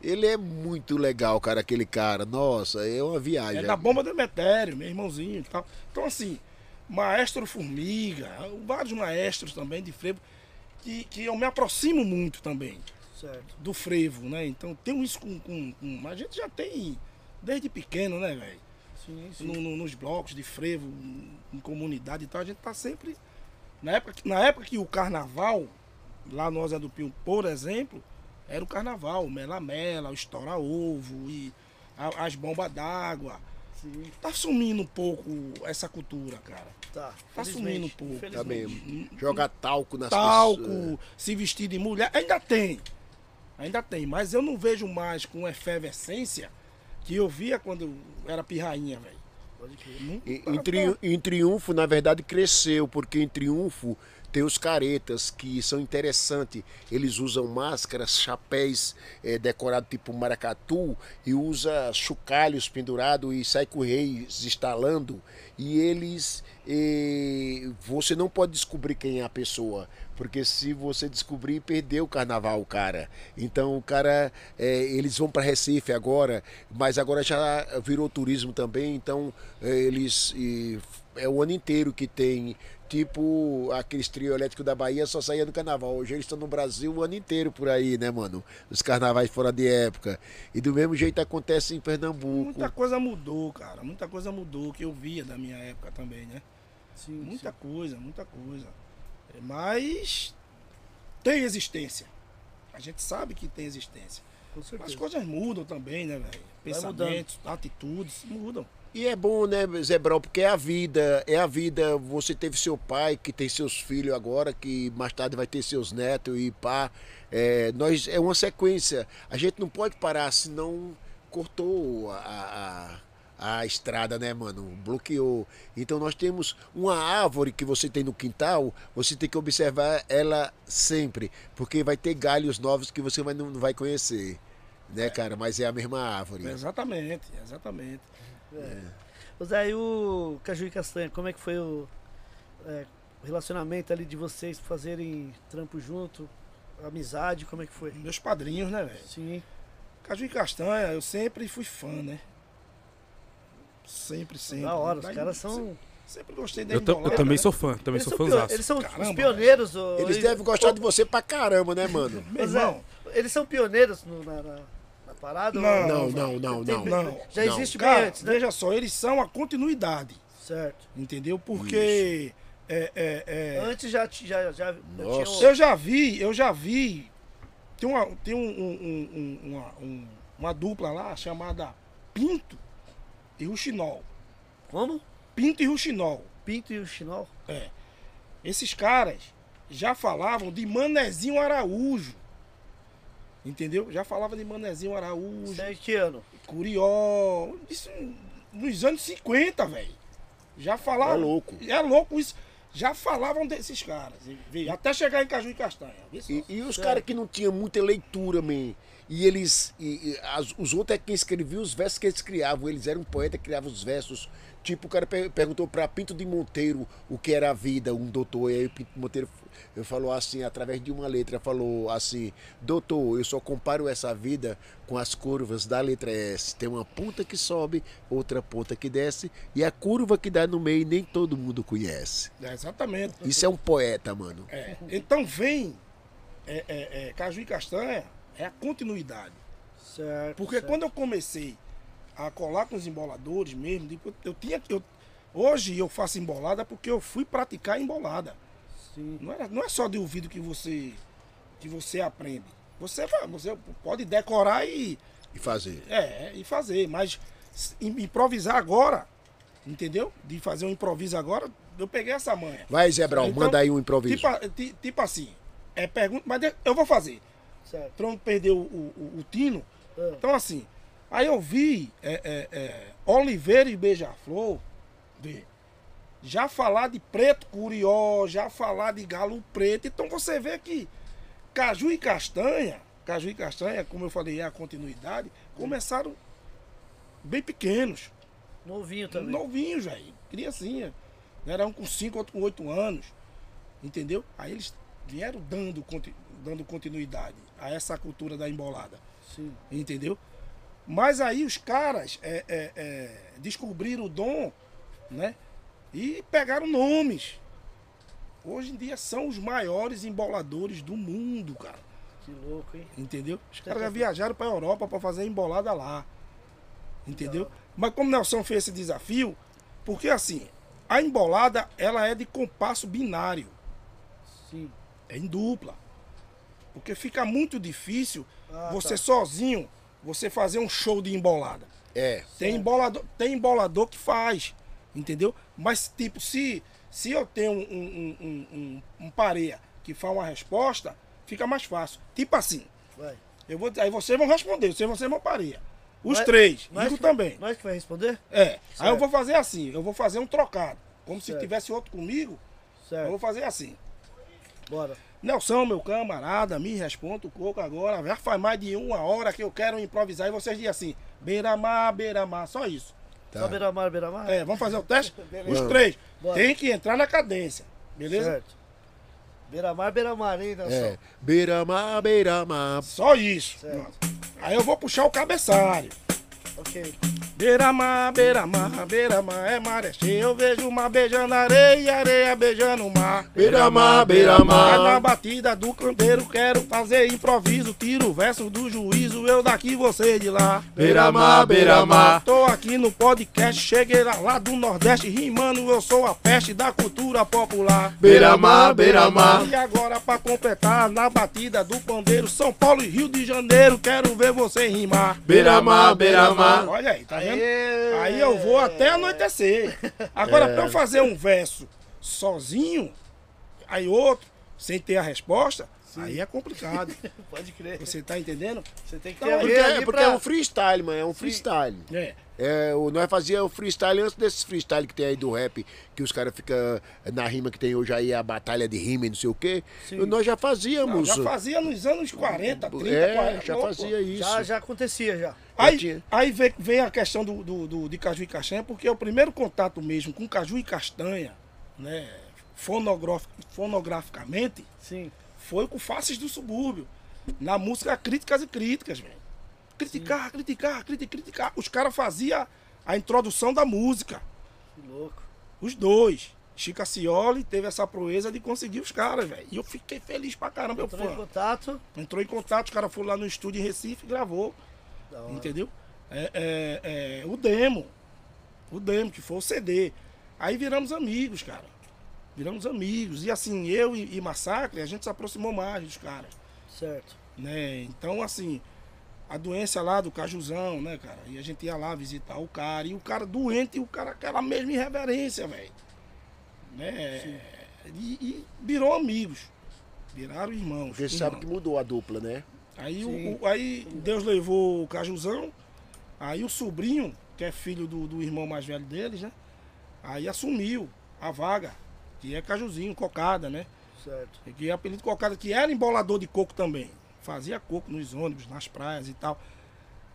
Ele é muito legal, cara, aquele cara. Nossa, é uma viagem. É da bomba do Emetério, meu irmãozinho e tal. Então, assim, Maestro Formiga, vários maestros também de frevo, que, que eu me aproximo muito também Certo. do frevo, né? Então, tenho isso com, com, com- A gente já tem desde pequeno, né, velho? Sim, sim. No- no- nos blocos de frevo, em comunidade e tal, a gente tá sempre. Na época, que- na época que o carnaval, lá no Zé do Pio, por exemplo, era o carnaval, o mela-mela, o estoura-ovo e a- as bombas d'água. sim. Tá sumindo um pouco essa cultura, cara. Tá. Tá sumindo um pouco. Tá mesmo. Jogar talco nas Talco, pessoas. se vestir de mulher, ainda tem. Ainda tem, mas eu não vejo mais com efervescência que eu via quando eu era pirrainha, velho. Em, em Triun- em Triunfo, na verdade, cresceu, porque em Triunfo tem os caretas que são interessantes. Eles usam máscaras, chapéus eh, decorados tipo maracatu e usa chocalhos pendurados e sai com reis instalando. E eles. eh, você não pode descobrir quem é a pessoa. Porque se você descobrir, perdeu o carnaval, cara. Então o cara. eh, eles vão para Recife agora, mas agora já virou turismo também, então eh, eles. e é o ano inteiro que tem. Tipo aqueles trio elétrico da Bahia só saía do carnaval. Hoje eles estão no Brasil o ano inteiro por aí, né, mano? Os carnavais fora de época. E do mesmo jeito acontece em Pernambuco. Muita coisa mudou, cara. Muita coisa mudou que eu via da minha época também, né? Sim, Muita sim. coisa, muita coisa. Mas tem existência. A gente sabe que tem existência. Com As coisas mudam também, né, velho? Pensamentos, atitudes mudam. E é bom, né, Zé Brau, porque é a vida, é a vida. Você teve seu pai, que tem seus filhos agora, que mais tarde vai ter seus netos e pá. É, nós, é uma sequência. A gente não pode parar, senão cortou a, a, a estrada, né, mano? Bloqueou. Então nós temos uma árvore que você tem no quintal, você tem que observar ela sempre, porque vai ter galhos novos que você vai, não vai conhecer. Né, cara? Mas é a mesma árvore. Exatamente, exatamente. Ô Zé, e o Caju e Castanha, como é que foi o, é, o relacionamento ali de vocês fazerem trampo junto? Amizade, como é que foi? Meus padrinhos, né, velho? Sim, Caju e Castanha, eu sempre fui fã, né? Sempre, sempre. da hora, os Daí, caras são. Sempre, gostei da Eu, eu também né? sou fã, também Eles sou fãzaço. eles são os Caramba, pioneiros. ô, Eles e- devem gostar de você pra caramba, né, mano? Meu Ô, Zé, irmão, eles são pioneiros no- na, na- na parada? Não, ou- Não, não, não, Tem- não. não. Já Não. existe bem cara, antes, né? veja só, eles são a continuidade, Certo. entendeu? Porque é, é, é, Antes já, já, já, Nossa. tinha. eu já vi, eu já vi, tem uma, tem um, um- um- um- uma, um- uma dupla lá chamada Pinto e Ruxinol. Como? Pinto e Ruxinol. Pinto e o Chinol? É. Esses caras já falavam de Manezinho Araújo. Entendeu? Já falava de Manezinho Araújo, Isso aí que ano? Curió. Isso nos anos 50, velho. Já falavam. É louco. É louco isso. Já falavam desses caras. Até chegar em Caju e Castanha. E, e os caras que não tinham muita leitura, man. E eles. e- e as- os outros é quem escrevia os versos que eles criavam. Eles eram poetas criavam os versos. Tipo, o cara per- perguntou pra Pinto de Monteiro o que era a vida, um doutor. E aí o Pinto de Monteiro falou assim, através de uma letra, falou assim: Doutor, eu só comparo essa vida com as curvas da letra S. Tem uma ponta que sobe, outra ponta que desce, e a curva que dá no meio nem todo mundo conhece. É, exatamente. Isso é um poeta, mano. É, Então vem. é, é, é, Caju e Castanha é a continuidade. Certo. Porque certo. quando eu comecei a colar com os emboladores mesmo, tipo, eu tinha. Eu, hoje eu faço embolada porque eu fui praticar embolada. Sim. Não é, não é só de ouvido que você, que você aprende. Você, vai- você pode decorar e, E fazer. é, e fazer, mas improvisar agora, entendeu? De fazer um improviso agora, eu peguei essa manha. Vai, Zé Brau, Então, manda aí um improviso. Tipo, tipo assim, é pergunta, mas de- eu vou fazer. Certo. Pra não perder o, o, o- tino. Ah. Então, assim, aí eu vi é, é, é, Oliveira e Beija-Flor, já falar de preto curió, já falar de galo preto. Então você vê que caju e castanha, caju e castanha, como eu falei, é a continuidade, começaram bem pequenos, Novinho também. novinhos, velho, criancinha. Era um com 5, outro com 8 anos. Entendeu? Aí eles vieram dando, dando continuidade a essa cultura da embolada. Sim. Entendeu? Mas aí os caras é, é, é, descobriram o dom, né? E pegaram nomes. Hoje em dia são os maiores emboladores do mundo, cara. Que louco, hein? Entendeu? Os caras já viajaram pra Europa pra fazer embolada lá. Entendeu? Mas como Nelson fez esse desafio, porque assim, a embolada ela é de compasso binário, Sim. é em dupla. Porque fica muito difícil Ah, você tá. sozinho, você fazer um show de embolada. É. Tem embolador, tem embolador que faz, entendeu? Mas, tipo, se, se eu tenho um, um, um, um, um pareia que faz uma resposta, fica mais fácil. Tipo assim, Vai. eu vou, aí vocês vão responder, vocês vão ser meu pareia. Os Nós- três, nós Igor também. Nós que vai responder? É. Aí eu Certo. vou fazer assim, eu vou fazer um trocado. Como se Certo. tivesse outro comigo, eu vou Certo. fazer assim. Bora. Nelson, meu camarada, me responda o coco agora. Já faz mais de uma hora que eu quero improvisar e vocês dizem assim, beira-mar, beira-mar, só isso. Tá. Só beira-mar, beira-mar? É, vamos fazer o teste? Beleza. Os três. Bora. Tem que entrar na cadência. Beleza? Certo. Beira-mar, beira-mar, hein, Nelson? É. Beira-mar, beira-mar. Só isso. Aí eu vou puxar o cabeçalho. Ok. Beira-mar, beira-mar, beira-mar, é maré cheia. Eu vejo uma beijando areia areia beijando o mar. Beira-mar, Vai na beira-mar. batida do candeiro, quero fazer improviso. Tiro o verso do juízo, eu daqui, você de lá. Beira-mar, beira-mar. Tô aqui no podcast, cheguei lá, lá do Nordeste, rimando, eu sou a peste da cultura popular. Beira-mar, beira-mar. E agora pra completar, na batida do pandeiro, São Paulo e Rio de Janeiro, quero ver você rimar. Beira-mar, beira-mar. Olha aí, tá vendo? Aê! Aí eu vou até anoitecer. Agora, É. pra eu fazer um verso sozinho, aí outro, sem ter a resposta, aí é complicado. Pode crer. Você tá entendendo? Você tem que ter Então, Porque, é, porque pra... é um freestyle, mano. É um freestyle. É. É, o, nós fazia o freestyle antes desses freestyle que tem aí do rap, que os caras ficam na rima que tem hoje aí, a batalha de rima e não sei o quê. Sim. Nós já Não, fazíamos. já fazia nos anos 40, 30, é, 40. já louco. fazia isso. Já, já acontecia, já. Aí, tinha. aí vem, vem a questão do, do, do- de caju e castanha, porque o primeiro contato mesmo com caju e castanha, né, fonograf- fonograficamente, Sim. foi com Faces do Subúrbio. Na música Críticas e Críticas, velho. Criticar, criticar, criticar, criticar. Os caras faziam a introdução da música. Que louco. Os dois. Chica Cioli teve essa proeza de conseguir os caras, velho. E eu fiquei feliz pra caramba, meu Entrou em fã. contato. Entrou em contato, os caras foram lá no estúdio em Recife e gravou. Entendeu? É, é, é, o demo. O demo, que foi o CD. Aí viramos amigos, cara. Viramos amigos. E assim, eu e, e Massacre, a gente se aproximou mais dos caras. Certo. Né? Então, assim, a doença lá do Cajuzão, né, cara? E a gente ia lá visitar o cara. E o cara doente, e o cara aquela mesma irreverência, velho. Né? E, e virou amigos. Viraram irmãos. Porque você sabe irmãos. que mudou a dupla, né? Aí, o, o- aí Deus levou o Cajuzão, aí o sobrinho, que é filho do, do irmão mais velho deles, né? Aí assumiu a vaga, que é Cajuzinho, Cocada, né? Certo. Que é apelido Cocada, que era embolador de coco também. Fazia coco nos ônibus, nas praias e tal.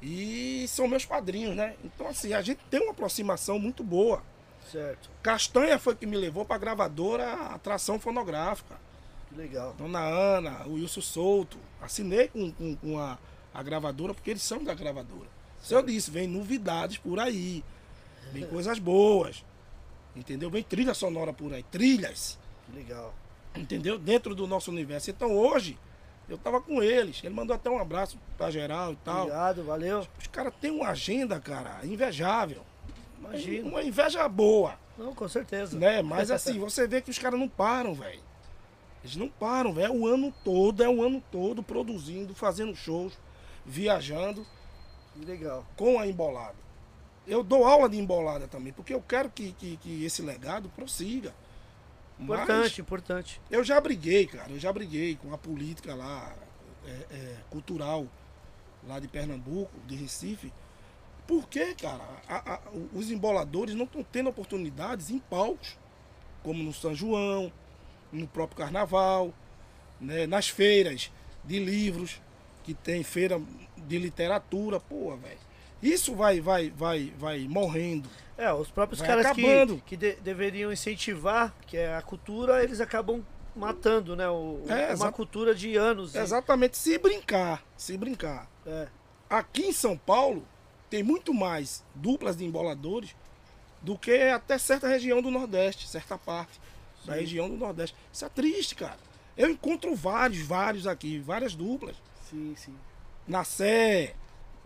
E são meus padrinhos, né? Então, assim, a gente tem uma aproximação muito boa. Certo. Castanha foi que me levou pra gravadora Atração Fonográfica. Que legal. Dona Ana, o Wilson Souto. Assinei com, com, com a, a gravadora, porque eles são da gravadora. Se eu disse, vem novidades por aí. Vem coisas boas. Entendeu? Vem trilha sonora por aí. Trilhas. Que legal. Entendeu? Dentro do nosso universo. Então hoje, eu tava com eles. Ele mandou até um abraço pra geral e tal. Obrigado, valeu. Os caras têm uma agenda, cara, invejável. Imagino. Uma inveja boa. Não, com certeza. Né? Mas assim, você vê que os caras não param, velho. Eles não param, velho. É o ano todo, é o ano todo produzindo, fazendo shows, viajando Que legal. com a embolada. Eu dou aula de embolada também, porque eu quero que, que, que esse legado prossiga. Mas Importante, importante. eu já briguei, cara. Eu já briguei com a política lá, é, é, cultural, lá de Pernambuco, de Recife. Por que, cara? A- a- os emboladores não estão tendo oportunidades em palcos, como no São João, no próprio Carnaval, né, nas feiras de livros, que tem feira de literatura, pô, velho. Isso vai, vai, vai, vai morrendo. É, os próprios Vai caras que, acabando. que de- deveriam incentivar, que é a cultura, eles acabam matando, né? O, É, uma cultura de anos. Exatamente, se brincar, se brincar. É, Aqui em São Paulo tem muito mais duplas de emboladores do que até certa região do Nordeste, certa parte da Sim. região do Nordeste. Isso é triste, cara. Eu encontro vários, vários aqui, várias duplas. sim, sim. Na Sé,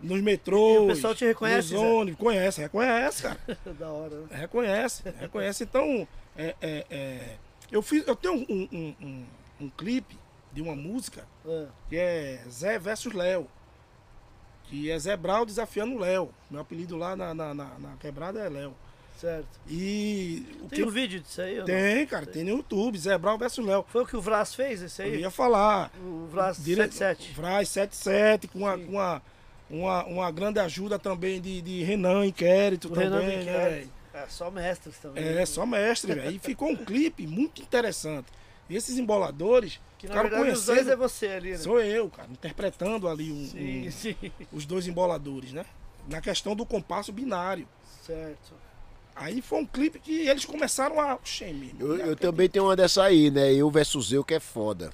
nos metrôs. E o pessoal te reconhece, Nos Zé? ônibus. Conhece, reconhece, cara. da hora, né? Reconhece, reconhece. Então, é, é, é, eu, fiz, eu tenho um, um, um, um clipe de uma música É, que é Zé versus Léo. Que é Zé Brau desafiando o Léo. Meu apelido lá na, na, na- na quebrada é Léo. Certo. E Tem que um vídeo disso aí? tem, cara, tem no YouTube, Zé Brau versus Léo. Foi o que o Vraz fez, esse Eu aí? ia falar. O Vraz Dire- 77. Vraz 77, com, uma, Sim. com uma, uma, uma grande ajuda também de, de Renan Inquérito O também. Renan né? Biquet. É, só mestres também. É, só mestre, velho. E ficou um clipe muito interessante. E esses emboladores Que na verdade os dois é você ali, né? Sou eu, cara, interpretando ali um- Sim, um- sim. os dois emboladores, né? Na questão do compasso binário. Certo. Aí foi um clipe que eles começaram a. Irmão, Eu, eu que também tenho uma dessa aí, né? Eu versus eu, que é foda.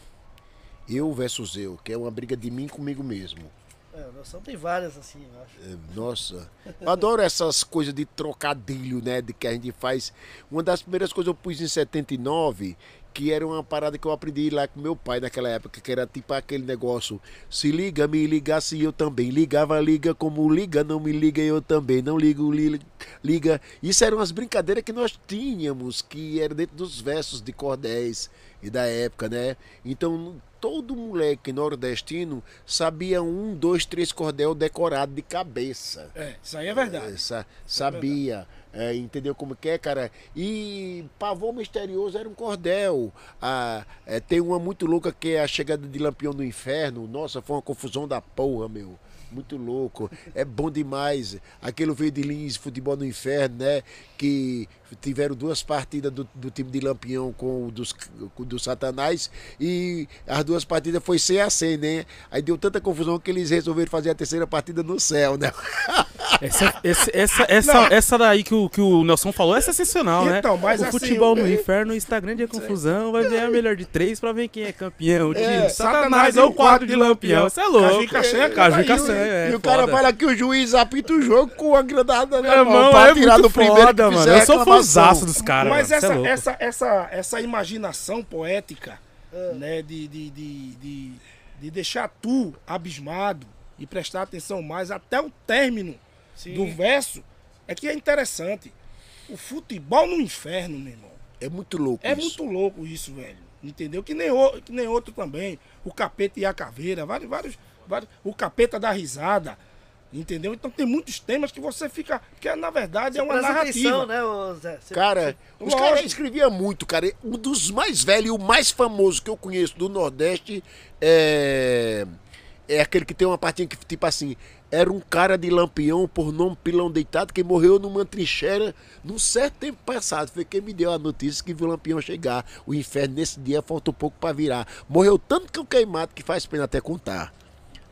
Eu versus eu, que é uma briga de mim comigo mesmo. É, o Nelson tem várias assim, eu acho. É, Nossa, eu adoro essas coisas de trocadilho, né? De que a gente faz. Uma das primeiras coisas eu pus em 79, que era uma parada que eu aprendi lá com meu pai naquela época, que era tipo aquele negócio: se liga, me ligasse eu também. Ligava, liga como liga, não me liga eu também. Não ligo, li- liga. Isso eram umas brincadeiras que nós tínhamos, que era dentro dos versos de cordéis e da época, né? Então todo moleque nordestino sabia um, dois, três cordel decorado de cabeça. É, isso aí é verdade. Sa- sabia, é, entendeu como que é, cara? E Pavor Misterioso era um cordel. Ah, é, tem uma muito louca que é a chegada de Lampião do Inferno. Nossa, foi uma confusão da porra, meu. Muito louco. É bom demais. Aquele veio de Lins, Futebol no Inferno, né? Que tiveram duas partidas do, do time de Lampião com o dos, com o do Satanás. E as duas partidas foi sem a 100, né? Aí deu tanta confusão que eles resolveram fazer a terceira partida no céu, né? Essa, essa, essa, essa daí que o, que o Nelson falou é sensacional, Então, né? mas o assim, futebol eu- no inferno, Instagram de confusão, vai ver a melhor de três pra ver quem é campeão. O É, de Satanás ou o quadro de Lampião. Você é louco. Caju Castanha, Caju e o- Castanha, é. e o cara foda. fala que o juiz apita o jogo com a granada na mão irmão, pra é tirar do primeiro foda, mano. Eu sou reclamação. Fãzaço dos caras, Mas é essa, louco. essa, essa, essa imaginação poética, É. né, de, de, de, de, de deixar tu abismado e prestar atenção mais até o término Sim. do verso, é que é interessante. O futebol no inferno, meu irmão. É muito louco É isso. muito louco isso, velho. Entendeu? Que nem, o, que nem outro também. O capeta e a caveira, vários, vários, vários. O capeta da risada. Entendeu? Então tem muitos temas que você fica. Porque na verdade é uma narrativa. atenção, né, Zé? Você- Cara, os caras escreviam muito, cara. Um dos mais velhos e o mais famoso que eu conheço do Nordeste é. é aquele que tem uma partinha que, tipo assim, era um cara de Lampião, por nome Pilão Deitado, que morreu numa trincheira num certo tempo passado. Foi quem me deu a notícia que viu o Lampião chegar. O inferno nesse dia falta um pouco para virar. Morreu tanto que o queimado que faz pena até contar.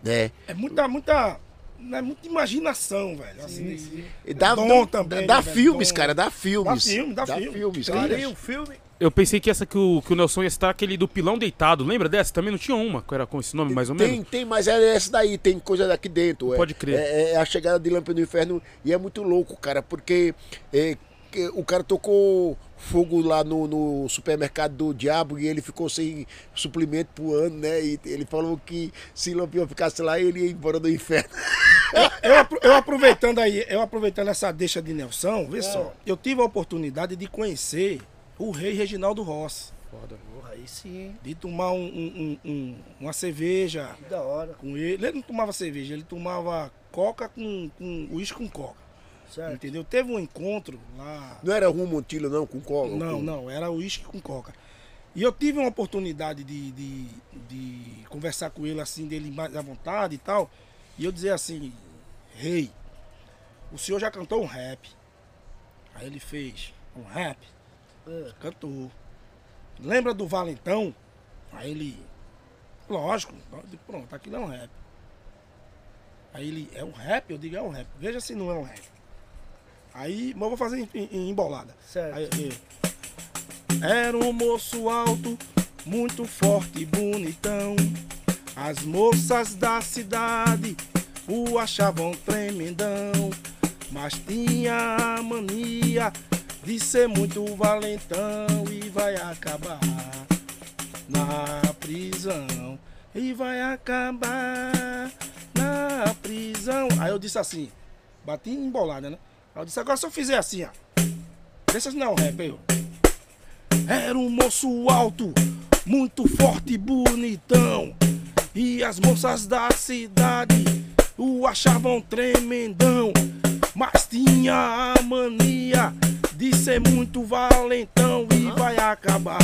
Né? É muita, muita. É muita imaginação, velho. Assim, sim. E Dá, Dom dá- também, dá né, filmes, dom. cara, dá filmes. Dá filme, dá filme. filmes, Cara, cara. filme. Eu pensei que essa que o, que o Nelson ia citar, aquele do pilão deitado. Lembra dessa? Também não tinha uma, que era com esse nome, mais ou Tem, menos? tem, mas é essa daí, tem coisa daqui dentro. é. Pode crer. É, é a chegada de Lampião do Inferno e é muito louco, cara, porque é, o cara tocou fogo lá no, no supermercado do Diabo e ele ficou sem suplemento pro ano, né? E ele falou que se Lampião ficasse lá, ele ia embora do inferno. Eu, eu aproveitando aí, eu aproveitando essa deixa de Nelson, É. vê só, eu tive a oportunidade de conhecer o rei Reginaldo Rossi, Porra, aí sim. de tomar um- um- um- um- uma cerveja Que da hora. com ele. Ele não tomava cerveja, ele tomava coca com, com uísque com coca. Certo. Entendeu? Teve um encontro lá. Não era rumo Montilho, não, com cola? Não, com... não, era uísque com coca. E eu tive uma oportunidade de, de, de conversar com ele assim, dele mais à vontade e tal. E eu dizer assim, rei, o senhor já cantou um rap. Aí ele fez um rap, É. cantou. Lembra do Valentão? Aí ele, lógico, eu digo, pronto, aquilo é um rap. Aí ele, é um rap? Eu digo, é um rap. Veja se não é um rap. Aí, mas eu vou fazer em, em- em embolada. Certo. Aí, eu- Era um moço alto, muito forte e bonitão. As moças da cidade o achavam tremendão. Mas tinha a mania de ser muito valentão e vai acabar na prisão. E vai acabar na prisão. Aí eu disse assim, bati embolada, né? Eu disse, agora se eu fizer assim, ó. Deixa não, rap aí, ó. Era um moço alto, muito forte e bonitão. E as moças da cidade o achavam tremendão. Mas tinha a mania de ser muito valentão e vai acabar.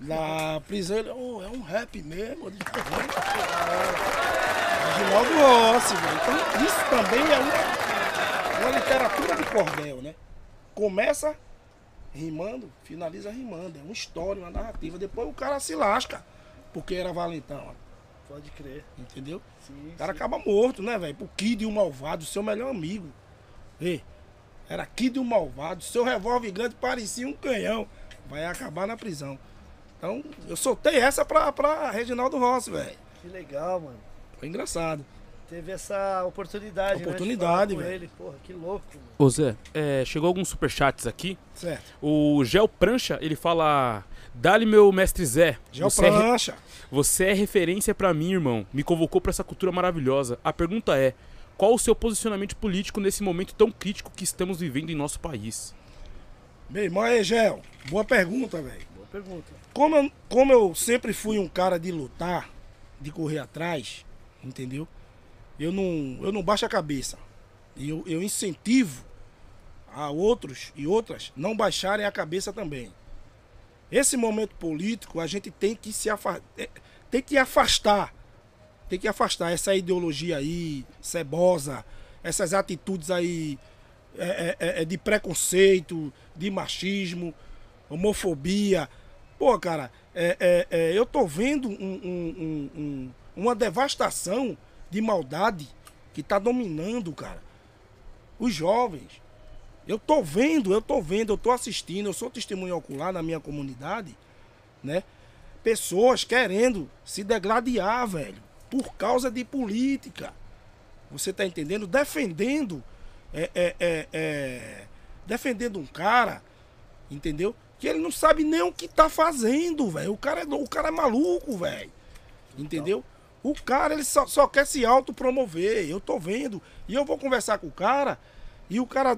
Na prisão, ele, oh, é um rap mesmo. Disse, "É Reginaldo Rossi, velho. Então, isso também é uma, uma literatura de cordel, né? Começa rimando, finaliza rimando. É uma história, uma narrativa. Depois o cara se lasca, porque era valentão, Pode crer. entendeu? Sim, O cara sim. acaba morto, né, velho? Pro Kid e o Malvado, seu melhor amigo. Ei, era Kid e o Malvado, seu revólver grande parecia um canhão. Vai acabar na prisão. Então, eu soltei essa pra, pra Reginaldo Rossi, velho. Que legal, mano. Foi engraçado. Teve essa oportunidade, Oportunidade, né? de falar com velho. ele. Porra, que louco, mano. Ô Zé, é, chegou alguns superchats aqui. Certo. O Gel Prancha, ele fala... Dá-lhe meu mestre Zé. Gel Você é, re- Prancha. você é referência pra mim, irmão. Me convocou pra essa cultura maravilhosa. A pergunta é... Qual o seu posicionamento político nesse momento tão crítico que estamos vivendo em nosso país? Meu irmão aí, Gel. Boa pergunta, velho. Boa pergunta. Como eu, como eu sempre fui um cara de lutar, de correr atrás, entendeu? Eu não, eu não baixo a cabeça. E eu, eu incentivo a outros e outras não baixarem a cabeça também. Esse momento político, a gente tem que se afa- é, tem que afastar. Tem que afastar essa ideologia aí, cebosa, essas atitudes aí é, é, é, de preconceito, de machismo, homofobia. Pô, cara, é, é, é, eu tô vendo um- um- um- uma devastação de maldade que tá dominando, cara. Os jovens. Eu tô vendo, eu tô vendo, eu tô assistindo, eu sou testemunho ocular na minha comunidade, né? Pessoas querendo se degladiar, velho, por causa de política. Você tá entendendo? Defendendo, é, é, é, é, defendendo um cara, entendeu? Que ele não sabe nem o que tá fazendo, velho. O cara é, o cara é maluco, velho. Entendeu? O cara, ele só, só quer se autopromover. Eu tô vendo. E eu vou conversar com o cara. E o cara.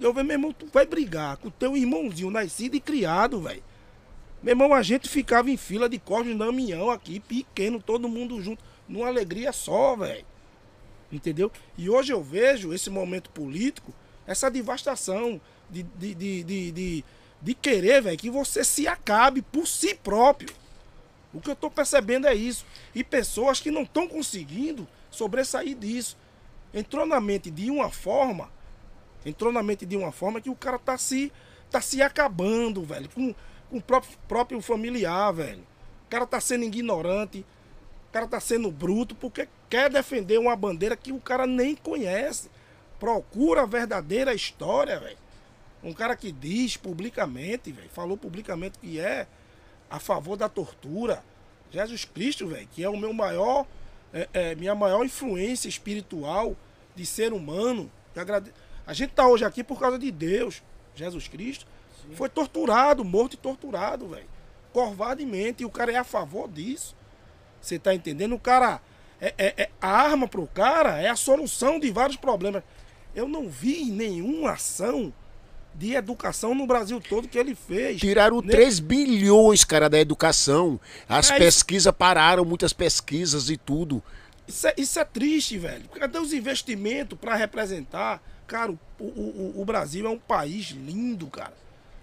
Eu vejo, meu irmão, tu vai brigar com o teu irmãozinho nascido e criado, velho. Meu irmão, a gente ficava em fila de Cosme e Damião aqui, pequeno, todo mundo junto, numa alegria só, velho. Entendeu? E hoje eu vejo esse momento político, essa devastação de, de, de, de, de, de querer, velho, que você se acabe por si próprio. O que eu tô percebendo é isso. E pessoas que não estão conseguindo sobressair disso. Entrou na mente de uma forma, entrou na mente de uma forma que o cara tá se, tá se acabando, velho, com, com o próprio, próprio familiar, velho. O cara tá sendo ignorante, o cara tá sendo bruto porque quer defender uma bandeira que o cara nem conhece. Procura a verdadeira história, velho. Um cara que diz publicamente, velho, falou publicamente que é a favor da tortura. Jesus Cristo, velho, que é o meu maior, é, é, minha maior influência espiritual de ser humano. Agrade... A gente tá hoje aqui por causa de Deus, Jesus Cristo. Sim. Foi torturado, morto e torturado, velho. Corvademente. E o cara é a favor disso. Você tá entendendo? O cara. É, é, é, a arma pro cara é a solução de vários problemas. Eu não vi nenhuma ação de educação no Brasil todo que ele fez. Tiraram né? 3 bilhões, cara, da educação. As é pesquisas pararam, muitas pesquisas e tudo. Isso é, isso é triste, velho. Cadê os investimentos para representar? Cara, o, o, o, Brasil é um país lindo, cara.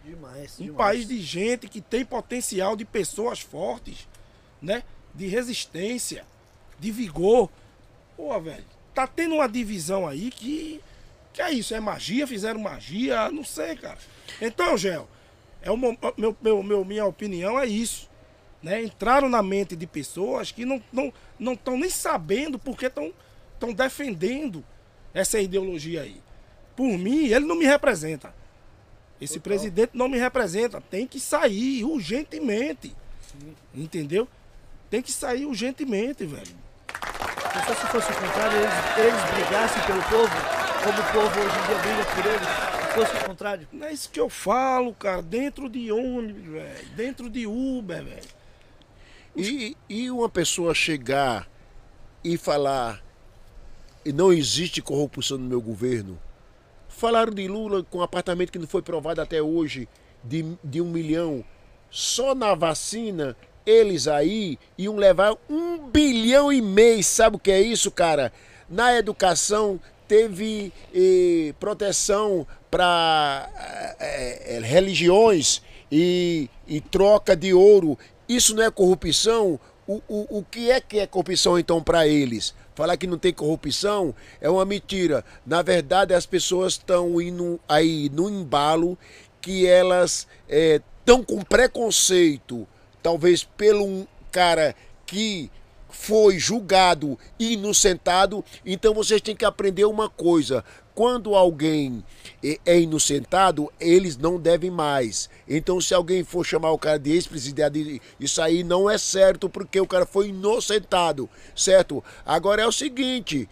Demais. Um demais. país de gente que tem potencial de pessoas fortes, né? De resistência, de vigor. Pô, velho, tá tendo uma divisão aí que que é isso? É magia? Fizeram magia? Não sei, cara. Então, Gel, é o meu, meu, meu, minha opinião é isso. Né? Entraram na mente de pessoas que não estão não, não nem sabendo porque estão defendendo essa ideologia aí. Por mim, ele não me representa. Esse Total. presidente não me representa. Tem que sair urgentemente. Sim. Entendeu? Tem que sair urgentemente, velho. Só se fosse o contrário, eles, eles brigassem pelo povo, como o povo hoje em dia briga por eles, se fosse o contrário. Não é isso que eu falo, cara. Dentro de ônibus, velho. Dentro de Uber, velho. E, e uma pessoa chegar e falar e não existe corrupção no meu governo. Falaram de Lula com um apartamento que não foi provado até hoje, de, de um milhão. Só na vacina, eles aí iam levar um bilhão e meio. Sabe o que é isso, cara? Na educação, teve eh, proteção para eh, eh, religiões e, e, troca de ouro. Isso não é corrupção? O, o, o que é que é corrupção então para eles? Falar que não tem corrupção é uma mentira. Na verdade, as pessoas estão indo aí no embalo que elas estão com preconceito, talvez pelo um cara que foi julgado inocentado, então vocês têm que aprender uma coisa. Quando alguém é inocentado, eles não devem mais. Então, se alguém for chamar o cara de ex-presidente, isso aí não é certo, porque o cara foi inocentado, certo? Agora é o seguinte: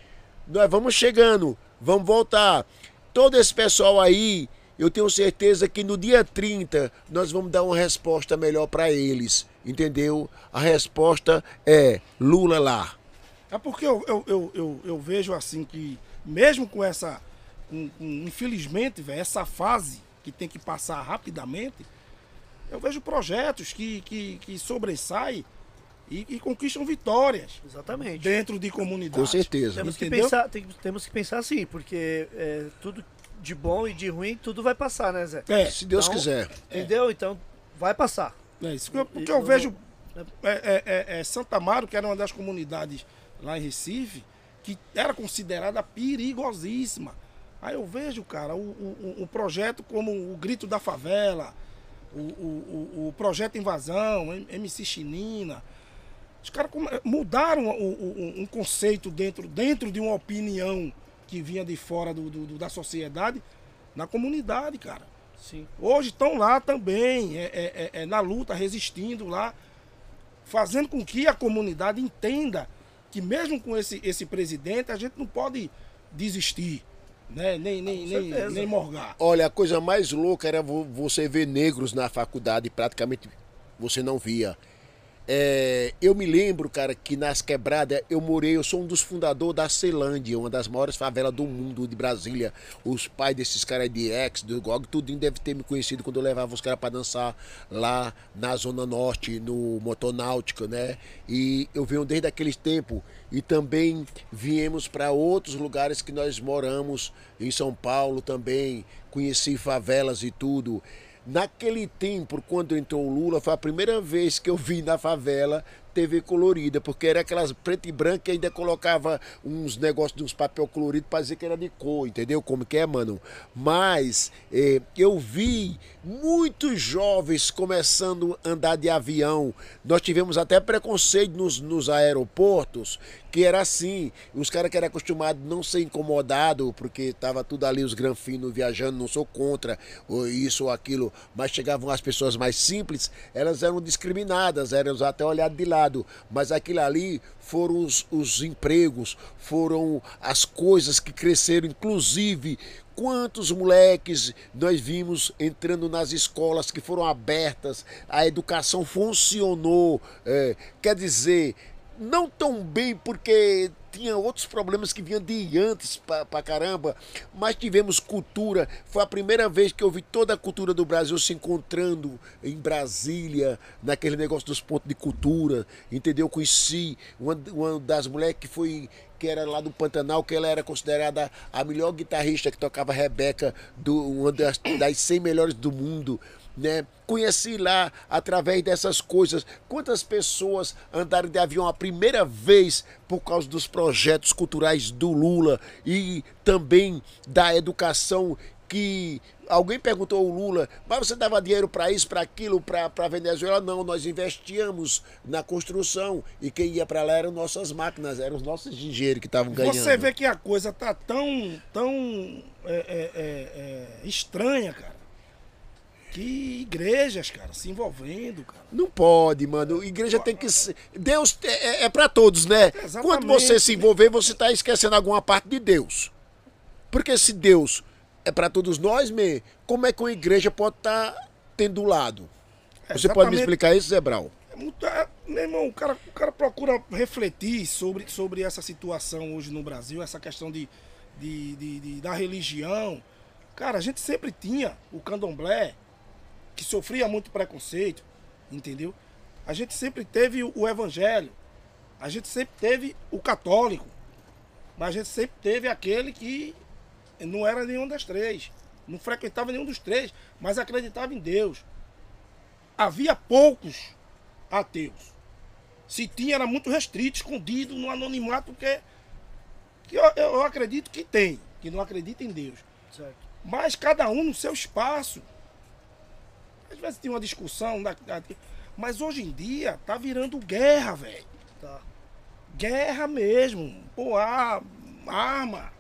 nós vamos chegando, vamos voltar. Todo esse pessoal aí, eu tenho certeza que no dia 30 nós vamos dar uma resposta melhor para eles entendeu? A resposta é Lula lá. É porque eu, eu, eu, eu, eu vejo assim que, mesmo com essa, com, com, infelizmente, véio, essa fase que tem que passar rapidamente, eu vejo projetos que, que, que sobressaem e, e, conquistam vitórias. Exatamente. Dentro de comunidades. Com certeza. Temos que, pensar, tem, temos que pensar assim, porque é, tudo de bom e de ruim, tudo vai passar, né, Zé? É, se Deus então, quiser. Entendeu? Então, vai passar. É isso. Porque eu vejo é, é, é, é, Santa Amaro, que era uma das comunidades lá em Recife, que era considerada perigosíssima. Aí eu vejo, cara, o, o, o projeto como o Grito da Favela, o, o, o projeto Invasão, MC Chinina. Os caras mudaram um conceito dentro, dentro de uma opinião que vinha de fora do, do, da sociedade na comunidade, cara. Sim. Hoje estão lá também, é, é, é, é, na luta, resistindo lá, fazendo com que a comunidade entenda que mesmo com esse, esse presidente, a gente não pode desistir. Né? Nem, nem, nem, nem morgar. Olha, a coisa mais louca era você ver negros na faculdade, praticamente você não via. É, eu me lembro, cara, que nas quebradas eu morei, eu sou um dos fundadores da Ceilândia, uma das maiores favelas do mundo, de Brasília. Os pais desses caras de ex, do GOG, tudo deve ter me conhecido quando eu levava os caras para dançar lá na Zona Norte, no Motonáutico, né? E eu venho desde aqueles tempos. E também viemos para outros lugares que nós moramos, em São Paulo também, conheci favelas e tudo. Naquele tempo, quando entrou o Lula, foi a primeira vez que eu vi na favela TV colorida, porque era aquelas preto e branco que ainda colocava uns negócios de uns papel colorido para dizer que era de cor, entendeu? Como que é, mano? Mas eh, eu vi muitos jovens começando a andar de avião. Nós tivemos até preconceito nos, nos aeroportos, que era assim, os caras que eram acostumados não ser incomodado, porque estava tudo ali, os granfinos viajando, não sou contra ou isso ou aquilo, mas chegavam as pessoas mais simples, elas eram discriminadas, eram até olhadas de lado, mas aquilo ali foram os, os empregos, foram as coisas que cresceram, inclusive Quantos moleques nós vimos entrando nas escolas que foram abertas, a educação funcionou. É, quer dizer, não tão bem porque tinha outros problemas que vinham de antes pra, caramba, mas tivemos cultura. Foi a primeira vez que eu vi toda a cultura do Brasil se encontrando em Brasília, naquele negócio dos pontos de cultura, entendeu? Conheci uma, uma das mulheres que foi que era lá do Pantanal, que ela era considerada a melhor guitarrista que tocava Rebeca, do, uma das, das 100 melhores do mundo né? Conheci lá através dessas coisas quantas pessoas andaram de avião a primeira vez por causa dos projetos culturais do Lula e também da educação que alguém perguntou ao Lula, mas você dava dinheiro para isso, para aquilo, para a Venezuela? Não, nós investíamos na construção e quem ia para lá eram nossas máquinas, eram os nossos engenheiros que estavam ganhando. Você vê que a coisa tá tão, tão é, é, é, é estranha, cara que igrejas, cara, se envolvendo, cara. Não pode, mano. Igreja tem que ser. Deus é, é, é para todos, né? Exatamente. Quando você se envolver, você está esquecendo alguma parte de Deus. Porque se Deus é para todos nós, me, como é que uma igreja pode estar tá tendo lado? Você pode me explicar isso, Zé Brau? É muito, é, meu irmão, o cara, o cara procura refletir sobre, sobre essa situação hoje no Brasil, essa questão de, de, de, de da religião. Cara, a gente sempre tinha o candomblé, que sofria muito preconceito, entendeu? A gente sempre teve o evangelho, a gente sempre teve o católico, mas a gente sempre teve aquele que não era nenhum das três, não frequentava nenhum dos três, mas acreditava em Deus. Havia poucos ateus. Se tinha, era muito restrito, escondido no anonimato, porque que eu, eu acredito que tem, que não acredita em Deus. Certo. Mas cada um no seu espaço. Às vezes tem uma discussão, mas hoje em dia tá virando guerra, velho. Tá. Guerra mesmo. Pô, arma.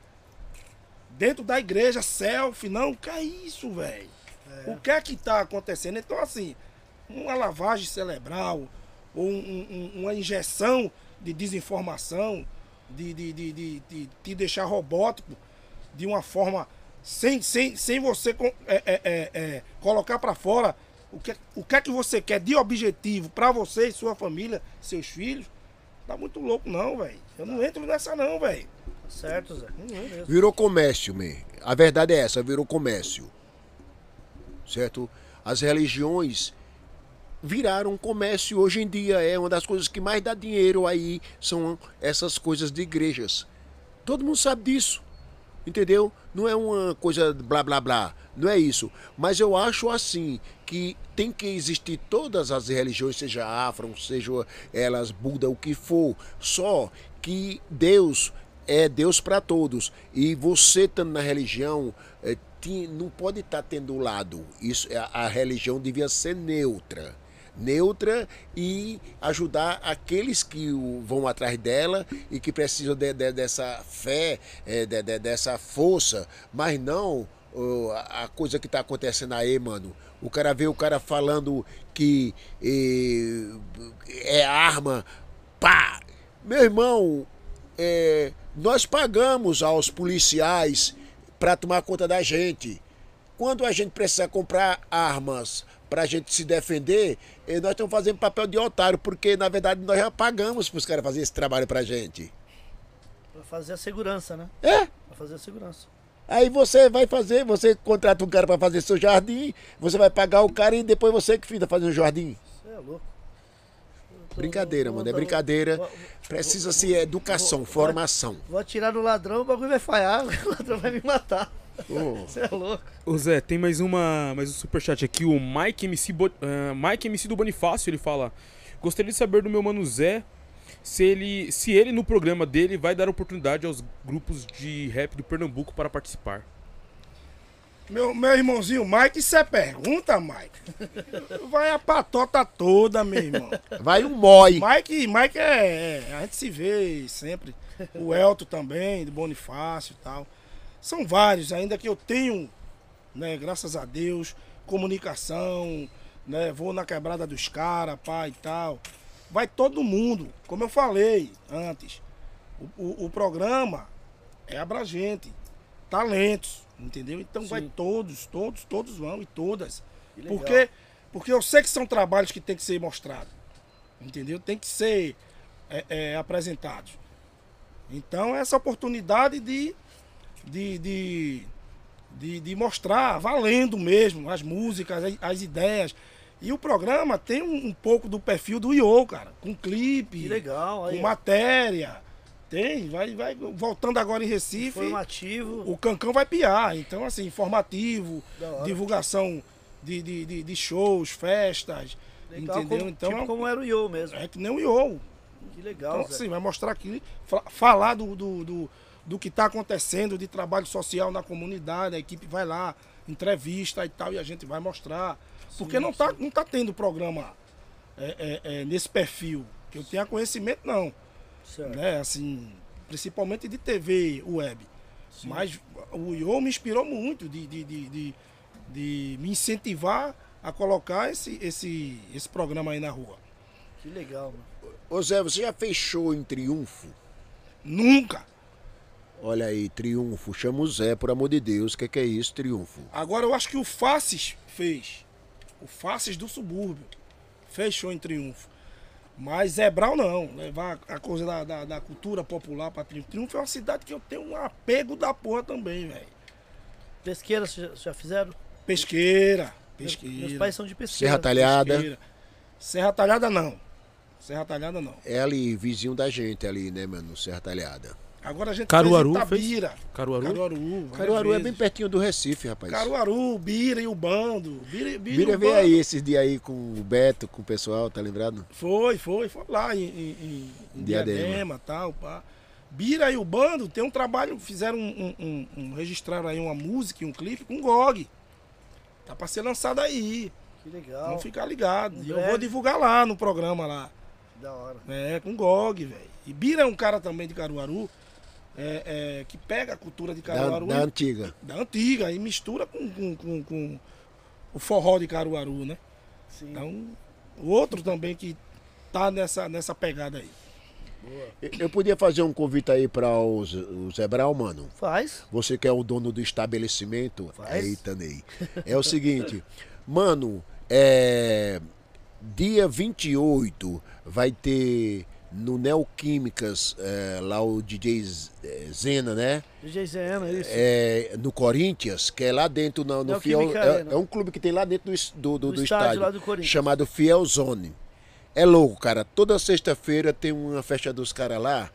Dentro da igreja, selfie, não, que é isso, velho? É. O que é que tá acontecendo? Então, assim, uma lavagem cerebral, ou um, um, uma injeção de desinformação, de, de, de, de, te deixar robótico de uma forma sem, sem, sem você é, é, é, é colocar para fora o que, o que é que você quer de objetivo para você e sua família, seus filhos, tá muito louco não, velho. Eu não entro nessa não, velho. Certo, Zé. Virou comércio, man. A verdade é essa, virou comércio. Certo? As religiões viraram comércio hoje em dia. É uma das coisas que mais dá dinheiro aí são essas coisas de igrejas. Todo mundo sabe disso. Entendeu? Não é uma coisa blá blá blá. Não é isso. Mas eu acho assim que tem que existir todas as religiões, seja afro, seja elas Buda, o que for. Só que Deus é Deus para todos. E você estando na religião, é, não pode estar tá tendo lado. Isso, a, a religião devia ser neutra neutra e ajudar aqueles que vão atrás dela e que precisam de, de, dessa fé, é, de, dessa força, mas não a coisa que está acontecendo aí, mano. O cara vê o cara falando que é, é arma, pá! Meu irmão, é, nós pagamos aos policiais para tomar conta da gente. Quando a gente precisa comprar armas para a gente se defender, eh, nós estamos fazendo papel de otário, porque na verdade nós já pagamos para os caras fazerem esse trabalho para a gente. Para fazer a segurança, né? É? Para fazer a segurança. Aí você vai fazer, você contrata um cara para fazer seu jardim, você vai pagar o cara e depois você que fica fazendo o jardim. Você é louco. Brincadeira, mano, é brincadeira. Precisa-se educação, formação. Vou atirar no ladrão, o bagulho vai falhar, o ladrão vai me matar. Você é louco. Ô Zé, tem mais uma, mais um superchat aqui, o Mike MC, Bo- ah, Mike MC do Bonifácio, ele fala: "Gostaria de saber do meu mano Zé se ele, se ele no programa dele vai dar oportunidade aos grupos de rap do Pernambuco para participar." Meu, meu irmãozinho Mike, isso é pergunta, Mike? Vai a patota toda, meu irmão. Vai um mói. Mike, Mike é, é- A gente se vê sempre. O Elton também, do Bonifácio e tal. São vários, ainda que eu tenho, né, graças a Deus, comunicação, né? Vou na quebrada dos caras, pai e tal. Vai todo mundo, como eu falei antes. O, o- o programa é abrangente. Talentos, entendeu? Então vai Sim. todos, todos, todos vão e todas. Porque, porque eu sei que são trabalhos que tem que ser mostrados. Entendeu? Tem que ser é, é, apresentados. Então, essa oportunidade de, de, de, de, de mostrar, valendo mesmo, as músicas, as, as ideias. E o programa tem um, um pouco do perfil do Iô, cara. Com clipe, Que legal. Aí, com matéria. Tem, vai, vai. Voltando agora em Recife, informativo. o Cancão vai piar. Então, assim, informativo, divulgação de, de, de, de shows, festas. Legal, entendeu? como, então, tipo como era o Yo mesmo. é que nem o Iô. Que legal, Então, Zé. assim, vai mostrar aqui, fa- falar do, do, do, do que está acontecendo, de trabalho social na comunidade, a equipe vai lá, entrevista e tal, e a gente vai mostrar. Porque não tá, não tá tendo programa é, é, é, nesse perfil, que eu tenha conhecimento, não. Certo. Né? Assim, principalmente de TV, web. Mas o Iô me inspirou muito de, de, de, de, de me incentivar a colocar esse, esse, esse programa aí na rua. Que legal, mano. Ô Zé, você já fez show em Triunfo? Nunca! Olha aí, Triunfo. Chama o Zé, por amor de Deus. O que, que é isso, Triunfo? Agora eu acho que o Faces fez. O Faces do subúrbio. Fechou em Triunfo. Mas Zebral não. Levar a coisa da, da, da cultura popular para Triunfo. Triunfo é uma cidade que eu tenho um apego da porra também, velho. Pesqueira, vocês já- já fizeram? Pesqueira. Meus- Pesqueira. Meus pais são de pesqueira. Serra Talhada. Pesqueira. Serra Talhada não. Serra Talhada não. É ali, vizinho da gente ali, né, mano? Serra Talhada. Agora a gente Caruaru fez fez? Itabira. Caruaru? Caruaru. várias Caruaru é bem pertinho do Recife, rapaz. Caruaru, Bira e o bando. Bira, Bira, o ver bando. aí esses dias aí com o Beto, com o pessoal, tá lembrado? Foi, foi, foi lá em, em, em- em Diadema. Diadema e tal, pá. Bira e o bando tem um trabalho, fizeram um, um, um- um- registraram aí uma música e um clipe com GOG. Tá pra ser lançado aí. Que legal. Vamos ficar ligado. E eu vou divulgar lá no programa lá. Da hora. É, com GOG, velho. E Bira é um cara também de Caruaru, é, é, que pega a cultura de Da, Caruaru da antiga. da antiga e mistura com, com, com, com o forró de Caruaru, né? Sim. Então, o outro também que tá nessa, nessa pegada aí. Eu- Eu podia fazer um convite aí para o Zé- o Zé Brau, mano. Faz. Você que é o dono do estabelecimento. Faz. Eita, Ney. É o seguinte, mano, é. Dia 28 vai ter no Neoquímicas, é, lá o DJ é, Zena, né? DJ Zena, isso. É, no Corinthians, que é lá dentro no, no Fiel. É, é um clube que tem lá dentro do, do, do, Do do estádio estádio, do Corinthians. chamado Fiel Zone. É louco, cara. Toda sexta-feira tem uma festa dos caras lá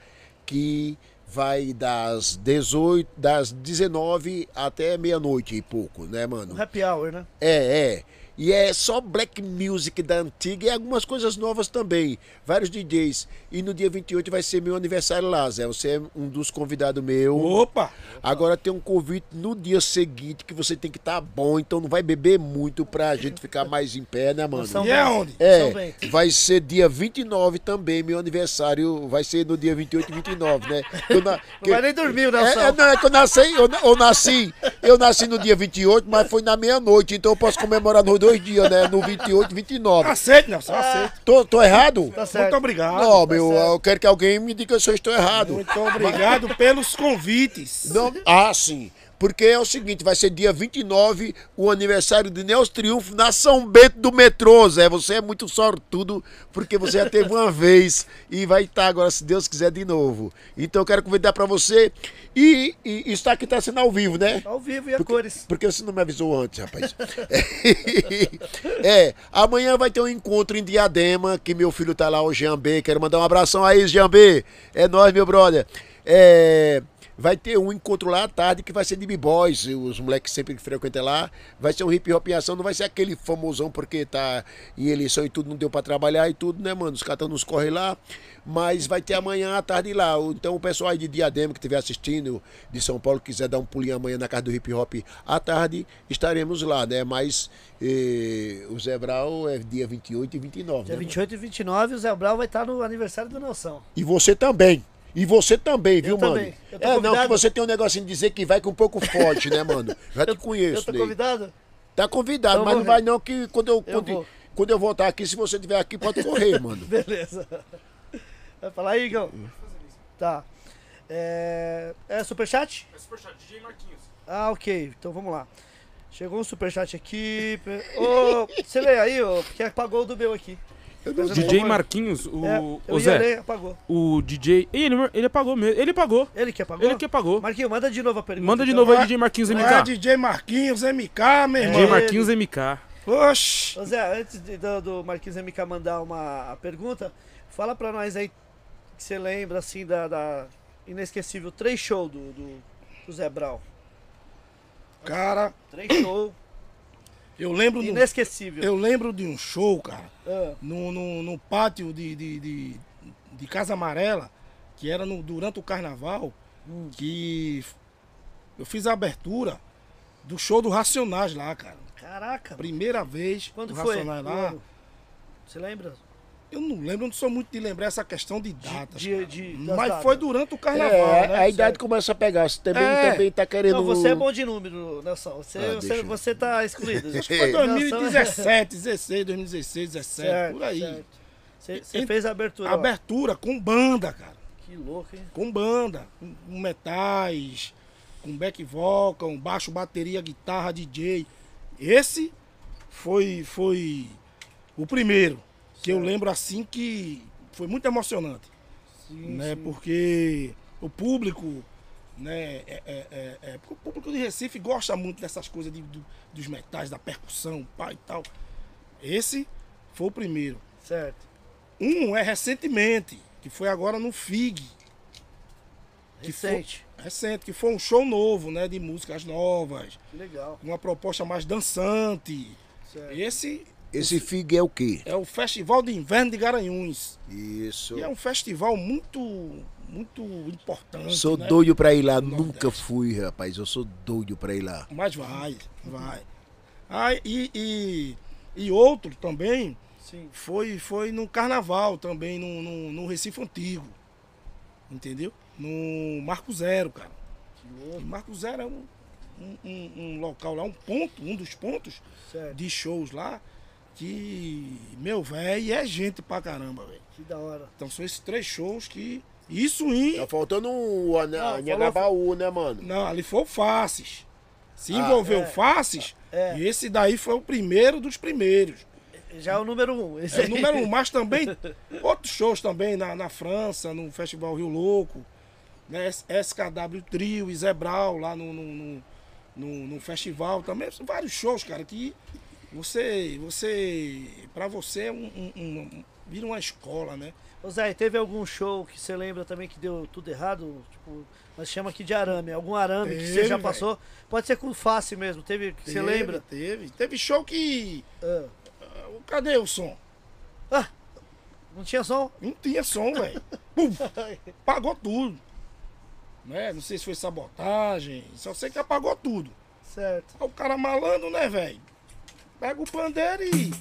que vai das 18, das 19 até meia-noite e pouco, né, mano? Um happy hour, né? É, é. E é só black music da antiga e algumas coisas novas também. Vários DJs. E no dia 28 vai ser meu aniversário lá, Zé. Você é um dos convidados meu. Opa! Agora tem um convite no dia seguinte que você tem que estar bom, então não vai beber muito pra gente ficar mais em pé, né, mano? São E é onde? É, vai ser dia 29 também, meu aniversário vai ser no dia 28 e 29, né? Eu na- que- vai nem dormir, né, é, Nelson? é, não, é que eu nasci, eu, eu nasci, eu nasci no dia 28, mas foi na meia-noite, então eu posso comemorar nos dois dias, né? No 28 e 29. Aceite, Nelson, aceite. Tô, tô errado? Tá certo. Muito obrigado. Não, meu, certo. eu quero que alguém me diga se eu estou errado. Muito obrigado pelos convites. Não, ah, sim. Porque é o seguinte, vai ser dia 29 o aniversário de Neus Triunfo na São Bento do metrô, Zé. Você é muito sortudo, porque você já teve uma vez e vai estar agora, se Deus quiser, de novo. Então eu quero convidar para você e, e está aqui, está sendo ao vivo, né? Ao vivo e a cores. Porque você não me avisou antes, rapaz. é, amanhã vai ter um encontro em Diadema, que meu filho tá lá, o Jean B. Quero mandar um abração aí, Jean B. É nóis, meu brother. É, vai ter um encontro lá à tarde que vai ser de b-boys, os moleques sempre que frequentam lá. Vai ser um hip hop em ação, não vai ser aquele famosão porque tá em eleição e tudo, não deu pra trabalhar e tudo, né, mano? Os caras nos corre lá. Mas vai ter amanhã à tarde lá. Então o pessoal aí de Diadema que estiver assistindo, de São Paulo, quiser dar um pulinho amanhã na casa do hip hop à tarde, estaremos lá, né? Mas eh, o Zé Brau é dia 28 e 29, Dia né? 28 e 29, o Zé Brau vai estar no aniversário do Nelson. E você também. E você também, viu, mano? também. Eu tô É, não, convidado? que você tem um negocinho de dizer que vai com um pouco forte, né, mano? Já te Eu conheço, tô Ney. convidado? Tá convidado, Então mas eu não vai não, que quando eu, Eu quando, vou. quando eu voltar aqui, se você estiver aqui, pode correr, mano. Beleza. Vai falar aí, Igão? Tá. É, é superchat? É superchat, DJ Marquinhos. Ah, ok. Então vamos lá. Chegou um superchat aqui. Ô, você lê aí, ô, porque apagou o do meu aqui. DJ Marquinhos, o, É, o Zé, ler, apagou. o DJ. Ele, ele apagou mesmo. Ele apagou. Ele que apagou? Ele que apagou. Marquinhos, manda de novo a pergunta. Manda de então. novo aí, DJ Marquinhos É, MK. DJ Marquinhos, MK, meu irmão. DJ É. Marquinhos MK. Oxi. Ô Zé, antes de- do, do Marquinhos MK mandar uma pergunta, fala pra nós aí que você lembra, assim, da, da inesquecível três show do, do, do Zé Brau. Cara, Três show eu lembro, inesquecível. eu lembro de um show, cara, Ah, no, no, no pátio de, de, de, de Casa Amarela, que era no, durante o carnaval, Hum. que eu fiz a abertura do show do Racionais lá, cara. caraca, Primeira vez quando do foi? Racionais lá. Você lembra? Eu não lembro, eu não sou muito de lembrar essa questão de De, datas. de, de- das Mas datas. foi durante o carnaval, É, né? a idade começa a pegar. Você também, É. também tá querendo. Não, você é bom de número, Nelson. Você, Ah, você, você tá excluído. Acho Foi É. 2017, 16, 2016, 17, Certo, por aí. Você, fez a abertura. Abertura com banda, cara. Que louco, hein? Com banda, com, com metais, com back vocal, baixo, bateria, guitarra, DJ. Esse foi foi o primeiro que eu lembro assim que foi muito emocionante, Sim, né? sim. Porque o público, né? É, é- é- é- porque o público de Recife gosta muito dessas coisas de- do- dos metais, da percussão, pá e tal. Esse foi o primeiro. Certo. Um é recentemente, que foi agora no FIG. Que foi- Recente. Recente, que foi um show novo, né? De músicas novas, legal. uma proposta mais dançante. Certo. Esse Esse FIG é o quê? é o Festival de Inverno de Garanhuns. Isso. E é um festival muito, muito importante. Sou né? doido pra ir lá. No Nunca Nordeste. fui, rapaz. Eu sou doido pra ir lá. Mas vai, vai. Ah, e, e, e outro também Sim. foi, foi no carnaval também, no, no, no Recife Antigo. Entendeu? No Marco Zero, cara. Marco Zero é um, um, um- um local lá, um ponto, um dos pontos Certo. de shows lá que, meu velho, é gente pra caramba, velho. Que da hora. Então são esses três shows que. Isso em. Tá faltando o Não, Anhangabaú, né, mano? Não, ali foi o Faces. Se Ah, envolveu é. o Faces, É. e esse daí foi o primeiro dos primeiros. Já é o número um. Esse É o número um, mas também outros shows também na, na França, no Festival Rio Louco, né? SKW Trio e Zebral lá no, no, no, no- no festival também. São vários shows, cara, que você, você, pra você é um, um- um- vira uma escola, né? Ô Zé, teve algum show que você lembra também que deu tudo errado? Tipo, nós chama aqui de arame. Algum arame que você Teve, já passou? Pode ser com face mesmo. Teve que você Teve, lembra? Teve. Teve show que. Ah. ah, Cadê o som? Não tinha som? Não tinha som, velho. Pum, Apagou tudo. Né? Não sei se foi sabotagem, só sei que apagou tudo. Certo. O cara malandro, né, velho? Pega o pandeiro e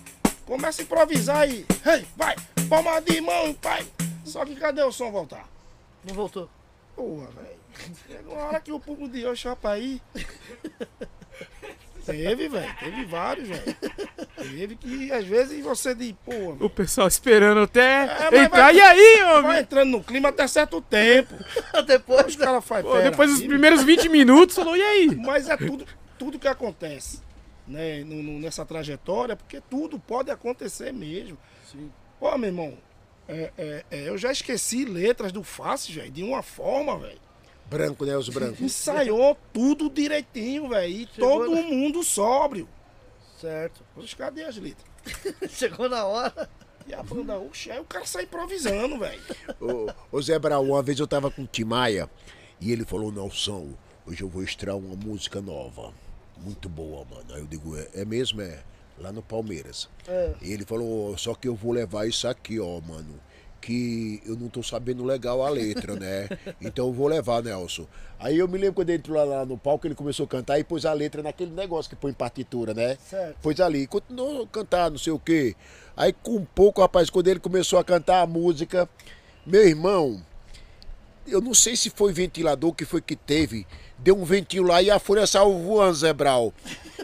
começa a improvisar e. Ei, vai! Palma de mão, pai! Só que cadê o som voltar? Não voltou. Porra, velho. Chegou uma hora que o público de hoje pra aí. Teve, velho. Teve vários, velho. Teve que, às vezes, você de, porra, O pessoal esperando até É, entrar. vai- E aí, vai homem? entrando no clima até certo tempo. Depois. Os caras fazem. Pô, depois dos primeiros 20 minutos, falou, e aí? Mas é tudo, tudo que acontece né, no- no- nessa trajetória, porque tudo pode acontecer mesmo. Sim. Pô, meu irmão, é, é, é, eu já esqueci letras do Fácil, velho, de uma forma, velho. Branco, né? Os brancos. Ensaiou tudo direitinho, velho, e Chegou todo na- mundo sóbrio. Certo. Poxa, cadê as letras? Chegou na hora. E a banda, oxe, aí o cara sai improvisando, velho. Ô, ô Zé Brau, uma vez eu tava com o Timaya E ele falou, Nelson, hoje eu vou estrear uma música nova. Muito boa, mano. Aí eu digo, é, é mesmo? É. Lá no Palmeiras. É. E ele falou, só que eu vou levar isso aqui, ó, mano. Que eu não tô sabendo legal a letra, né? Então eu vou levar, Nelson. Aí eu me lembro quando ele entrou lá no palco, ele começou a cantar e pôs a letra naquele negócio que põe partitura, né? Certo. Pôs ali, e continuou a cantar, não sei o quê. Aí com um pouco, rapaz, quando ele começou a cantar a música, meu irmão, eu não sei se foi ventilador que foi que teve, deu um ventinho lá e a folha saiu voando, Zé Brau.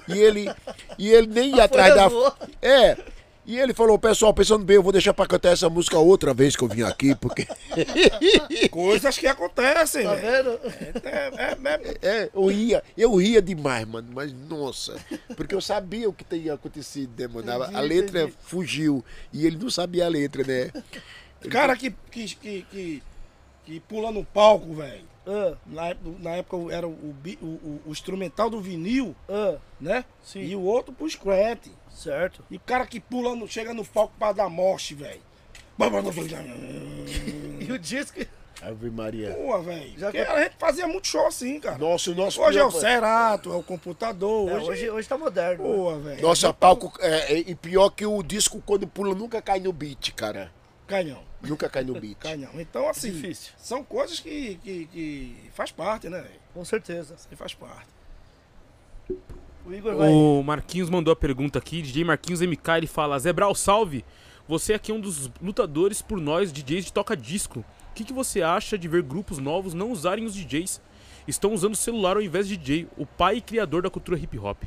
E ele, e ele nem ia atrás folha da. voou. É. E ele falou, pessoal, pensando bem, eu vou deixar pra cantar essa música outra vez que eu vim aqui, porque. Coisas que acontecem, Tá velho. vendo? É, é, é, É, eu ria, eu ria demais, mano, mas nossa, porque eu sabia o que tinha acontecido, né, mano? A- a letra entendi. fugiu e ele não sabia a letra, né? Cara que, que, que, que, que pula no palco, velho. Ah, Na, época- na época era o, o, o- o instrumental do vinil, ah, né? Sim. E o outro pro scratch. certo. E o cara que pula, no, chega no palco pra dar morte, velho. E o disco. Ave Maria. Pô, velho. Já A gente fazia muito show assim, cara. Nossa, o nosso Hoje é o Cerato, é o computador. É, hoje, hoje, hoje tá moderno. né? Pô, velho. Nossa, palco. É, é, e pior que o disco, quando pula, nunca cai no beat, cara. Canhão. Nunca cai no beat. Canhão. Então, assim, Difícil. são coisas que, que, que faz parte, né? Com certeza. Isso aí faz parte. O Igor vai. O Marquinhos mandou a pergunta aqui, DJ Marquinhos MK, ele fala, Zebral, salve! Você aqui é um dos lutadores por nós, DJs de toca-disco. O que, que você acha de ver grupos novos não usarem os DJs? Estão usando o celular ao invés de DJ, o pai e criador da cultura hip hop.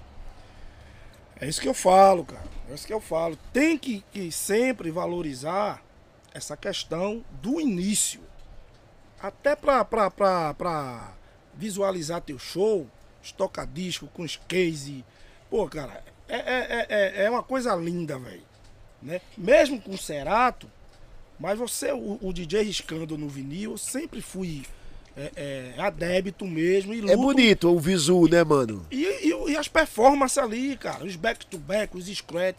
É isso que eu falo, cara. É isso que eu falo. Tem que, que sempre valorizar essa questão do início. Até pra visualizar teu show, estoca disco com os case. Pô, cara, é, é, é, é uma coisa linda, velho. Né? Mesmo com Cerato, mas você, o, o DJ riscando no vinil, eu sempre fui é, é, adébito mesmo. E É luto bonito o visu, né, mano? e, e- e as performances ali, cara, os back-to-back, os scratch.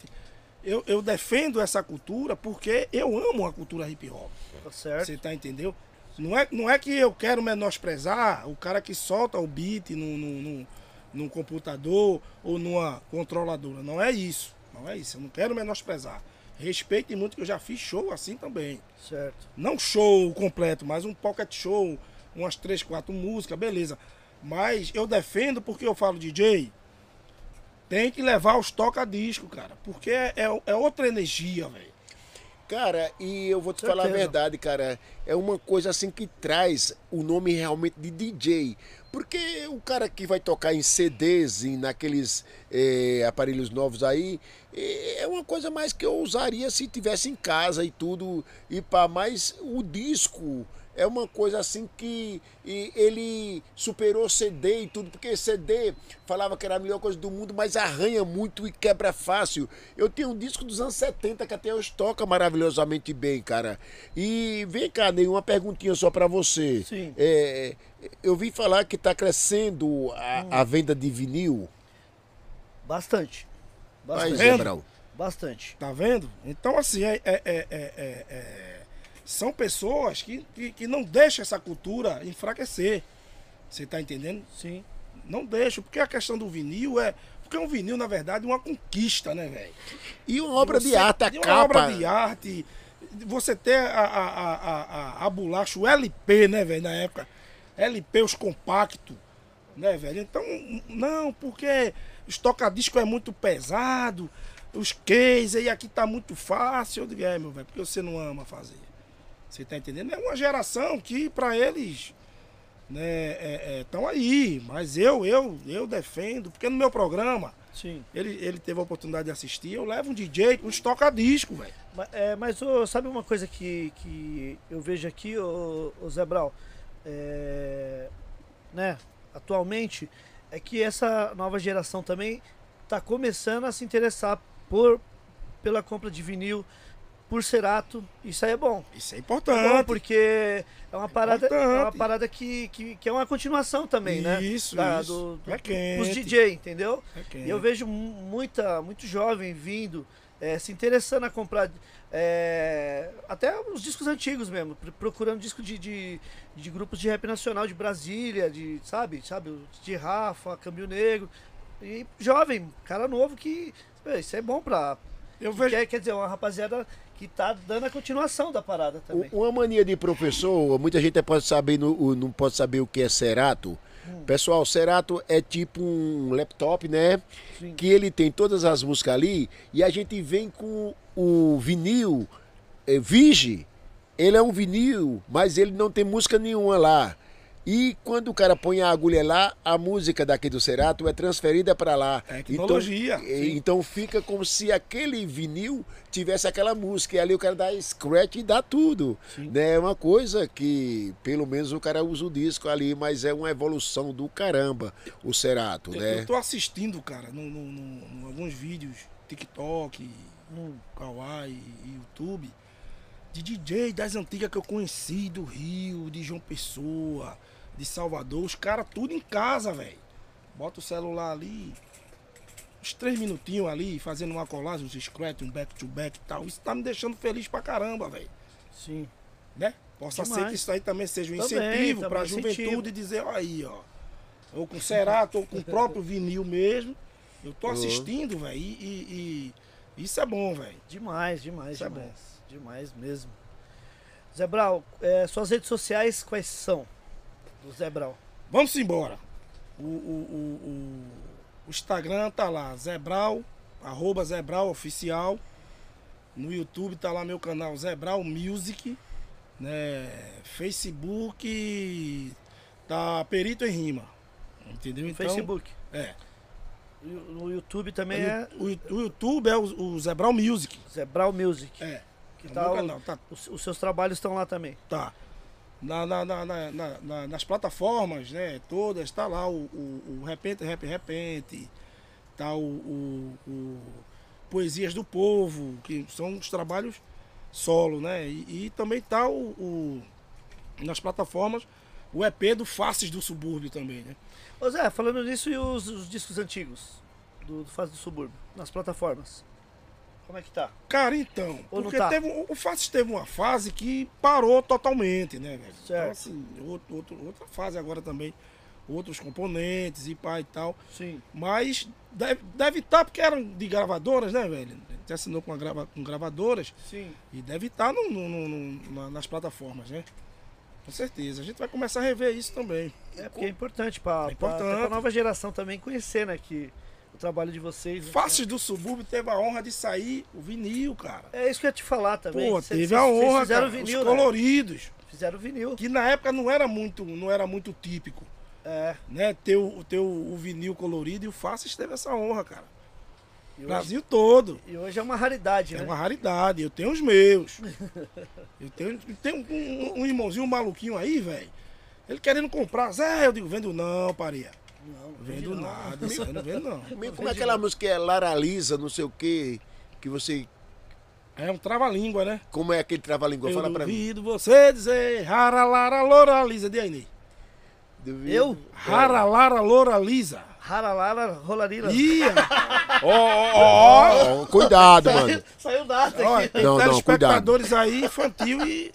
Eu, eu defendo essa cultura porque eu amo a cultura hip hop. Tá certo. Você tá entendeu? Não é, não é que eu quero menosprezar o cara que solta o beat num, num, num- num computador ou numa controladora. Não é isso. Não é isso. Eu não quero menosprezar. Respeite muito que eu já fiz show assim também. Certo. Não show completo, mas um pocket show, umas três, quatro músicas, beleza. Mas eu defendo porque eu falo, DJ, tem que levar os toca-disco, cara. Porque é, é- é outra energia, velho. Cara, e eu vou te falar a Certeza. verdade, cara. É uma coisa assim que traz o nome realmente de DJ. Porque o cara que vai tocar em CDs, e naqueles eh, aparelhos novos aí, eh, é uma coisa mais que eu usaria se tivesse em casa e tudo. E pá, mas o disco é uma coisa assim que e ele superou CD e tudo, porque CD falava que era a melhor coisa do mundo, mas arranha muito e quebra fácil. Eu tenho um disco dos anos 70 que até hoje toca maravilhosamente bem, cara. E vem cá, Ney, uma perguntinha só pra você. Sim. É, eu vi falar que tá crescendo a, a venda de vinil. Bastante. Mas, Bastante. Brau, Bastante. Tá vendo? Então, assim, é, é- é- é- é- é- são pessoas que, que, que não deixam essa cultura enfraquecer. Você tá entendendo? Sim. Não deixam, porque a questão do vinil é. Porque um vinil, na verdade, é uma conquista, né, velho? E uma obra de Você- arte, a de uma capa. obra de arte. Você ter a, a, a, a, a, bolacha, o LP, né, velho, na época. LP, os compactos, né, velho? Então, não, porque os toca-disco é muito pesado, os case, e aqui tá muito fácil. Eu digo, é, meu velho, porque você não ama fazer. Você tá entendendo? É uma geração que, pra eles, né, estão aí. Mas eu, eu, eu defendo, porque no meu programa, Sim. ele, ele teve a oportunidade de assistir, eu levo um DJ os toca-disco, velho. Mas, é, mas ô, sabe uma coisa que, que eu vejo aqui, ô, ô Zé Brau? É, né, atualmente, é que essa nova geração também está começando a se interessar por, pela compra de vinil, por Cerato. Isso aí é bom. Isso é É bom importante. porque é uma parada, é uma Importante. parada que, que, que é uma continuação também, né? Isso, Da- isso. do- é quente. Os DJ, entendeu? É. E eu vejo mu- muita, muito jovem vindo é, se interessando a comprar é, até os discos antigos mesmo, pr- procurando disco de, de, de grupos de rap nacional de Brasília, de, sabe, sabe, de Rafa, Câmbio Negro. E jovem, cara novo que. é, Isso é bom pra. Eu vejo. Quer, quer dizer, uma rapaziada que tá dando a continuação da parada também. Uma mania de professor, muita gente pode saber, não pode saber o que é Cerato. Pessoal, Cerato é tipo um laptop, né? Sim. Que ele tem todas as músicas ali e a gente vem com o vinil é, Vige. Ele é um vinil, mas ele não tem música nenhuma lá. E quando o cara põe a agulha lá, a música daqui do Cerato é transferida para lá. Tecnologia, Então, é, sim. então fica como se aquele vinil tivesse aquela música. E ali o cara dá scratch e dá tudo. Né? É uma coisa que, pelo menos, o cara usa o disco ali, mas é uma evolução do caramba, o Cerato, Eu, né? eu tô assistindo, cara, no, no- no- no alguns vídeos, TikTok, Kawaii e YouTube, de DJ das antigas que eu conheci, do Rio, de João Pessoa, de Salvador, os caras tudo em casa, velho. Bota o celular ali, uns três minutinhos ali, fazendo uma colagem, uns scratch, um back-to-back e tal. Isso tá me deixando feliz pra caramba, velho. Sim. Né? Possa ser Demais. que isso aí também seja um Também, incentivo também para a incentivo. juventude dizer, ó aí, ó. Ou com Cerato, ou com o próprio vinil mesmo. Eu tô assistindo, velho. E, e- e isso é bom, velho. Demais, demais, Isso é demais. demais mesmo. Zé Brau, é, suas redes sociais quais são? Do Zé Brau. Vamos embora. O, o, o, o- Instagram tá lá, Zebral, arroba Zebral Oficial. No YouTube tá lá meu canal Zebral Music. Né? Facebook tá Perito em Rima. Entendeu? No Então, Facebook. É. No YouTube também é O, o YouTube é o, o Zebral Music. Zé Brau Music. É. Que é tá o- canal. Tá, Os, os seus trabalhos estão lá também. tá. Na, na- na- na- na- na- nas plataformas, né? Todas, tá lá o, o, o Repente, Rap, Repente. Tá o, o- o Poesias do Povo, que são os trabalhos solo, né? E, e também tá o, nas plataformas o EP do Faces do Subúrbio também, né? Ô Zé, falando nisso e os, os discos antigos do, do Fase do Subúrbio, nas plataformas. Como é que tá? Cara, então, Ou porque tá? teve, o Faces teve uma fase que parou totalmente, né, velho? Então, Certo. assim, outro, outro- outra fase agora também, outros componentes e pá e tal. Sim. Mas deve estar, deve tá, porque eram de gravadoras, né, velho? A gente assinou com, a grava, com gravadoras Sim. e deve estar no, no- no- no- na- nas plataformas, né? Com certeza. A gente vai começar a rever isso também. É porque é importante pra, É até pra nova geração também conhecer, né? Que o trabalho de vocês. né? Faces do Subúrbio teve a honra de sair o vinil, cara. É isso que eu ia te falar também. Pô, Cê- teve cê- a honra, cara. vinil, os né? coloridos. Fizeram vinil. Que na época não era muito, não era muito típico, É. né? Ter o, ter o, o vinil colorido e o Faces teve essa honra, cara. Hoje, Brasil todo. e hoje é uma raridade, É né? uma raridade. Eu tenho os meus. Eu tenho, tenho um, um- um irmãozinho maluquinho aí, velho. Ele querendo comprar. Zé, eu digo, vendo não, paria. Não, não Vendo não. nada, isso aí não vendo não. Como é- Como é aquela música que é Lara Lisa, não sei o quê, que você... É um trava-língua, né? Como é aquele trava-língua? Fala pra mim. duvido você dizer rara, lara, loura, lisa. De aí, Ney. Duvido. Eu? Rara, lara, loura, lisa. Raralara, rolarira. Ia! Ó, ó, ó. Cuidado, mano. Saiu nada Olha, aqui. tem Não, não, telespectadores aí infantil e.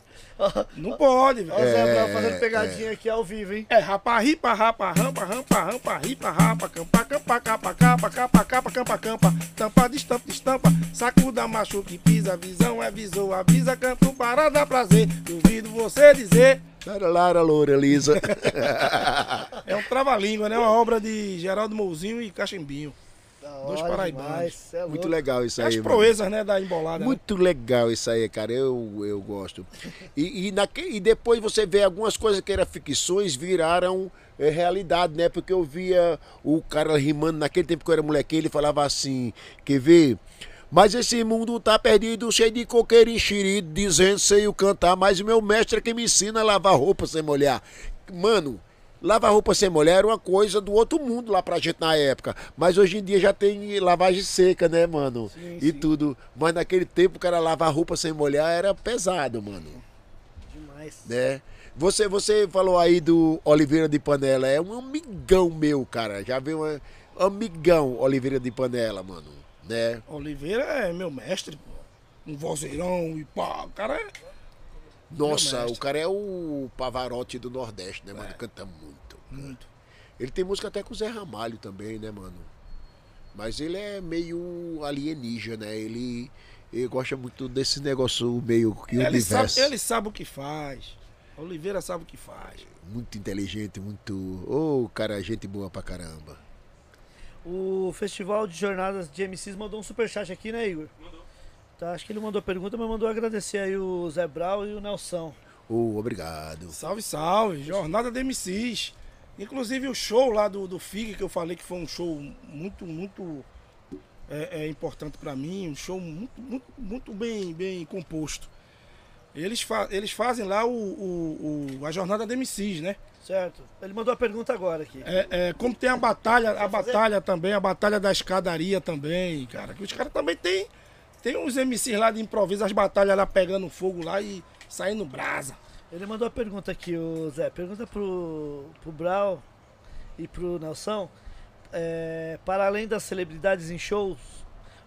Não pode, Ó o velho. Zé Brau fazendo pegadinha aqui ao vivo, hein? É rapa, ripa, rapa, rampa, rampa, rampa, ripa, rapa, campa, campa, capa, capa, capa, capa, campa, campa, tampa, destampa, estampa, sacuda, machuca e pisa, visão é visou, avisa, canto para dar prazer, duvido você dizer, Lara, Lara, loura, Lisa. é um trava-língua, né? Uma obra de Geraldo Mouzinho e Cachimbinho. Dois paraibanos. é Muito legal isso as aí, mano. proezas, né, da embolada. né? Muito legal isso aí, cara. Eu, eu gosto. E, e, naque- e depois você vê algumas coisas que eram ficções viraram é, realidade, né? Porque eu via o cara rimando naquele tempo que eu era molequinho, ele falava assim, quer ver? Mas esse mundo tá perdido, cheio de coqueiro enxerido, dizendo sei o cantar, mas o meu mestre é que me ensina a lavar roupa sem molhar. Mano, lavar roupa sem molhar era uma coisa do outro mundo lá pra gente na época. Mas hoje em dia já tem lavagem seca, né, mano? Sim, e sim. tudo. Mas naquele tempo cara lavar roupa sem molhar era pesado, mano. Demais. Né? Você, você falou aí do Oliveira de Panela, é um amigão meu, cara. Já viu um amigão Oliveira de Panela, mano. né? Oliveira é meu mestre, pô. Um vozeirão e pá. O cara é. Nossa, o cara é o Pavarotti do Nordeste, né, mano? Canta muito. Muito. Ele tem música até com o Zé Ramalho também, né, mano? Mas ele é meio alienígena, né? Ele, ele gosta muito desse negócio meio que Ele universo. sabe, ele sabe o que faz. Oliveira sabe o que faz. Muito inteligente, muito. Ô, cara, gente boa pra caramba. O Festival de Jornadas de MCs mandou um superchat aqui, né, Igor? Tá, acho que ele mandou pergunta, mas mandou agradecer aí o Zé Brau e o Nelson. Ô, obrigado. Salve, salve. Jornada de MCs. Inclusive o show lá do, do FIG, que eu falei que foi um show muito, muito é, é importante pra mim. Um show muito, muito, muito bem, bem composto. Eles, fa eles fazem lá o, o- o- a jornada de MCs, né? Certo. Ele mandou a pergunta agora aqui. É, é, como tem a batalha, a batalha também, a batalha da escadaria também, cara. Que os caras também tem, tem uns MCs lá de improviso, as batalhas lá pegando fogo lá e saindo brasa. Ele mandou a pergunta aqui, o Zé. Pergunta pro, pro Brau e pro Nelson. é, para além das celebridades em shows,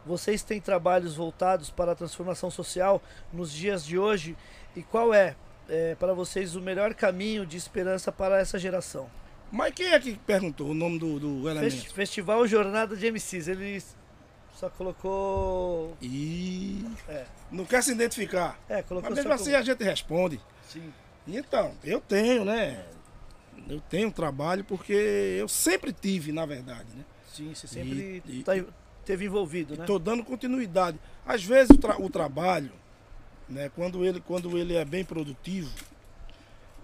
vocês têm trabalhos voltados para a transformação social nos dias de hoje? E qual é, é, para vocês, o melhor caminho de esperança para essa geração? Mas quem é que perguntou o nome do, do elemento? Festival Jornada de MCs. Ele só colocou. E É, não quer se identificar. é colocou Mas mesmo assim como- a gente responde. Sim. Então, eu tenho, né? Eu tenho trabalho porque eu sempre tive, na verdade, né? Sim, você sempre E- e- tá- teve envolvido, né? Estou dando continuidade. Às vezes o, tra- o trabalho, né, quando, ele, quando ele é bem produtivo,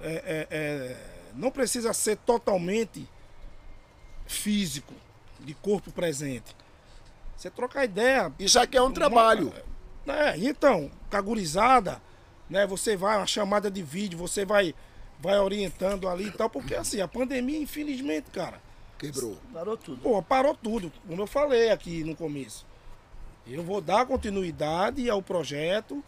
é- é- é, não precisa ser totalmente físico, de corpo presente. Você trocar ideia. Isso aqui é um trabalho. É, então, cagurizada, né? Você vai, uma chamada de vídeo, você vai, vai orientando ali e tal, porque assim, a pandemia, infelizmente, cara, Quebrou. Parou tudo. Pô, parou tudo, como eu falei aqui no começo. Eu vou dar continuidade ao projeto,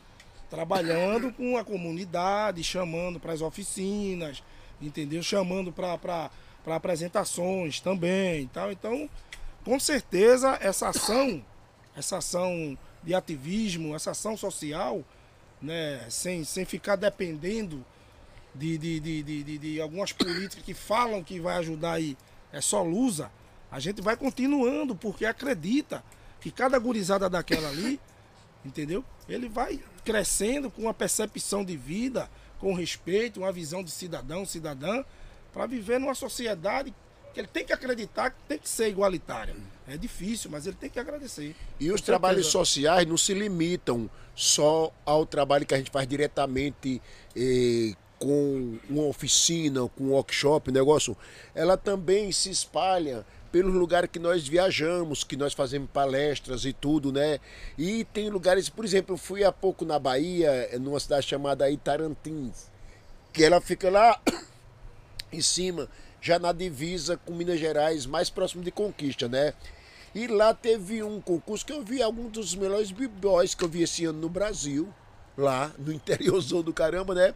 trabalhando com a comunidade, chamando para as oficinas, entendeu? Chamando para apresentações também e tal. Então, com certeza, essa ação, essa ação de ativismo, essa ação social, né, sem, sem ficar dependendo de, de, de, de, de- algumas políticas que falam que vai ajudar aí, é só lusa, a gente vai continuando, porque acredita que cada gurizada daquela ali, entendeu? Ele vai crescendo com uma percepção de vida, com respeito, uma visão de cidadão, cidadã, para viver numa sociedade que ele tem que acreditar que tem que ser igualitária. É difícil, mas ele tem que agradecer. E os trabalhos sociais não se limitam só ao trabalho que a gente faz diretamente eh, com uma oficina, com um workshop, negócio. Ela também se espalha pelos lugares que nós viajamos, que nós fazemos palestras e tudo, né? E tem lugares, por exemplo, eu fui há pouco na Bahia, numa cidade chamada Itarantins, que ela fica lá em cima, já na divisa com Minas Gerais, mais próximo de Conquista, né? E lá teve um concurso que eu vi alguns dos melhores b-boys que eu vi esse ano no Brasil, lá no interiorzão do caramba, né?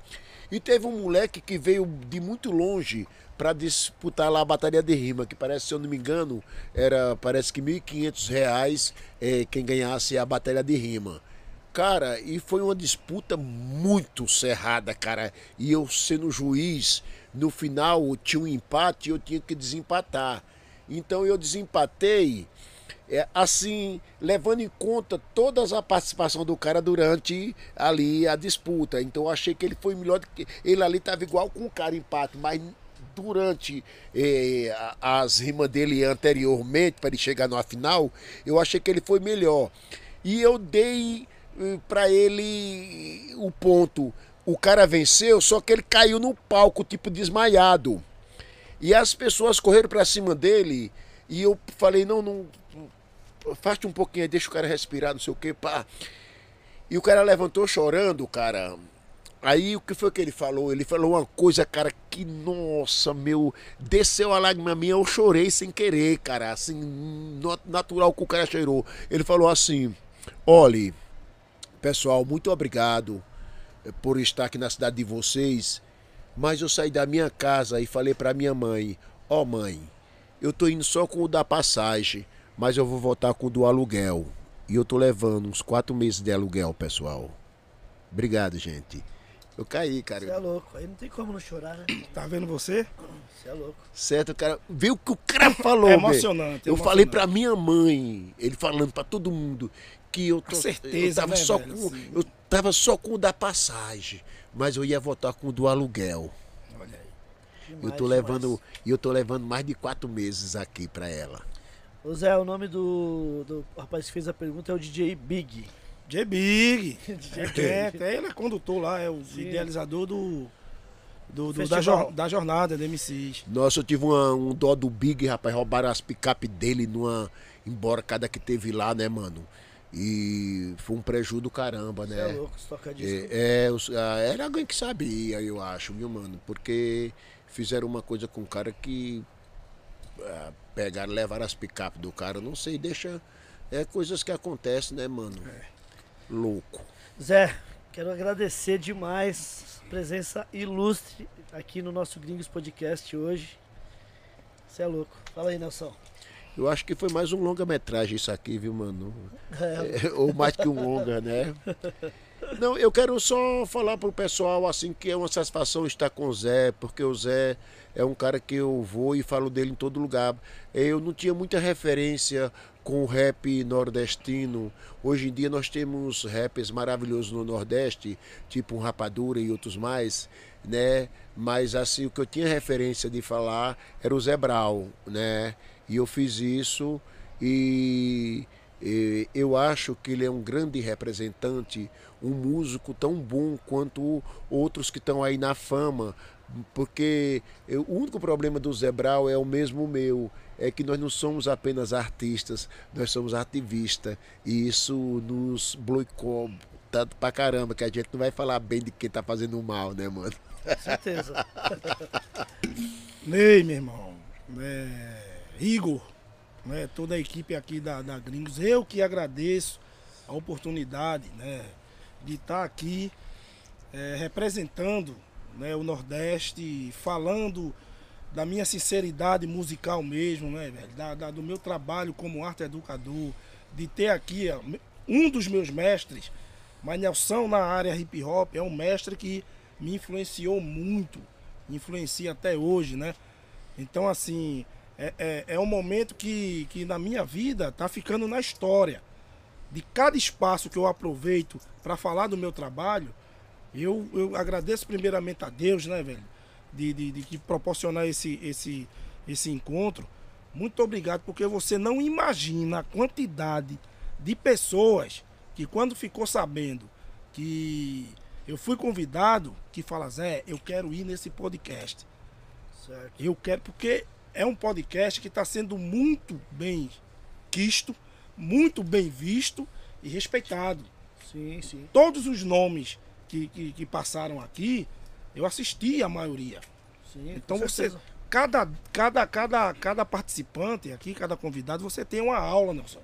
E teve um moleque que veio de muito longe para disputar lá a batalha de rima, que parece, se eu não me engano, era parece que 1.500 reais eh, quem ganhasse a batalha de rima. Cara, e foi uma disputa muito cerrada, cara. E eu sendo juiz, no final tinha um empate e eu tinha que desempatar. Então eu desempatei, é, assim, levando em conta toda a participação do cara durante ali a disputa. Então eu achei que ele foi melhor do que. Ele ali estava igual com o cara empate, mas durante eh, as rimas dele anteriormente, para ele chegar na final, eu achei que ele foi melhor. E eu dei para ele o ponto. O cara venceu, só que ele caiu no palco, tipo desmaiado. E as pessoas correram para cima dele. E eu falei: não, não. Afaste um pouquinho aí, deixa o cara respirar, não sei o que, pá. E o cara levantou chorando, cara. Aí o que foi que ele falou? Ele falou uma coisa, cara, que, nossa, meu, desceu a lágrima minha, eu chorei sem querer, cara, assim, natural que o cara cheirou. Ele falou assim: olhe, pessoal, muito obrigado por estar aqui na cidade de vocês, mas eu saí da minha casa e falei pra minha mãe: ó mãe, eu tô indo só com o da passagem, mas eu vou voltar com o do aluguel. E eu tô levando uns quatro meses de aluguel, pessoal. Obrigado, gente. Eu caí, cara. Você é louco. Aí não tem como não chorar, né? Tá vendo você? Você é louco. Certo, cara. Vê o que o cara falou, É emocionante. Eu emocionante. falei pra minha mãe, ele falando pra todo mundo, que eu, tô, A certeza, eu tava né, só velho, com. assim. Eu tava só com o da passagem, mas eu ia votar com o do aluguel. Olha aí. Eu Demais, tô demais. levando. E eu tô levando mais de quatro meses aqui pra ela. Ô Zé, o nome do, do rapaz que fez a pergunta é o DJ Big. J Big. DJ É, até ele é condutor lá, é o Sim. idealizador do. do, do- da, jor- da jornada do MCs. Nossa, eu tive uma- um dó do Big, rapaz. Roubaram as picape dele numa emborcada que teve lá, né, mano? E foi um prejuízo do caramba, Você né? é louco, se toca disco. É, é, ah, era alguém que sabia, eu acho, viu, mano? Porque fizeram uma coisa com o cara que ah, pegaram, levaram as picapes do cara, não sei, deixa. É coisas que acontecem, né, mano? Louco. Zé, quero agradecer demais presença ilustre aqui no nosso Gringos Podcast hoje. Você é louco. Fala aí, Nelson. Eu acho que foi mais um longa-metragem isso aqui, viu, mano? É, ou mais que um longa, né? Não, eu quero só falar pro pessoal assim que é uma satisfação estar com o Zé, porque o Zé é um cara que eu vou e falo dele em todo lugar. Eu não tinha muita referência com o rap nordestino. Hoje em dia nós temos rappers maravilhosos no Nordeste, tipo um Rapadura e outros mais, né? Mas assim, o que eu tinha referência de falar era o Zé Brau, né? E eu fiz isso e e eu acho que ele é um grande representante, um músico tão bom quanto outros que estão aí na fama, porque eu- o único problema do Zé Brau é o mesmo meu, é que nós não somos apenas artistas, nós somos ativistas, e isso nos bloqueou tanto pra caramba, que a gente não vai falar bem de quem tá fazendo mal, né, mano? com certeza. Ney, meu irmão. É, Igor, né, toda a equipe aqui da, da Gringos. Eu que agradeço a oportunidade né, de estar aqui é, representando né, o Nordeste, falando da minha sinceridade musical mesmo, né, velho? Da, da- do meu trabalho como arte educador, de ter aqui ó, um dos meus mestres, mas Nelson na área hip hop é um mestre que me influenciou muito, influencia até hoje, né? Então, assim, é, é, é um momento que, que na minha vida tá ficando na história. De cada espaço que eu aproveito para falar do meu trabalho, eu, eu agradeço primeiramente a Deus, né, velho? De, de, de que proporcionar esse, esse, esse encontro. Muito obrigado, porque você não imagina a quantidade de pessoas que quando ficou sabendo que eu fui convidado, que fala, Zé, eu quero ir nesse podcast. Certo. Eu quero, porque é um podcast que está sendo muito bem quisto, muito bem visto e respeitado. Sim, sim. Todos os nomes que, que, que passaram aqui, eu assisti a maioria. sim Então com você, certeza. cada, cada, cada, cada participante aqui, cada convidado, você tem uma aula, Nelson.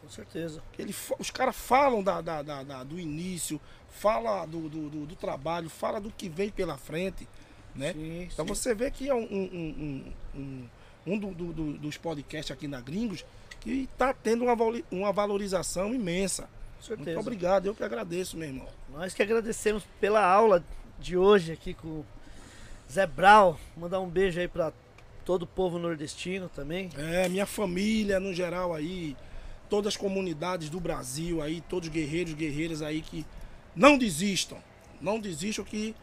Com certeza. Ele, os caras falam da, da- da- da- do início, fala do, do, do- do trabalho, fala do que vem pela frente, né? Sim, Então sim. você vê que é um, um, um, um, um do- do- do- dos podcasts aqui na Gringos que está tendo uma, uma valorização imensa. Com certeza. Muito obrigado, eu que agradeço, meu irmão. Nós que agradecemos pela aula de hoje aqui com o Zé Brau. Mandar um beijo aí pra todo o povo nordestino também. É, minha família no geral aí, todas as comunidades do Brasil aí, todos os guerreiros, guerreiras aí que não desistam. Não desistam que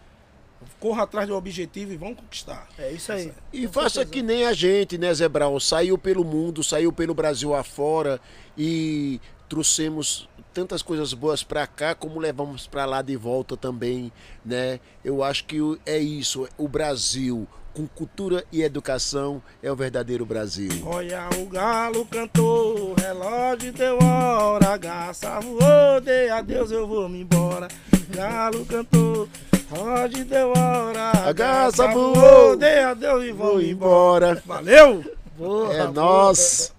corra atrás do objetivo e vão conquistar. É isso aí. E Com faça certeza. que nem a gente, né, Zé? Saiu pelo mundo, saiu pelo Brasil afora e trouxemos tantas coisas boas pra cá como levamos pra lá de volta também, né? Eu acho que é isso, o Brasil com cultura e educação é o verdadeiro Brasil. Olha o galo cantou, relógio deu hora, garça voou, dei adeus, eu vou me embora. Galo cantou, relógio deu hora, A garça voou, dei adeus e vou embora. Valeu! Boa, É nós.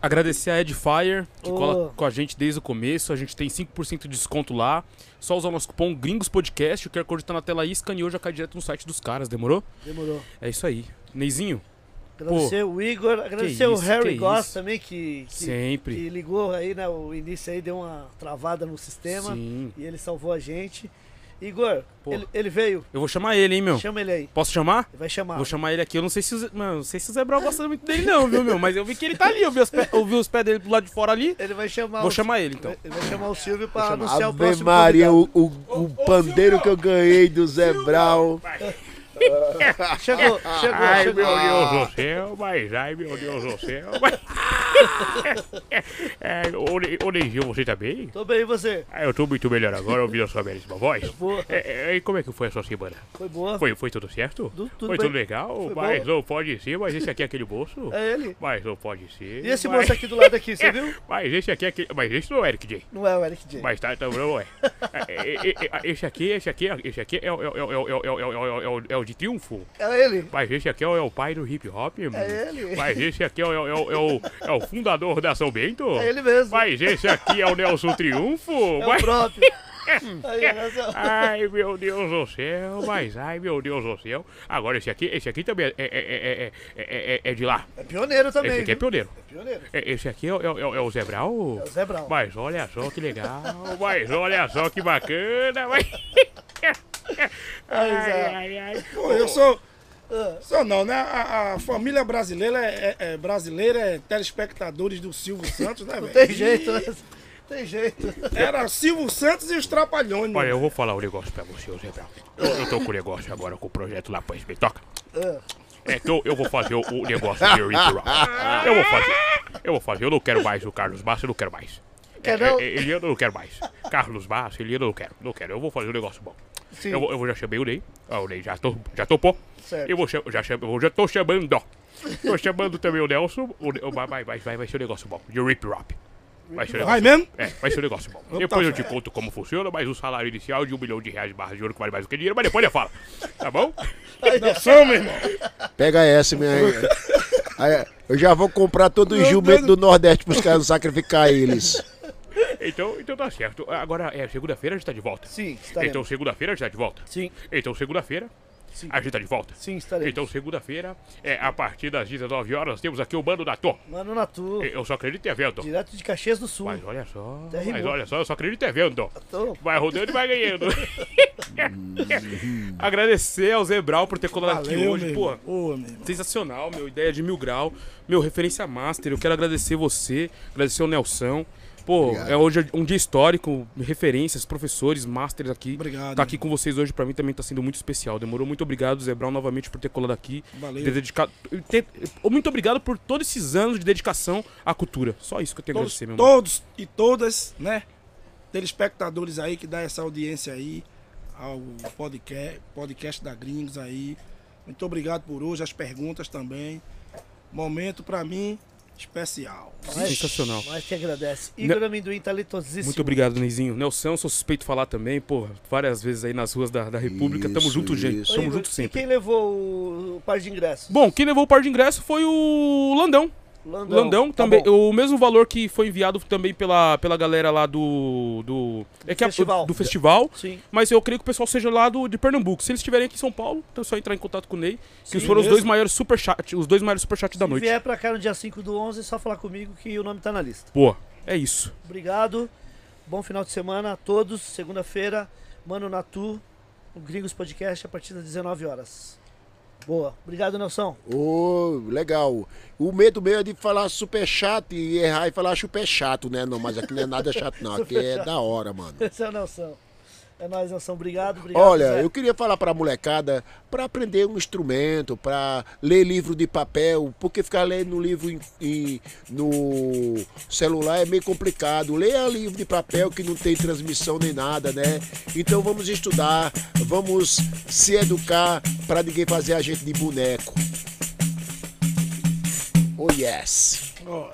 Agradecer a Edifier, que Ô. cola com a gente desde o começo. A gente tem 5% de desconto lá. Só usar o nosso cupom Gringos Podcast. O QR Code tá na tela aí, escaneou, já cai direto no site dos caras. Demorou? Demorou. É isso aí. Neizinho, Agradecer o Igor, agradecer o isso, Harry que Goss isso. também, que, que, Sempre. que ligou aí, né? O início aí deu uma travada no sistema Sim. e ele salvou a gente. Igor, ele, ele veio, Eu vou chamar ele, hein, meu. chama ele aí. Posso chamar? Vai chamar. Vou chamar ele aqui. Eu não sei se o Zé, mano, não sei se o Zé Brau gosta muito dele, não, viu, meu? Mas eu vi que ele tá ali. Eu vi os, pé, eu vi os pés dele do lado de fora ali. Ele vai chamar Vou o- chamar ele, então. Ele vai chamar o Silvio pra anunciar o Ave próximo Maria, o, o, o pandeiro que eu ganhei do Zé Brau. Chegou, chegou, Ai, chegou. meu Deus do céu, mas ai, meu Deus do céu. Mas é, você tá bem? Tô bem, e você? Ah, eu tô muito melhor agora, ouvindo a sua belíssima voz. Boa. É, é, e como é que foi a sua semana? Foi boa. Foi, foi tudo certo? Du, tudo foi bem. tudo legal? Foi mas boa. não pode ser, mas esse aqui é aquele bolso? É ele. Mas não pode ser. E esse mas... moço aqui do lado aqui, você viu? Mas esse aqui é aquele... Mas esse não é o Eric J. Não é o Eric J. Mas tá, então não é. esse aqui, esse aqui, esse aqui é, o de triunfo. É ele. Mas esse aqui é, o pai do hip hop. É ele. Mas esse aqui é, é, é, é o fundador da São Bento. É ele mesmo. Mas esse aqui é o Nelson Triunfo. É o Mas- próprio. Olha só. Ai, meu Deus do céu, mas ai, meu Deus do céu. Agora esse aqui, esse aqui também é, é, é, é, é, é- é de lá. É pioneiro também. Esse aqui é viu? pioneiro. É pioneiro. É- Esse aqui é, o- é, o- é o- é o Zé Brau? É o Zé Brau. Mas olha só que legal, mas olha só que bacana, mas... Ai, ai, ai. Pô, eu sou. Ah. Sou não, né? A, a família brasileira é, é- é brasileira, é telespectadores do Silvio Santos, né, velho? Tem jeito, né? Tem jeito. Era Silvio Santos e os Trapalhões. Olha, eu vou falar um negócio pra você, Zé. Eu, eu tô com o negócio agora, com o projeto lá pra SB. Toca. Ah. É que eu, eu vou fazer o, o negócio de Rip Rock. Eu vou fazer. Eu vou fazer. Eu não quero mais o Carlos Massa, eu não quero mais. Quer É, não? é, Eliana eu não quero mais. Carlos Massa, Eliana eu não quero. Não quero. Eu vou fazer um negócio bom. Sim. Eu, eu já chamei o Ney. Ah, o Ney já, tô, já topou. Certo. Eu vou cham- já, cham- eu já tô chamando. Tô chamando também o Nelson. O, o- vai, vai, vai, vai ser um negócio bom. De Rip Rap. Vai ser um Vai negócio mesmo? é, vai ser um negócio bom. Depois eu te conto como funciona, mas o salário inicial de um milhão de reais de barra de ouro que vale mais do que dinheiro, mas depois eu falo. Tá bom? Noção, meu irmão. Pega essa, minha. Aí, eu já vou comprar todo o Meu jumento Deus. do Nordeste pros caras não sacrificar eles. Então, então tá certo. Agora, é segunda-feira a gente tá de volta. Sim. Então, segunda-feira a gente tá de volta. Sim, Então, segunda-feira Sim. a gente tá de volta. sim, estaremos. Então, segunda-feira, é, a partir das 19 horas, temos aqui o Bando da Tô. Mano Natu, Eu só acredito em evento. direto de Caxias do Sul. Mas olha só, Até mas rimou. olha só, eu só acredito em evento. Tô- Vai rodando e vai ganhando. Agradecer ao Zé Brau por ter colado aqui Valeu, hoje. meu Pô, meu irmão. sensacional, meu. Ideia de mil grau. Meu, referência master. Eu quero agradecer você, agradecer o Nelson. Pô, Obrigado. é hoje um dia histórico, referências, professores, masters aqui. Obrigado. Tá aqui com vocês hoje, pra mim também tá sendo muito especial. Demorou. Muito obrigado, Zé Brown, novamente por ter colado aqui. Valeu. Ter dedicado, ter- muito obrigado por todos esses anos de dedicação à cultura. Só isso que eu tenho a Todos, agradecer, meu todos e todas, né? Telespectadores aí que dá essa audiência aí ao podcast, podcast da Gringos aí. Muito obrigado por hoje, as perguntas também. Momento pra mim especial. Nós- Sensacional. Nós que agradece. Igor Amendoim talentosíssimo. Muito obrigado, Neizinho. Nelson, sou suspeito falar também, pô, várias vezes aí nas ruas da, da República. Tamo Isso, junto, gente. isso. Ô, Tamo Igor, junto E sempre. quem levou o, par de ingressos? Bom, quem levou o par de ingresso foi o Landão. Landão. Landão Tá também, bom. o mesmo valor que foi enviado também pela, pela galera lá do do é que a- festival. do festival, Sim. mas eu creio que o pessoal seja lá do de Pernambuco. Se eles estiverem aqui em São Paulo, então é só entrar em contato com o Ney, que Sim, foram os mesmo. dois maiores superchat, os dois maiores superchats da Se noite. vier pra cá no dia 5 do 11, é só falar comigo que o nome tá na lista. Pô, é isso. Obrigado. Bom final de semana a todos. Segunda-feira, Mano Natu, o Gringos Podcast, a partir das 19 horas. Boa. Obrigado, Nelson. Ô, legal. O medo meu é de falar super chato e errar e falar super chato, né? Não, mas aqui não é nada chato, não. Aqui é da hora, mano. Esse é o Nelson. É nóis, Nelson. Obrigado. obrigado Olha, Zé. eu queria falar pra molecada pra aprender um instrumento, pra ler livro de papel, porque ficar lendo livro em- em- no celular é meio complicado. Leia livro de papel que não tem transmissão nem nada, né? Então vamos estudar, vamos se educar pra ninguém fazer a gente de boneco. Oh yes. Ó,